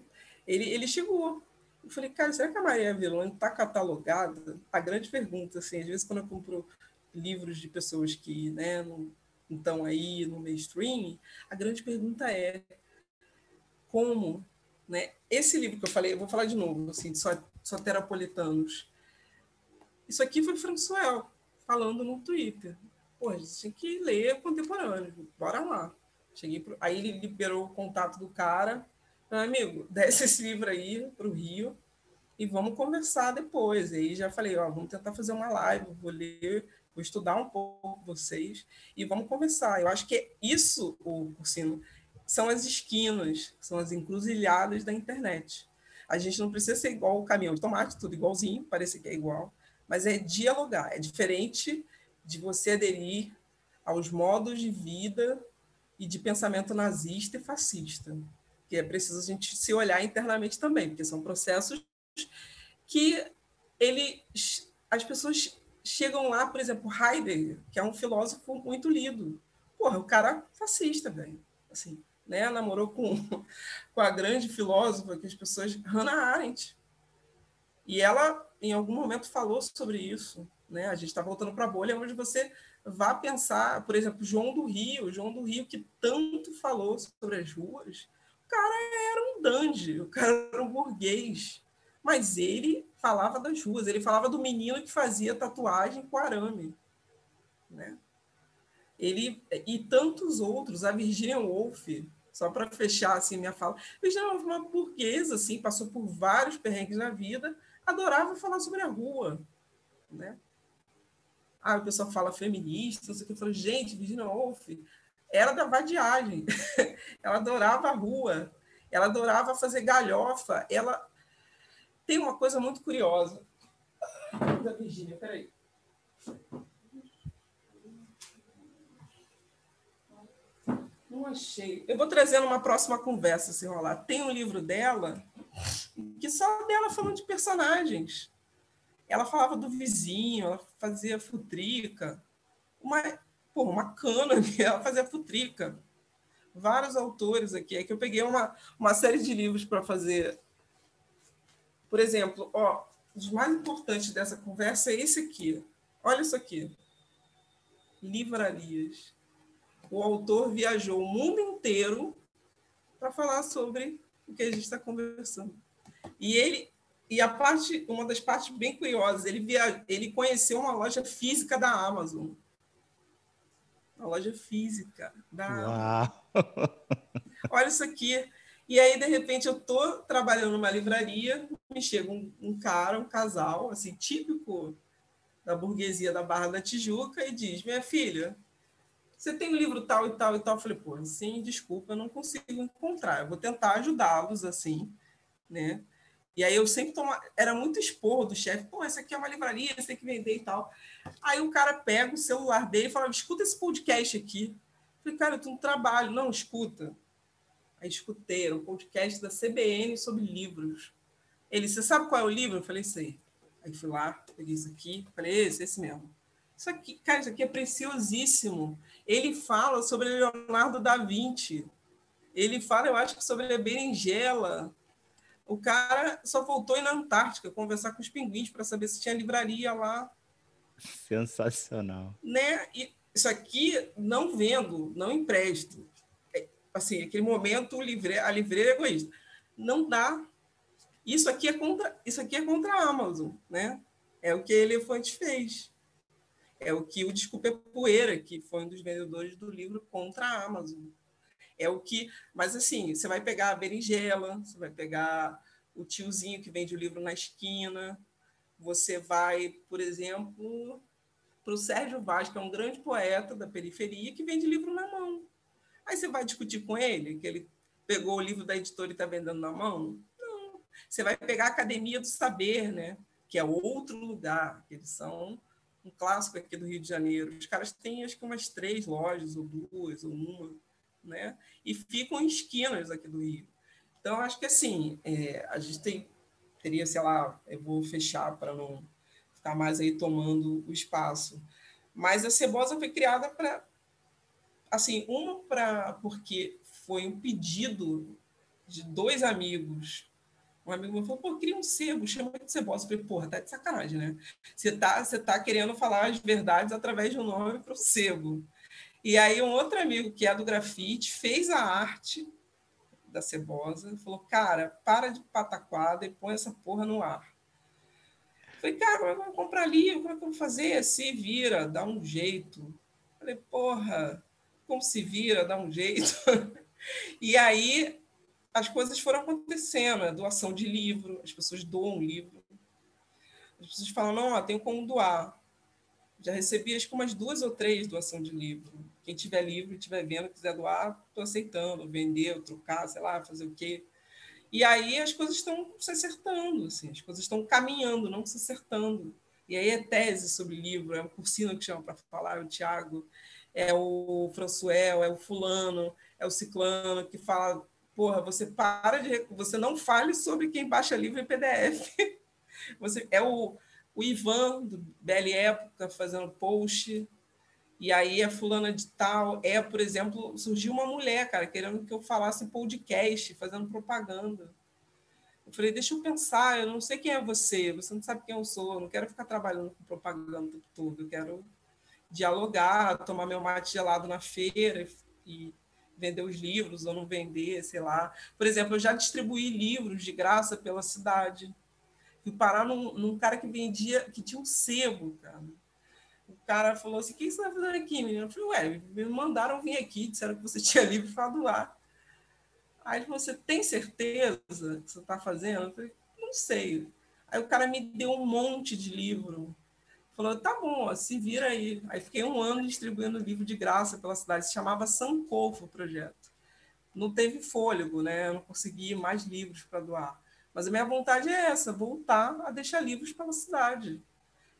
Ele, ele chegou. Eu falei, cara, será que a Maria Vilone está catalogada? A grande pergunta, assim, às vezes quando eu compro livros de pessoas que né, não estão aí no mainstream, a grande pergunta é como né? Esse livro que eu falei, eu vou falar de novo, assim, de soteropolitanos. Isso aqui foi Françoel falando no Twitter. Pô, a gente tinha que ler contemporâneo, bora lá. Cheguei pro... Aí ele liberou o contato do cara. Meu amigo, desce esse livro aí para o Rio e vamos conversar depois. E aí já falei, ó, vamos tentar fazer uma live, vou ler, vou estudar um pouco vocês e vamos conversar. Eu acho que é isso, o Cursino, são as esquinas, são as encruzilhadas da internet. A gente não precisa ser igual o caminhão de tomate, tudo igualzinho, parece que é igual, mas é dialogar. É diferente de você aderir aos modos de vida e de pensamento nazista e fascista. Porque é preciso a gente se olhar internamente também, porque são processos que ele, as pessoas chegam lá, por exemplo, Heidegger, que é um filósofo muito lido. Porra, o cara fascista, velho. Assim, né? Namorou com, com a grande filósofa que as pessoas, Hannah Arendt. E ela, em algum momento, falou sobre isso. Né? A gente está voltando para a bolha, onde você vá pensar, por exemplo, João do Rio, João do Rio, que tanto falou sobre as ruas, o cara era um dandy, o cara era um burguês, mas ele falava das ruas, ele falava do menino que fazia tatuagem com arame, né? Ele e tantos outros, a Virginia Woolf, só para fechar assim minha fala, Virginia Woolf uma burguesa assim, passou por vários perrengues na vida, adorava falar sobre a rua, né? Ah, o pessoal fala feminista, não sei o que. Eu falo, gente, Virginia Woolf era da vadiagem. ela adorava a rua, ela adorava fazer galhofa. Ela tem uma coisa muito curiosa da Virginia, peraí. Não achei. Eu vou trazer numa próxima conversa, se rolar. Tem um livro dela que só dela falando de personagens. Ela falava do vizinho, ela fazia futrica. Uma, porra, uma cana, ela fazia futrica. Vários autores aqui. É que eu peguei uma, uma série de livros para fazer. Por exemplo, ó, os mais importantes dessa conversa é esse aqui. Olha isso aqui. Livrarias. O autor viajou o mundo inteiro para falar sobre o que a gente está conversando. E ele e a parte, uma das partes bem curiosas, ele, via, ele conheceu uma loja física da Amazon. Uma loja física da. Amazon. Olha isso aqui. E aí, de repente, eu estou trabalhando numa livraria, me chega um, um, cara, um casal, assim, típico da burguesia da Barra da Tijuca, e diz: Minha filha, você tem um livro tal e tal e tal? Eu falei: Pô, sim, desculpa, eu não consigo encontrar. Eu vou tentar ajudá-los, assim, né? E aí eu sempre toma, era muito esporro do chefe, pô, essa aqui é uma livraria, você tem que vender e tal. Aí o cara pega o celular dele e fala, escuta esse podcast aqui. Eu falei, cara, eu tô no trabalho. Não, escuta. Aí escutei, era um podcast da CBN sobre livros. Ele, você sabe qual é o livro? Eu falei, sei. Aí fui lá, peguei isso aqui, falei, esse, esse mesmo. Isso aqui, cara, isso aqui é preciosíssimo. Ele fala sobre Leonardo da Vinci. Ele fala, eu acho que sobre a berinjela o cara só voltou na Antártica conversar com os pinguins para saber se tinha livraria lá. Sensacional. Né? E isso aqui não vendo, não empresto. É, assim, aquele momento livre, a livreira é egoísta. Não dá. Isso aqui é contra, isso aqui é contra a Amazon, né? É o que a Elefante fez. É o que o Desculpa é Poeira, que foi um dos vendedores do livro contra a Amazon. É o que. Mas assim, você vai pegar a berinjela, você vai pegar o tiozinho que vende o livro na esquina, você vai, por exemplo, para o Sérgio Vaz, que é um grande poeta da periferia, que vende livro na mão. Aí você vai discutir com ele, que ele pegou o livro da editora e está vendendo na mão? Não. Você vai pegar a Academia do Saber, né? que é outro lugar, que eles são um clássico aqui do Rio de Janeiro. Os caras têm, acho que, umas três lojas, ou duas, ou uma né? E ficam em esquinas aqui do Rio. Então, acho que assim, é, a gente tem, teria, sei lá, eu vou fechar para não ficar mais aí tomando o espaço. Mas a Cebosa foi criada para, assim, uma para porque foi um pedido de dois amigos. Um amigo meu falou, pô, queria um sebo, chama de cebosa. Eu falei, porra, tá de sacanagem, né? Você tá, você tá querendo falar as verdades através de um nome para o sebo. E aí um outro amigo que é do grafite fez a arte da cebosa, falou, cara, para de pataquada e põe essa porra no ar. Falei, cara, eu vou comprar livro, como é que eu vou fazer? Se vira, dá um jeito. Falei, porra, como se vira, dá um jeito. e aí as coisas foram acontecendo, a doação de livro, as pessoas doam livro. As pessoas falam, não, ó, tenho como doar. Já recebi acho que umas duas ou três doação de livro. Quem tiver livro, estiver vendo, quiser doar, estou aceitando, vender, trocar, sei lá, fazer o quê. E aí as coisas estão se acertando, assim, as coisas estão caminhando, não se acertando. E aí é tese sobre livro, é o Cursino que chama para falar, é o Tiago, é o Françoel, é o fulano, é o ciclano que fala porra, você para de. Você não fale sobre quem baixa livro em PDF. Você é o, o Ivan, do BL Época, fazendo post. E aí a fulana de tal. É, por exemplo, surgiu uma mulher, cara, querendo que eu falasse podcast, fazendo propaganda. Eu falei, deixa eu pensar, eu não sei quem é você, você não sabe quem eu sou, eu não quero ficar trabalhando com propaganda o tempo todo, eu quero dialogar, tomar meu mate gelado na feira e vender os livros ou não vender, sei lá. Por exemplo, eu já distribuí livros de graça pela cidade. Fui parar num, num cara que vendia, que tinha um sebo, cara. O cara falou assim: o que você está fazendo aqui, menina? Eu falei, ué, me mandaram vir aqui, disseram que você tinha livro para doar. Aí ele falou: você tem certeza que você está fazendo? Eu falei, não sei. Aí o cara me deu um monte de livro falou: tá bom, ó, se vira aí. Aí fiquei um ano distribuindo livro de graça pela cidade. Se chamava Sankofa o projeto. Não teve fôlego, né? Eu não consegui mais livros para doar. Mas a minha vontade é essa: voltar a deixar livros pela cidade.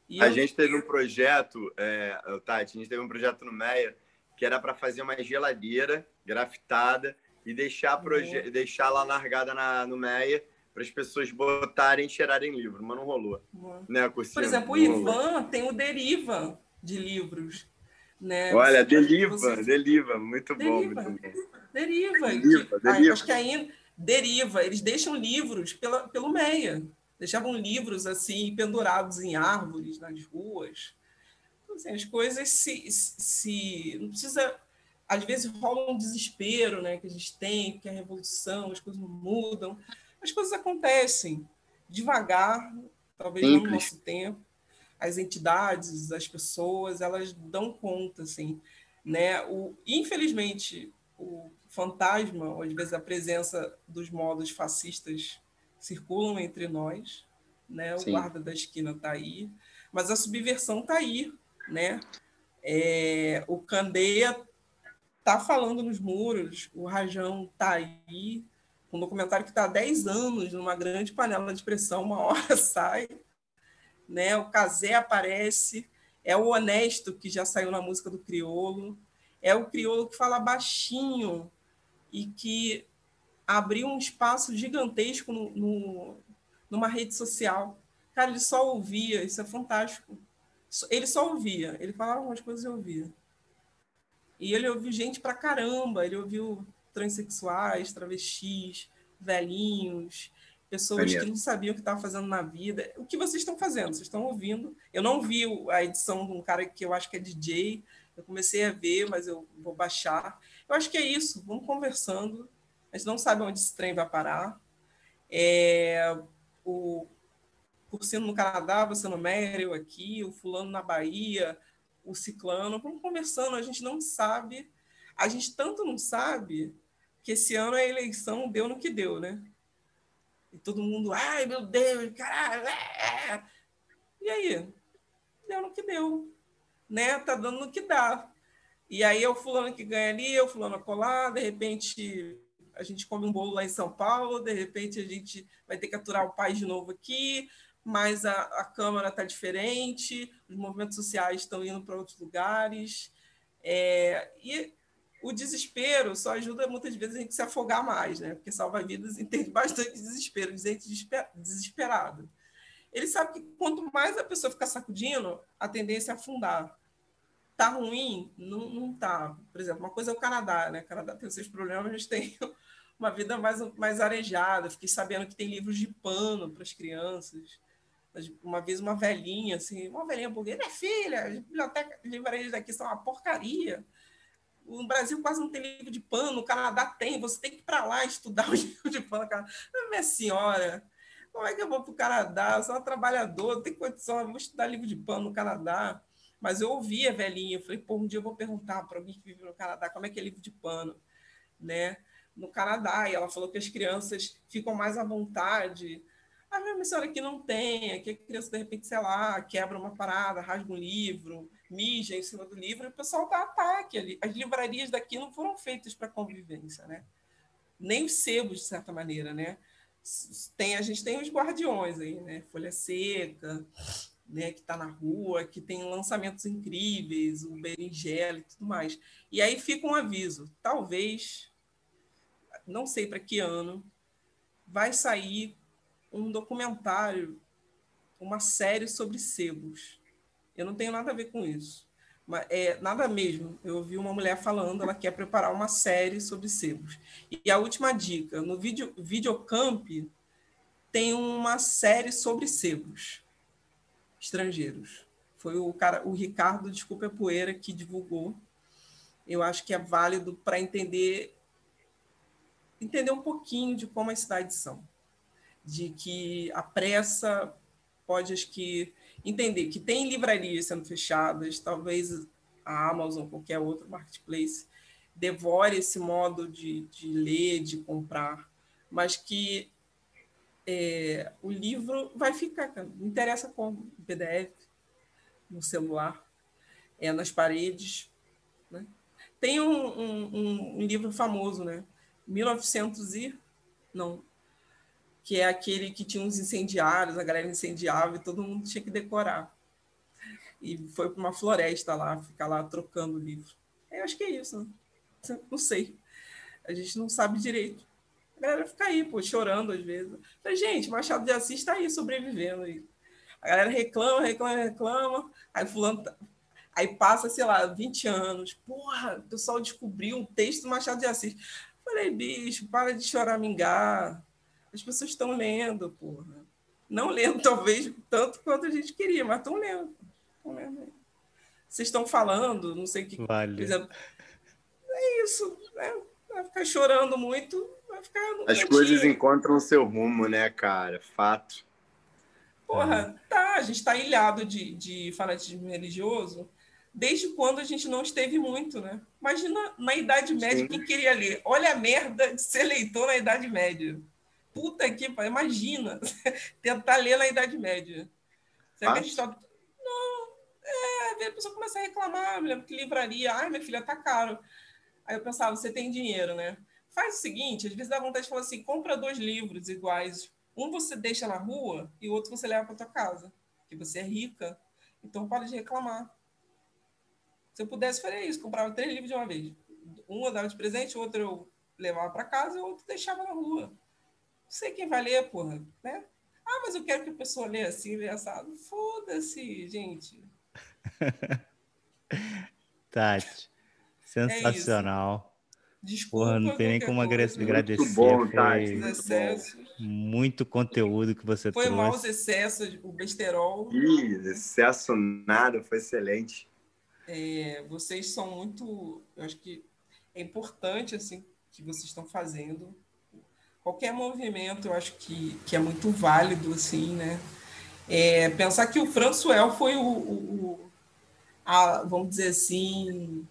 E a eu... gente teve um projeto, é, Tati, a gente teve um projeto no Meia que era para fazer uma geladeira grafitada e deixar, proje... deixar lá largada na, no Meia para as pessoas botarem e cheirarem livro, mas não rolou. Né, Por exemplo, o Ivan tem o Deriva de livros. Né? Olha, você, Deriva, você... Deriva, muito bom, Deriva. muito bom. Deriva, deriva, que, deriva. acho que ainda Deriva, eles deixam livros pela, pelo Meia. Deixavam livros assim pendurados em árvores nas ruas. Então, assim, as coisas se, se não precisa às vezes rola um desespero, né, que a gente tem, que a revolução, as coisas não mudam as coisas acontecem devagar, talvez Simples. no nosso tempo. As entidades, as pessoas, elas dão conta, assim, né? O, infelizmente, o fantasma, ou às vezes a presença dos modos fascistas circulam entre nós, né? O Sim. guarda da esquina está aí, mas a subversão está aí, né? É, o Candeia está falando nos muros, o Rajão está aí, um documentário que está há 10 anos numa grande panela de pressão, uma hora sai, né? O Casé aparece, é o honesto que já saiu na música do Criolo, é o Criolo que fala baixinho e que abriu um espaço gigantesco no, no, numa rede social. Cara, ele só ouvia, isso é fantástico. Ele só ouvia, ele falava algumas coisas e ouvia. E ele ouviu gente pra caramba, ele ouviu transexuais, travestis, velhinhos, pessoas que não sabiam o que estavam fazendo na vida. O que vocês estão fazendo? Vocês estão ouvindo? Eu não vi a edição de um cara que eu acho que é DJ. Eu comecei a ver, mas eu vou baixar. Eu acho que é isso. Vamos conversando. A gente não sabe onde esse trem vai parar. É, o Cursino no Canadá, você no eu aqui, o fulano na Bahia, o ciclano. Vamos conversando. A gente não sabe. A gente tanto não sabe que esse ano a eleição deu no que deu, né? E todo mundo, ai meu Deus, caralho, é, é. E aí? Deu no que deu, né? Tá dando no que dá. E aí é o fulano que ganha ali, é o fulano a colar, de repente a gente come um bolo lá em São Paulo, de repente a gente vai ter que aturar o pai de novo aqui, mas a, a Câmara está diferente, os movimentos sociais estão indo para outros lugares. É, e o desespero só ajuda muitas vezes a gente se afogar mais, né? Porque salva-vidas entende bastante desespero, de gente desesperada. Ele sabe que quanto mais a pessoa ficar sacudindo, a tendência é afundar. Tá ruim? Não, não tá. Por exemplo, uma coisa é o Canadá, né? O Canadá tem os seus problemas, a gente tem uma vida mais, mais arejada. Fiquei sabendo que tem livros de pano para as crianças. Uma vez uma velhinha, assim, uma velhinha burguesa, minha filha, as bibliotecas, livrarias daqui são uma porcaria o Brasil quase não tem livro de pano, o Canadá tem, você tem que ir para lá estudar o livro de pano. Cara. Minha senhora, como é que eu vou para o Canadá? Eu sou uma trabalhadora, não tenho condição, eu vou estudar livro de pano no Canadá. Mas eu ouvia velhinha, eu falei, pô, um dia eu vou perguntar para alguém que vive no Canadá como é que é livro de pano, né? No Canadá, e ela falou que as crianças ficam mais à vontade. Ah, minha senhora, aqui não tem, aqui a criança, de repente, sei lá, quebra uma parada, rasga um livro, mija em cima do livro, e o pessoal dá ataque ali. As livrarias daqui não foram feitas para convivência, né? Nem os sebos, de certa maneira, né? Tem, a gente tem os guardiões aí, né? Folha Seca, né? que está na rua, que tem lançamentos incríveis, o berinjela e tudo mais. E aí fica um aviso, talvez não sei para que ano, vai sair um documentário, uma série sobre sebos. Eu não tenho nada a ver com isso. Mas, é, nada mesmo. Eu ouvi uma mulher falando, ela quer preparar uma série sobre sebos. E a última dica, no vídeo, Videocamp tem uma série sobre sebos estrangeiros. Foi o cara, o Ricardo Desculpa Poeira que divulgou. Eu acho que é válido para entender entender um pouquinho de como as cidades são, de que a pressa pode acho que entender que tem livrarias sendo fechadas, talvez a Amazon, qualquer outro marketplace, devore esse modo de, de ler, de comprar, mas que é, o livro vai ficar, não interessa como, em PDF, no celular, é nas paredes. Né? Tem um, um, um livro famoso, né? 1900 e... não, que é aquele que tinha uns incendiários, a galera incendiava e todo mundo tinha que decorar. E foi para uma floresta lá, ficar lá trocando livro. Eu acho que é isso, né? Não sei. A gente não sabe direito. A galera fica aí, pô, chorando às vezes. Falei, gente, Machado de Assis está aí sobrevivendo. Aí. A galera reclama, reclama, reclama. Aí fulano. Tá... Aí passa, sei lá, 20 anos. Porra, o pessoal descobriu um texto do Machado de Assis. Falei, bicho, para de choramingar. As pessoas estão lendo, porra. Não lendo, talvez, tanto quanto a gente queria, mas estão lendo. Estão lendo. Vocês estão falando, não sei o que. Vale. Exemplo, é isso. Né? Vai ficar chorando muito, vai ficar. As coisas encontram seu rumo, né, cara? Fato. Porra, é. tá, a gente está ilhado de, de fanatismo religioso desde quando a gente não esteve muito, né? Imagina na Idade Média Sim. quem queria ler. Olha a merda de ser leitor na Idade Média. Puta que pariu, imagina tentar ler na Idade Média. Será que a gente tá... Não, é, a pessoa começa a reclamar, me lembro que livraria, ai, minha filha, tá caro. Aí eu pensava, você tem dinheiro, né? Faz o seguinte, às vezes dá vontade de falar assim, compra dois livros iguais. Um você deixa na rua e o outro você leva para tua casa, que você é rica. Então pode reclamar. Se eu pudesse, faria isso, comprava três livros de uma vez. Um eu dava de presente, o outro eu levava para casa e o outro deixava na rua sei quem vai ler, porra, né? Ah, mas eu quero que a pessoa leia assim, leia assado. Foda-se, gente. Tati, sensacional. É Desculpa, Porra, não tem nem como coisa. agradecer. Muito bom, Tati. Muito, muito conteúdo que você foi trouxe. Foi mal os excessos, o besterol. Ih, excesso nada, foi excelente. É, vocês são muito, eu acho que é importante assim que vocês estão fazendo qualquer movimento, eu acho que, que é muito válido, assim, né? É, pensar que o Françoel foi o, o, o a, vamos dizer assim,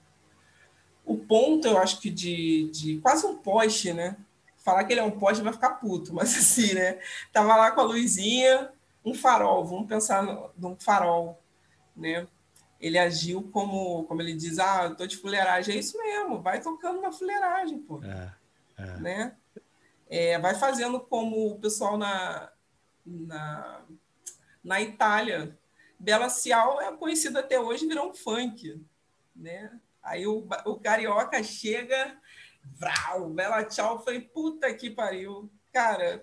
o ponto, eu acho que de, de quase um poste, né? Falar que ele é um poste vai ficar puto, mas assim, né? Tava lá com a luzinha, um farol, vamos pensar num farol, né? Ele agiu como, como ele diz, ah, eu tô de fuleiragem, é isso mesmo, vai tocando na fuleiragem, pô. É, é. Né? É, vai fazendo como o pessoal na, na, na Itália. Bela Cial é conhecido até hoje, virou um funk. Né? Aí o, o carioca chega, vrau, Bela Tchau, falei, puta que pariu. Cara,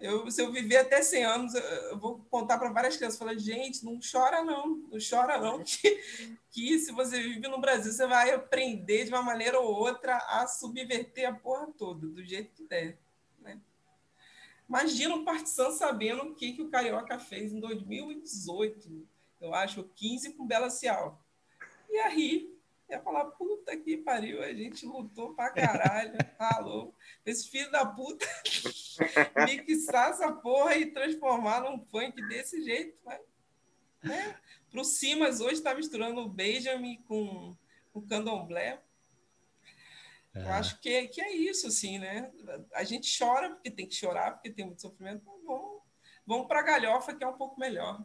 eu, se eu viver até 100 anos, eu vou contar para várias crianças, falar, gente, não chora não, não chora não, que, que se você vive no Brasil, você vai aprender de uma maneira ou outra a subverter a porra toda, do jeito que der. Né? Imagina o Partizan sabendo o que, que o Carioca fez em 2018, eu acho, 15 com Bela Cial. E aí, ia falar, puta que pariu, a gente lutou pra caralho, alô. Esse filho da puta mixar essa porra e transformar num funk desse jeito, né? né? Pro Simas hoje tá misturando o Benjamin com o candomblé. É. Eu acho que, que é isso, assim, né? A gente chora porque tem que chorar, porque tem muito sofrimento, mas vamos, vamos pra galhofa que é um pouco melhor.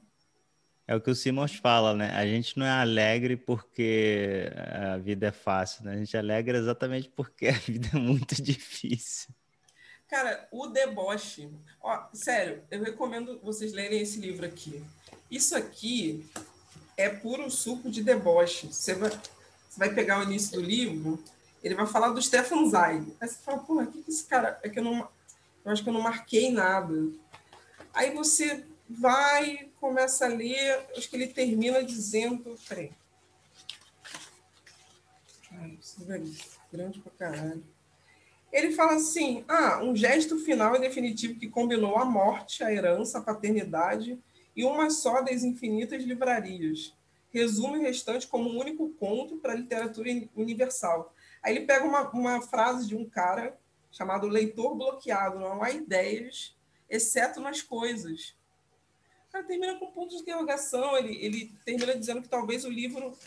É o que o Simons fala, né? A gente não é alegre porque a vida é fácil, né? A gente é alegre exatamente porque a vida é muito difícil. Cara, o deboche. Ó, sério, eu recomendo vocês lerem esse livro aqui. Isso aqui é puro suco de deboche. Você vai, você vai pegar o início do livro Ele vai falar do Stefan Zweig. Aí você fala, pô, o que, que esse cara. É que eu não. Eu acho que eu não marquei nada. Aí você vai, começa a ler, acho que ele termina dizendo. Peraí. Ai, grande pra caralho. Ele fala assim: ah, um gesto final e definitivo que combinou a morte, a herança, a paternidade e uma só das infinitas livrarias. Resume o restante como um único conto para a literatura universal. Aí ele pega uma, uma frase de um cara chamado leitor bloqueado, não há ideias, exceto nas coisas. O cara termina com um ponto de interrogação, ele, ele termina dizendo que talvez o livro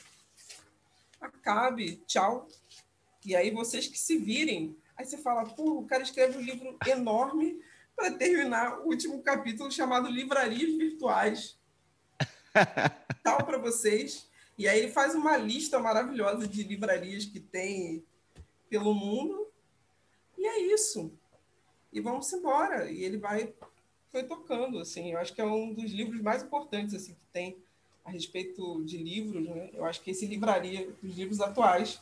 acabe, tchau. E aí vocês que se virem. Aí você fala, pô, o cara escreve um livro enorme para terminar o último capítulo chamado Livrarias Virtuais. Tal para vocês. E aí ele faz uma lista maravilhosa de livrarias que tem pelo mundo. E é isso. E vamos embora. E ele vai foi tocando assim. Eu acho que é um dos livros mais importantes assim que tem a respeito de livros, né? Eu acho que esse livraria dos livros atuais.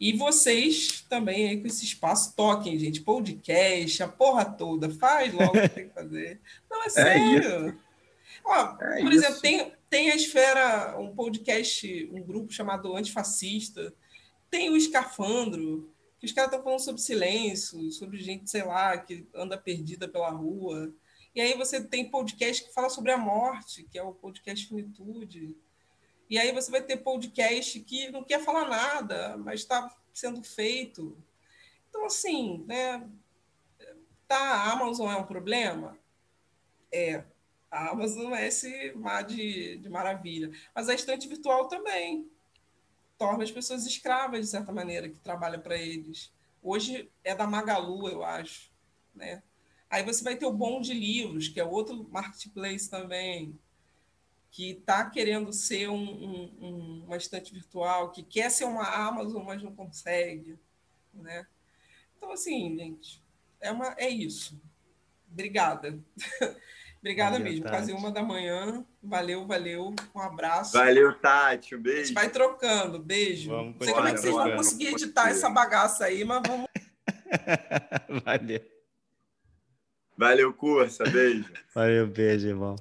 E vocês também aí com esse espaço toquem, gente, podcast, a porra toda, faz logo o que tem que fazer. Não é, é sério. É Ó, é por isso. exemplo, tem, tem a Esfera, um podcast, um grupo chamado Antifascista, tem o Escafandro, que os caras estão falando sobre silêncio, sobre gente, sei lá, que anda perdida pela rua. E aí você tem podcast que fala sobre a morte, que é o podcast Finitude. E aí você vai ter podcast que não quer falar nada, mas está sendo feito. Então, assim, né? Tá, a Amazon é um problema? É. A Amazon é esse mar de, de maravilha. Mas a estante virtual também torna as pessoas escravas, de certa maneira, que trabalham para eles. Hoje é da Magalu, eu acho. Né? Aí você vai ter o Bom de Livros, que é outro marketplace também, que está querendo ser um, um, uma estante virtual, que quer ser uma Amazon, mas não consegue. Né? Então, assim, gente, é, uma, é isso. Obrigada. Obrigada valeu, mesmo. Tati. Quase uma da manhã. Valeu, valeu. Um abraço. Valeu, Tati. Um beijo. A gente vai trocando. Beijo. Vamos Não sei como é que vocês vão conseguir editar essa bagaça aí, mas vamos. valeu. Valeu, cursa. Beijo. Valeu, beijo, irmão.